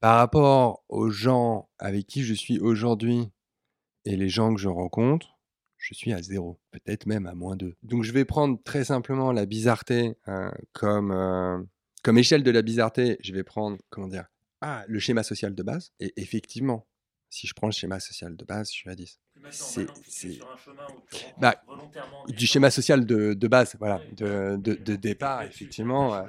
Par rapport aux gens avec qui je suis aujourd'hui et les gens que je rencontre, je suis à zéro, peut-être même à moins 2. Donc je vais prendre très simplement la bizarreté comme, euh, comme échelle de la bizarreté, je vais prendre, comment dire, ah, le schéma social de base. Et effectivement, si je prends le schéma social de base, je suis à 10. C'est- Bah, Du schéma social de, de base, voilà, de, de- de départ, effectivement. euh,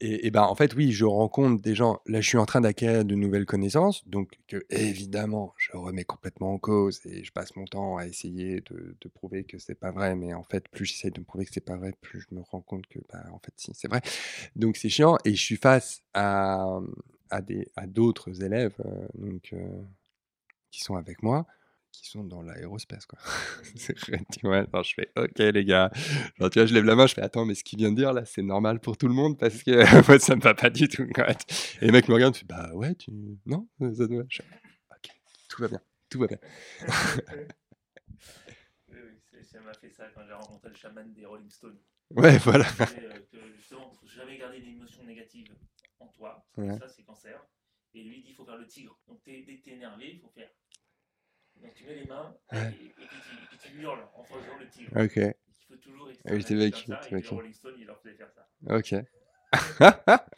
Et, et ben en fait, oui, je rencontre des gens. Là, je suis en train d'acquérir de nouvelles connaissances, donc que évidemment, je remets complètement en cause et je passe mon temps à essayer de, de prouver que c'est pas vrai. Mais en fait, plus j'essaie de me prouver que c'est pas vrai, plus je me rends compte que, bah, en fait, si, c'est vrai. Donc c'est chiant. Et je suis face à, à des à d'autres élèves, euh, donc euh, qui sont avec moi, qui sont dans l'aérospace, quoi. C'est tu vois, je fais OK les gars. Genre, tu vois, je lève la main, je fais attends, mais ce qu'il vient de dire là, c'est normal pour tout le monde parce que moi ça me va pas du tout. quoi. Et le mec me regarde, tu fais bah ouais, tu non, ça doit. Je fais, OK, tout va bien, tout va bien. Oui, oui, c'est- ça m'a fait ça quand j'ai rencontré le chaman des Rolling Stones. Ouais, voilà. Il disait, euh, que justement, faut jamais garder d'émotions négatives en toi, parce que Ouais. ça c'est cancer. Et lui il dit il faut faire le tigre. Donc t'es- dès que t'es énervé, il faut faire. Donc tu mets les mains et, puis, tu, et puis tu hurles en faisant le tigre. OK, Il faut toujours Ah oui, ça, et puis. Rolling Stone il leur faisait faire ça. OK.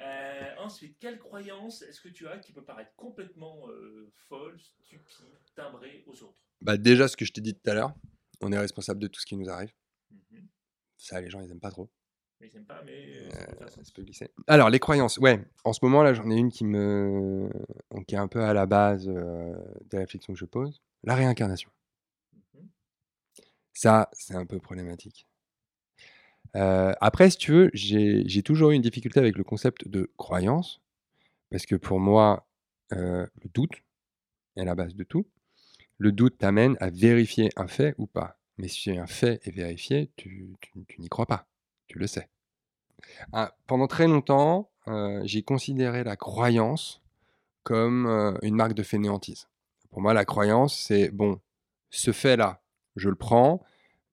Euh, ensuite, quelle croyance est-ce que tu as qui peut paraître complètement euh, folle, stupide, timbrée aux autres? Bah déjà ce que je t'ai dit tout à l'heure, on est responsable de tout ce qui nous arrive. Mhm. Ça les gens ils aiment pas trop. Mais j'aime pas, mais ça peut faire sens. Ça peut glisser. Alors, les croyances, ouais. En ce moment, là, j'en ai une qui me. qui est un peu à la base euh, des réflexions que je pose. La réincarnation. Mhm. Ça, c'est un peu problématique. Euh, après, si tu veux, j'ai j'ai toujours eu une difficulté avec le concept de croyance. Parce que pour moi, euh, le doute est la base de tout. Le doute t'amène à vérifier un fait ou pas. Mais si un fait est vérifié, tu, tu- tu n'y crois pas. Tu le sais. Ah, pendant très longtemps, euh, j'ai considéré la croyance comme euh, une marque de fainéantise. Pour moi, la croyance, c'est bon, ce fait-là, je le prends,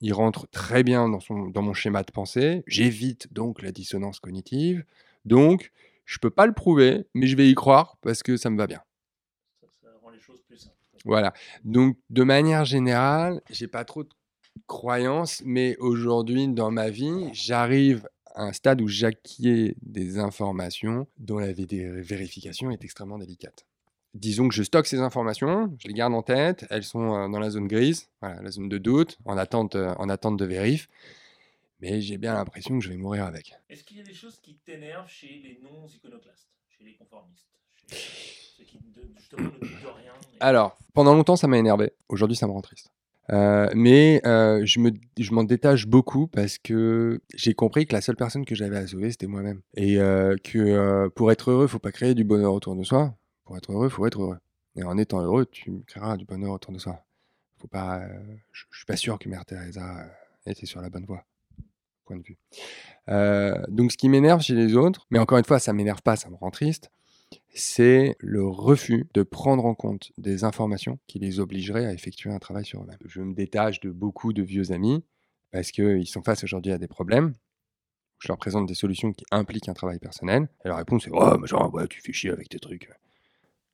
il rentre très bien dans, son, dans mon schéma de pensée, j'évite donc la dissonance cognitive, donc je peux pas le prouver, mais je vais y croire parce que ça me va bien. Ça, ça rend les choses plus simples. Voilà. Donc, de manière générale, j'ai pas trop de croyances, mais aujourd'hui, dans ma vie, j'arrive à un stade où j'acquiers des informations dont la vé- vérification est extrêmement délicate. Disons que je stocke ces informations, je les garde en tête, elles sont euh, dans la zone grise, voilà, la zone de doute, en attente, euh, en attente de vérif, mais j'ai bien l'impression que je vais mourir avec. Est-ce qu'il y a des choses qui t'énervent chez les non-iconoclastes, chez les conformistes, chez ceux qui ne- justement ne de rien et- Alors, pendant longtemps, ça m'a énervé. Aujourd'hui, ça me rend triste. Euh, mais euh, je me, je m'en détache beaucoup parce que j'ai compris que la seule personne que j'avais à sauver, c'était moi-même. Et euh, que pour être heureux, faut pas créer du bonheur autour de soi. Pour être heureux, faut être heureux. Et en étant heureux, tu créeras du bonheur autour de soi. Faut pas, je, suis pas sûr que Mère Teresa était sur la bonne voie. Point de vue. Donc, ce qui m'énerve chez les autres, mais encore une fois, ça m'énerve pas, ça me rend triste, c'est le refus de prendre en compte des informations qui les obligeraient à effectuer un travail sur eux-mêmes. Je me détache de beaucoup de vieux amis parce qu'ils sont face aujourd'hui à des problèmes. Je leur présente des solutions qui impliquent un travail personnel. Et leur réponse c'est Oh, mais genre, tu fais chier avec tes trucs.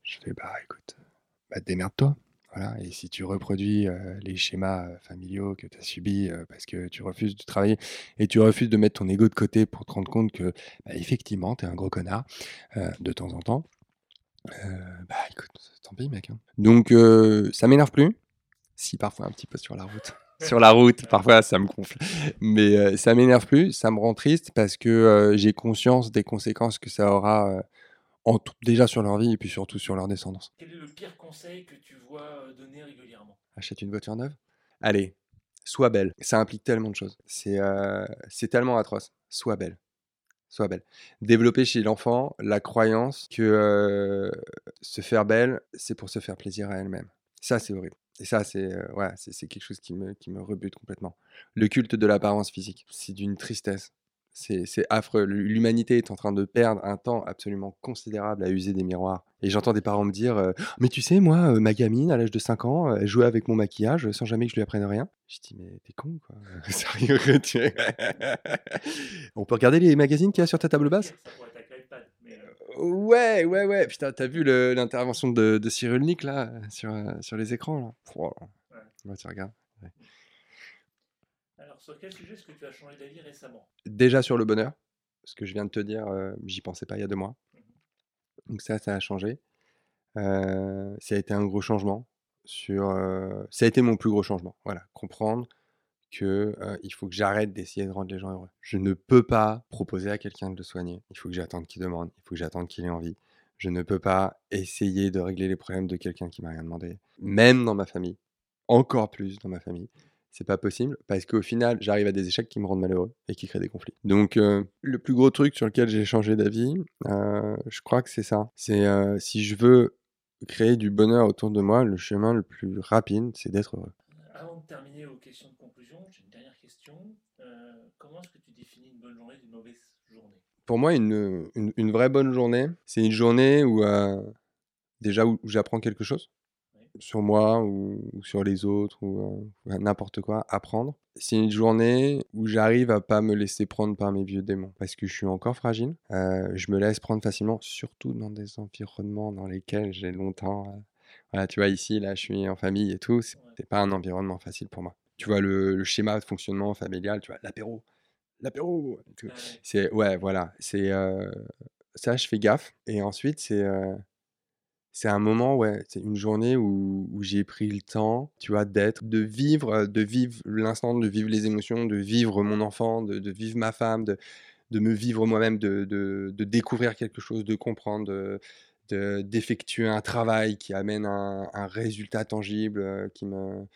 Je fais Bah écoute, bah, démerde-toi. Et si tu reproduis les schémas familiaux que tu as subis parce que tu refuses de travailler et tu refuses de mettre ton ego de côté pour te rendre compte que, bah, effectivement, tu es un gros connard de temps en temps, bah écoute, tant pis mec. hein. Donc ça m'énerve plus. Si parfois un petit peu sur la route. sur la route, parfois ça me gonfle. Mais ça m'énerve plus, ça me rend triste parce que j'ai conscience des conséquences que ça aura en tout- déjà sur leur vie et puis surtout sur leur descendance. Quel est le pire conseil que tu vois euh, donner régulièrement? Achète une voiture neuve? Allez, sois belle. Ça implique tellement de choses. C'est euh, c'est tellement atroce. Sois belle. Sois belle. Développer chez l'enfant la croyance que euh, se faire belle, c'est pour se faire plaisir à elle-même. Ça, c'est horrible. Et ça, c'est euh, ouais, c'est c'est quelque chose qui me, qui me rebute complètement. Le culte de l'apparence physique, c'est d'une tristesse. C'est affreux. L'humanité est en train de perdre un temps absolument considérable à user des miroirs. Et j'entends des parents me dire euh, Mais tu sais, moi, euh, ma gamine, à l'âge de 5 ans, euh, elle jouait avec mon maquillage euh, sans jamais que je lui apprenne rien. Je dis Mais t'es con, quoi. Sérieux, tu- On peut regarder les magazines qu'il y a sur ta table basse? Mais, euh, Ouais, ouais, ouais. Putain, t'as vu l'intervention de, de Cyrulnik là sur, euh, sur les écrans là? Pouah. Ouais. Ouais, tu regardes. Alors, sur quel sujet est-ce que tu as changé d'avis récemment? Déjà sur le bonheur, ce que je viens de te dire, euh, j'y pensais pas il y a deux mois. Donc ça, ça a changé. Euh, ça a été un gros changement. Sur, euh, ça a été mon plus gros changement. Voilà, comprendre que il faut que j'arrête d'essayer de rendre les gens heureux. Je ne peux pas proposer à quelqu'un de le soigner. Il faut que j'attende qu'il demande. Il faut que j'attende qu'il ait envie. Je ne peux pas essayer de régler les problèmes de quelqu'un qui m'a rien demandé. Même dans ma famille, encore plus dans ma famille, c'est pas possible parce qu'au final, j'arrive à des échecs qui me rendent malheureux et qui créent des conflits. Donc, euh, le plus gros truc sur lequel j'ai changé d'avis, euh, je crois que c'est ça. C'est euh, si je veux créer du bonheur autour de moi, le chemin le plus rapide, c'est d'être heureux. Avant de terminer aux questions de conclusion, j'ai une dernière question. Comment est-ce que tu définis une bonne journée d'une mauvaise journée? Pour moi, une, une, une vraie bonne journée, c'est une journée où déjà où, où j'apprends quelque chose. Sur moi ou, ou sur les autres ou euh, n'importe quoi, apprendre. C'est une journée où j'arrive à pas me laisser prendre par mes vieux démons parce que je suis encore fragile. Euh, je me laisse prendre facilement, surtout dans des environnements dans lesquels j'ai longtemps. euh, voilà, tu vois, ici, là, je suis en famille et tout. C'est pas un environnement facile pour moi. Tu vois, le, le schéma de fonctionnement familial, tu vois, l'apéro, l'apéro. Euh, C'est ouais, voilà, c'est ça, je fais gaffe. Et ensuite, c'est c'est un moment, ouais, c'est une journée où, j'ai pris le temps, tu vois, d'être, de vivre, de vivre l'instant, de vivre les émotions, de vivre mon enfant, de, vivre ma femme, de, me vivre moi-même, de, découvrir quelque chose, de comprendre, de, de- d'effectuer un travail qui amène un, résultat tangible, qui me,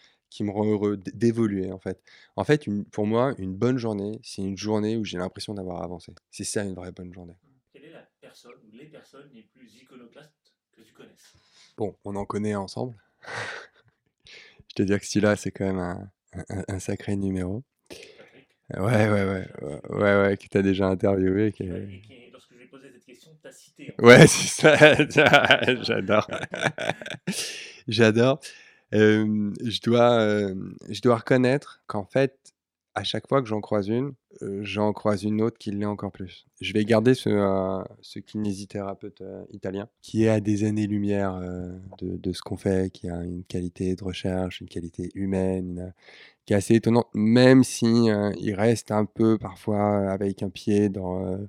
rend heureux, d'évoluer en fait. En fait, pour moi, une bonne journée, c'est une journée où j'ai l'impression d'avoir avancé. C'est ça une vraie bonne journée. quelle est la personne ou les personnes les plus iconoclastes que tu connaisses Bon, on en connaît ensemble. Je te dire que celui-là, c'est quand même un, un- un sacré numéro. Ouais, ouais, ouais, ouais, ouais, ouais, que t'as déjà interviewé. qui est- Et qui, lorsque je lui ai posé cette question, t'as cité. en fait. Ouais, c'est ça. J'adore. J'adore. Euh, je dois, euh, je dois reconnaître qu'en fait, à chaque fois que j'en croise une, euh, j'en croise une autre qui l'est encore plus. Je vais garder ce, euh, kinésithérapeute euh, italien qui est à des années-lumière de, ce qu'on fait, qui a une qualité de recherche, une qualité humaine, qui est assez étonnante, même si il reste un peu parfois avec un pied dans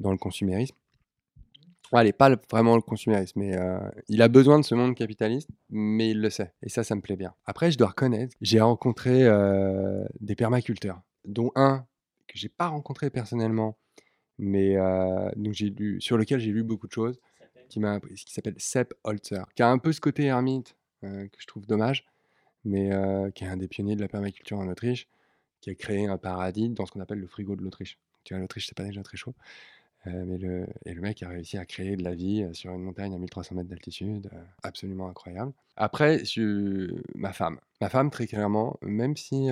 le consumérisme. Allez, pas le- vraiment le consumérisme, mais euh, il a besoin de ce monde capitaliste, mais il le sait. Et ça, ça me plaît bien. Après, je dois reconnaître, j'ai rencontré euh, des permaculteurs, dont un que j'ai pas rencontré personnellement, mais euh, donc j'ai lu, sur lequel j'ai lu beaucoup de choses, qui m'a qui s'appelle Sepp Holzer, qui a un peu ce côté ermite que je trouve dommage, mais qui est un des pionniers de la permaculture en Autriche, qui a créé un paradis dans ce qu'on appelle le frigo de l'Autriche. Tu vois, l'Autriche, c'est pas déjà très chaud. Euh, et le mec a réussi à créer de la vie euh, sur une montagne à 1300 mètres d'altitude, euh, absolument incroyable. Après, je- ma femme. Ma femme, très clairement, même si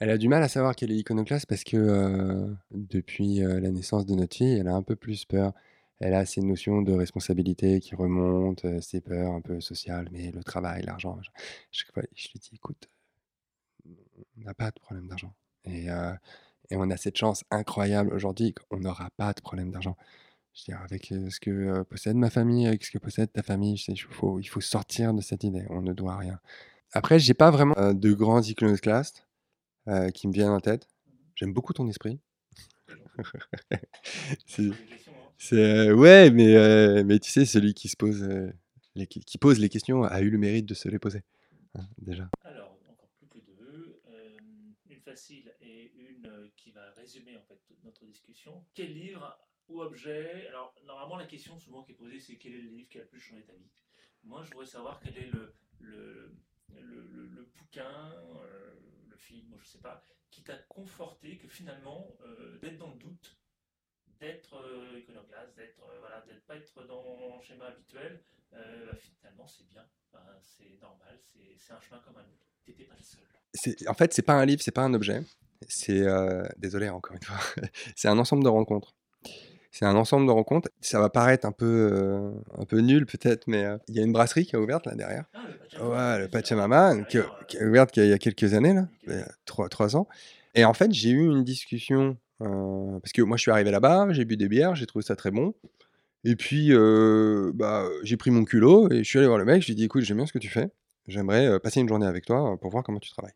elle a du mal à savoir qu'elle est iconoclaste parce que depuis la naissance de notre fille, elle a un peu plus peur. Elle a ces notions de responsabilité qui remontent, ses peurs un peu sociales, mais le travail, l'argent. Chaque fois, je lui dis, écoute, on n'a pas de problème d'argent. Et, et on a cette chance incroyable aujourd'hui qu'on n'aura pas de problème d'argent. Je veux dire, avec euh, ce que euh, possède ma famille, avec ce que possède ta famille, il faut, sortir de cette idée. On ne doit rien. Après, j'ai pas vraiment euh, de grands iconoclastes euh, qui me viennent en tête. J'aime beaucoup ton esprit. C'est- ouais, mais mais tu sais, celui qui se pose les, qui pose les questions a eu le mérite de se les poser hein, déjà. Alors, encore plus que deux. euh, une facile et une euh, qui va résumer en fait toute notre discussion. Quel livre ou objet? Alors, normalement, la question souvent qui est posée, c'est quel est le livre qui a le plus changé ta vie? Moi, je voudrais savoir quel est le, le, le, bouquin, euh, le film, je sais pas, qui t'a conforté que finalement, euh, d'être dans le doute, d'être euh, iconoclaste, d'être voilà, d'être pas être dans le schéma habituel, bah, finalement, c'est bien. C'est normal, c'est un chemin comme un autre. T'étais pas le seul. C'est en fait, c'est pas un livre, c'est pas un objet. C'est euh, désolé encore une fois. c'est un ensemble de rencontres. C'est un ensemble de rencontres. Ça va paraître un peu euh, un peu nul peut-être, mais euh, il y a une brasserie qui a ouverte là derrière. Ah, le Pachamama, Ouais, le. Pachamama, qui, qui a ouverte il y a- quelques années, là, trois, trois ans. Et en fait, j'ai eu une discussion, euh, parce que moi je suis arrivé là-bas, j'ai bu des bières, j'ai trouvé ça très bon. Et puis, euh, bah, j'ai pris mon culot et je suis allé voir le mec. Je lui ai dit, écoute, j'aime bien ce que tu fais. J'aimerais euh, passer une journée avec toi euh, pour voir comment tu travailles.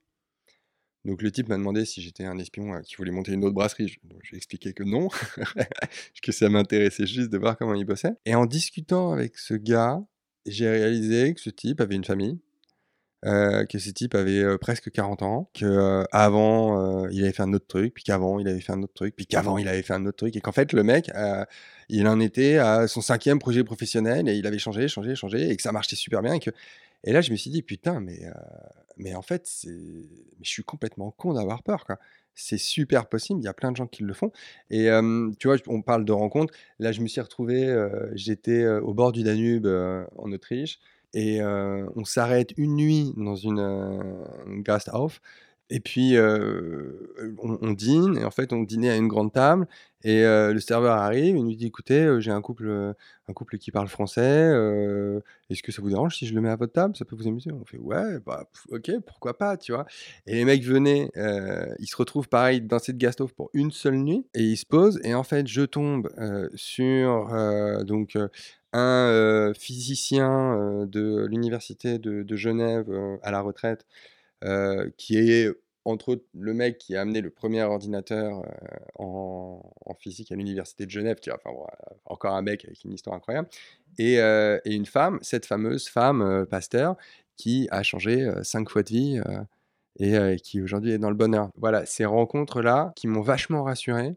Donc le type m'a demandé si j'étais un espion euh, qui voulait monter une autre brasserie. J'ai expliqué que non, que ça m'intéressait juste de voir comment il bossait. Et en discutant avec ce gars, j'ai réalisé que ce type avait une famille, que ce type avait presque 40 ans, que euh, avant il avait fait un autre truc, puis qu'avant il avait fait un autre truc, puis qu'avant il avait fait un autre truc, et qu'en fait le mec, il en était à son cinquième projet professionnel et il avait changé, changé, changé, et que ça marchait super bien. Et, que... et là je me suis dit putain, mais euh, mais en fait je suis complètement con d'avoir peur. C'est super possible, il y a plein de gens qui le font. Et tu vois, on parle de rencontres. Là, je me suis retrouvé, euh, j'étais euh, au bord du Danube en Autriche et on s'arrête une nuit dans une, une Gasthof. Et puis, on dîne, et en fait, on dînait à une grande table, et le serveur arrive, il nous dit, écoutez, j'ai un couple, un couple qui parle français, est-ce que ça vous dérange si je le mets à votre table? Ça peut vous amuser? On fait, ouais, bah, ok, pourquoi pas, tu vois? Et les mecs venaient, ils se retrouvent pareil dans cette Gasthof pour une seule nuit, et ils se posent, et en fait, je tombe sur, donc, un physicien de l'université de, Genève à la retraite, qui est entre autres le mec qui a amené le premier ordinateur euh, en, physique à l'université de Genève, bon, euh, encore un mec avec une histoire incroyable, et, euh, une femme, cette fameuse femme pasteur, qui a changé cinq fois de vie et qui aujourd'hui est dans le bonheur. Voilà, ces rencontres-là qui m'ont vachement rassuré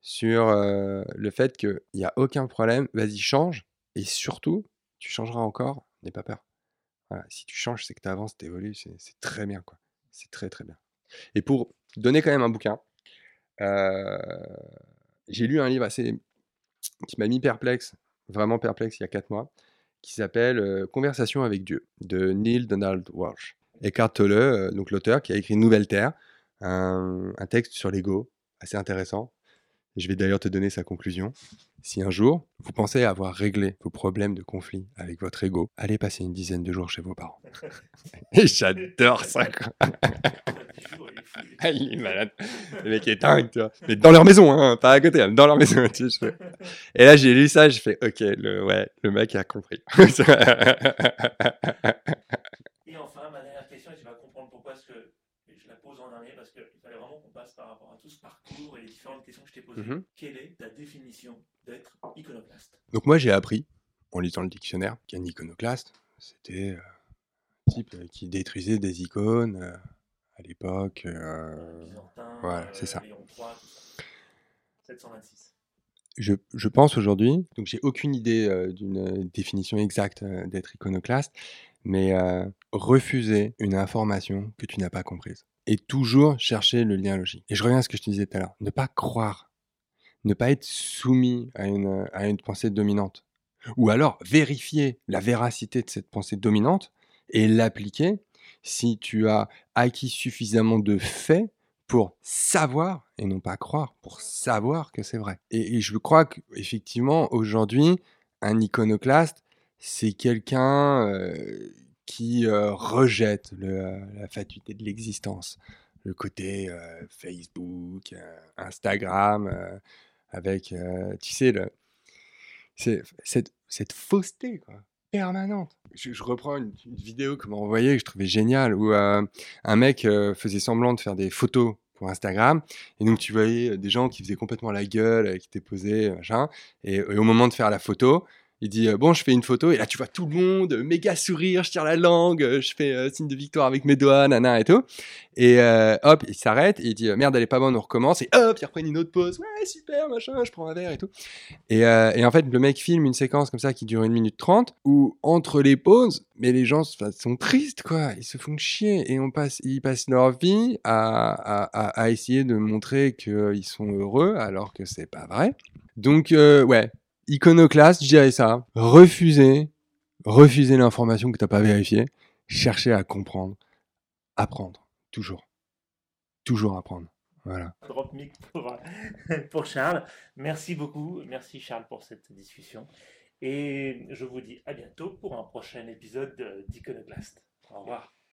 sur le fait qu'il n'y a aucun problème, vas-y, change, et surtout, tu changeras encore, n'aie pas peur. Si tu changes, c'est que tu avances, tu évolues, c'est très bien, quoi. C'est très, très bien. Et pour donner quand même un bouquin, euh, j'ai lu un livre assez qui m'a mis perplexe, vraiment perplexe, il y a quatre mois, qui s'appelle euh, Conversation avec Dieu, de Neil Donald Walsh. Eckhart Tolle, euh, donc l'auteur, qui a écrit Nouvelle Terre, un, un texte sur l'ego, assez intéressant. Je vais d'ailleurs te donner sa conclusion. Si un jour, vous pensez avoir réglé vos problèmes de conflit avec votre ego, allez passer une dizaine de jours chez vos parents. Et j'adore ça, il est malade. Le mec est dingue, tu vois. Mais dans leur maison, hein, pas à côté, hein, dans leur maison. tu sais, je fais- Et là, j'ai lu ça, j'ai fait, ok, le, ouais, le mec a compris. Et enfin, ma dernière question, et tu vas comprendre pourquoi est-ce que et je la pose en dernier, parce qu'il fallait vraiment qu'on passe par rapport à tout ce parcours et les différentes questions que je t'ai posées. Mhm. Quelle est ta définition d'être iconoclaste? Donc moi, j'ai appris, en lisant le dictionnaire, qu'un iconoclaste, c'était euh, un type euh, qui détruisait des icônes euh, à l'époque. euh, voilà, c'est ça. Léon III, tout ça. 726. je, je pense aujourd'hui, donc j'ai aucune idée euh, d'une euh, définition exacte euh, d'être iconoclaste, mais euh, refuser une information que tu n'as pas comprise. Et toujours chercher le lien logique. Et je reviens à ce que je te disais tout à l'heure. Ne pas croire. Ne pas être soumis à une, à une pensée dominante. Ou alors vérifier la véracité de cette pensée dominante et l'appliquer si tu as acquis suffisamment de faits pour savoir et non pas croire, pour savoir que c'est vrai. Et, je crois qu'effectivement, aujourd'hui, un iconoclaste, c'est quelqu'un qui rejette la fatuité de l'existence, le côté Facebook, Instagram, avec, tu sais, le, cette, cette fausseté quoi, permanente. Je, reprends une, vidéo que m'a envoyée que je trouvais géniale, où euh, un mec euh, faisait semblant de faire des photos pour Instagram, et donc tu voyais euh, des gens qui faisaient complètement la gueule, qui étaient posés, machin, et au moment de faire la photo, il dit euh, bon je fais une photo et là tu vois tout le monde euh, méga sourire je tire la langue euh, je fais signe de victoire avec mes doigts nana et tout. Et hop il s'arrête il dit merde elle est pas bonne on recommence et hop il reprend une autre pause ouais super machin je prends un verre et tout. Et, et en fait le mec filme une séquence comme ça qui dure une minute trente où entre les pauses mais les gens sont tristes quoi. Ils se font chier et on passe ils passent leur vie à, à, essayer de montrer qu'ils sont heureux alors que c'est pas vrai. Donc ouais iconoclaste, je dirais ça. Refuser, refuser l'information que tu n'as pas vérifiée. Chercher à comprendre. Apprendre. Toujours. Toujours apprendre. Voilà. Drop mic pour, pour Charles. Merci beaucoup. Merci Charles pour cette discussion. Et je vous dis à bientôt pour un prochain épisode d'Iconoclast. Au revoir.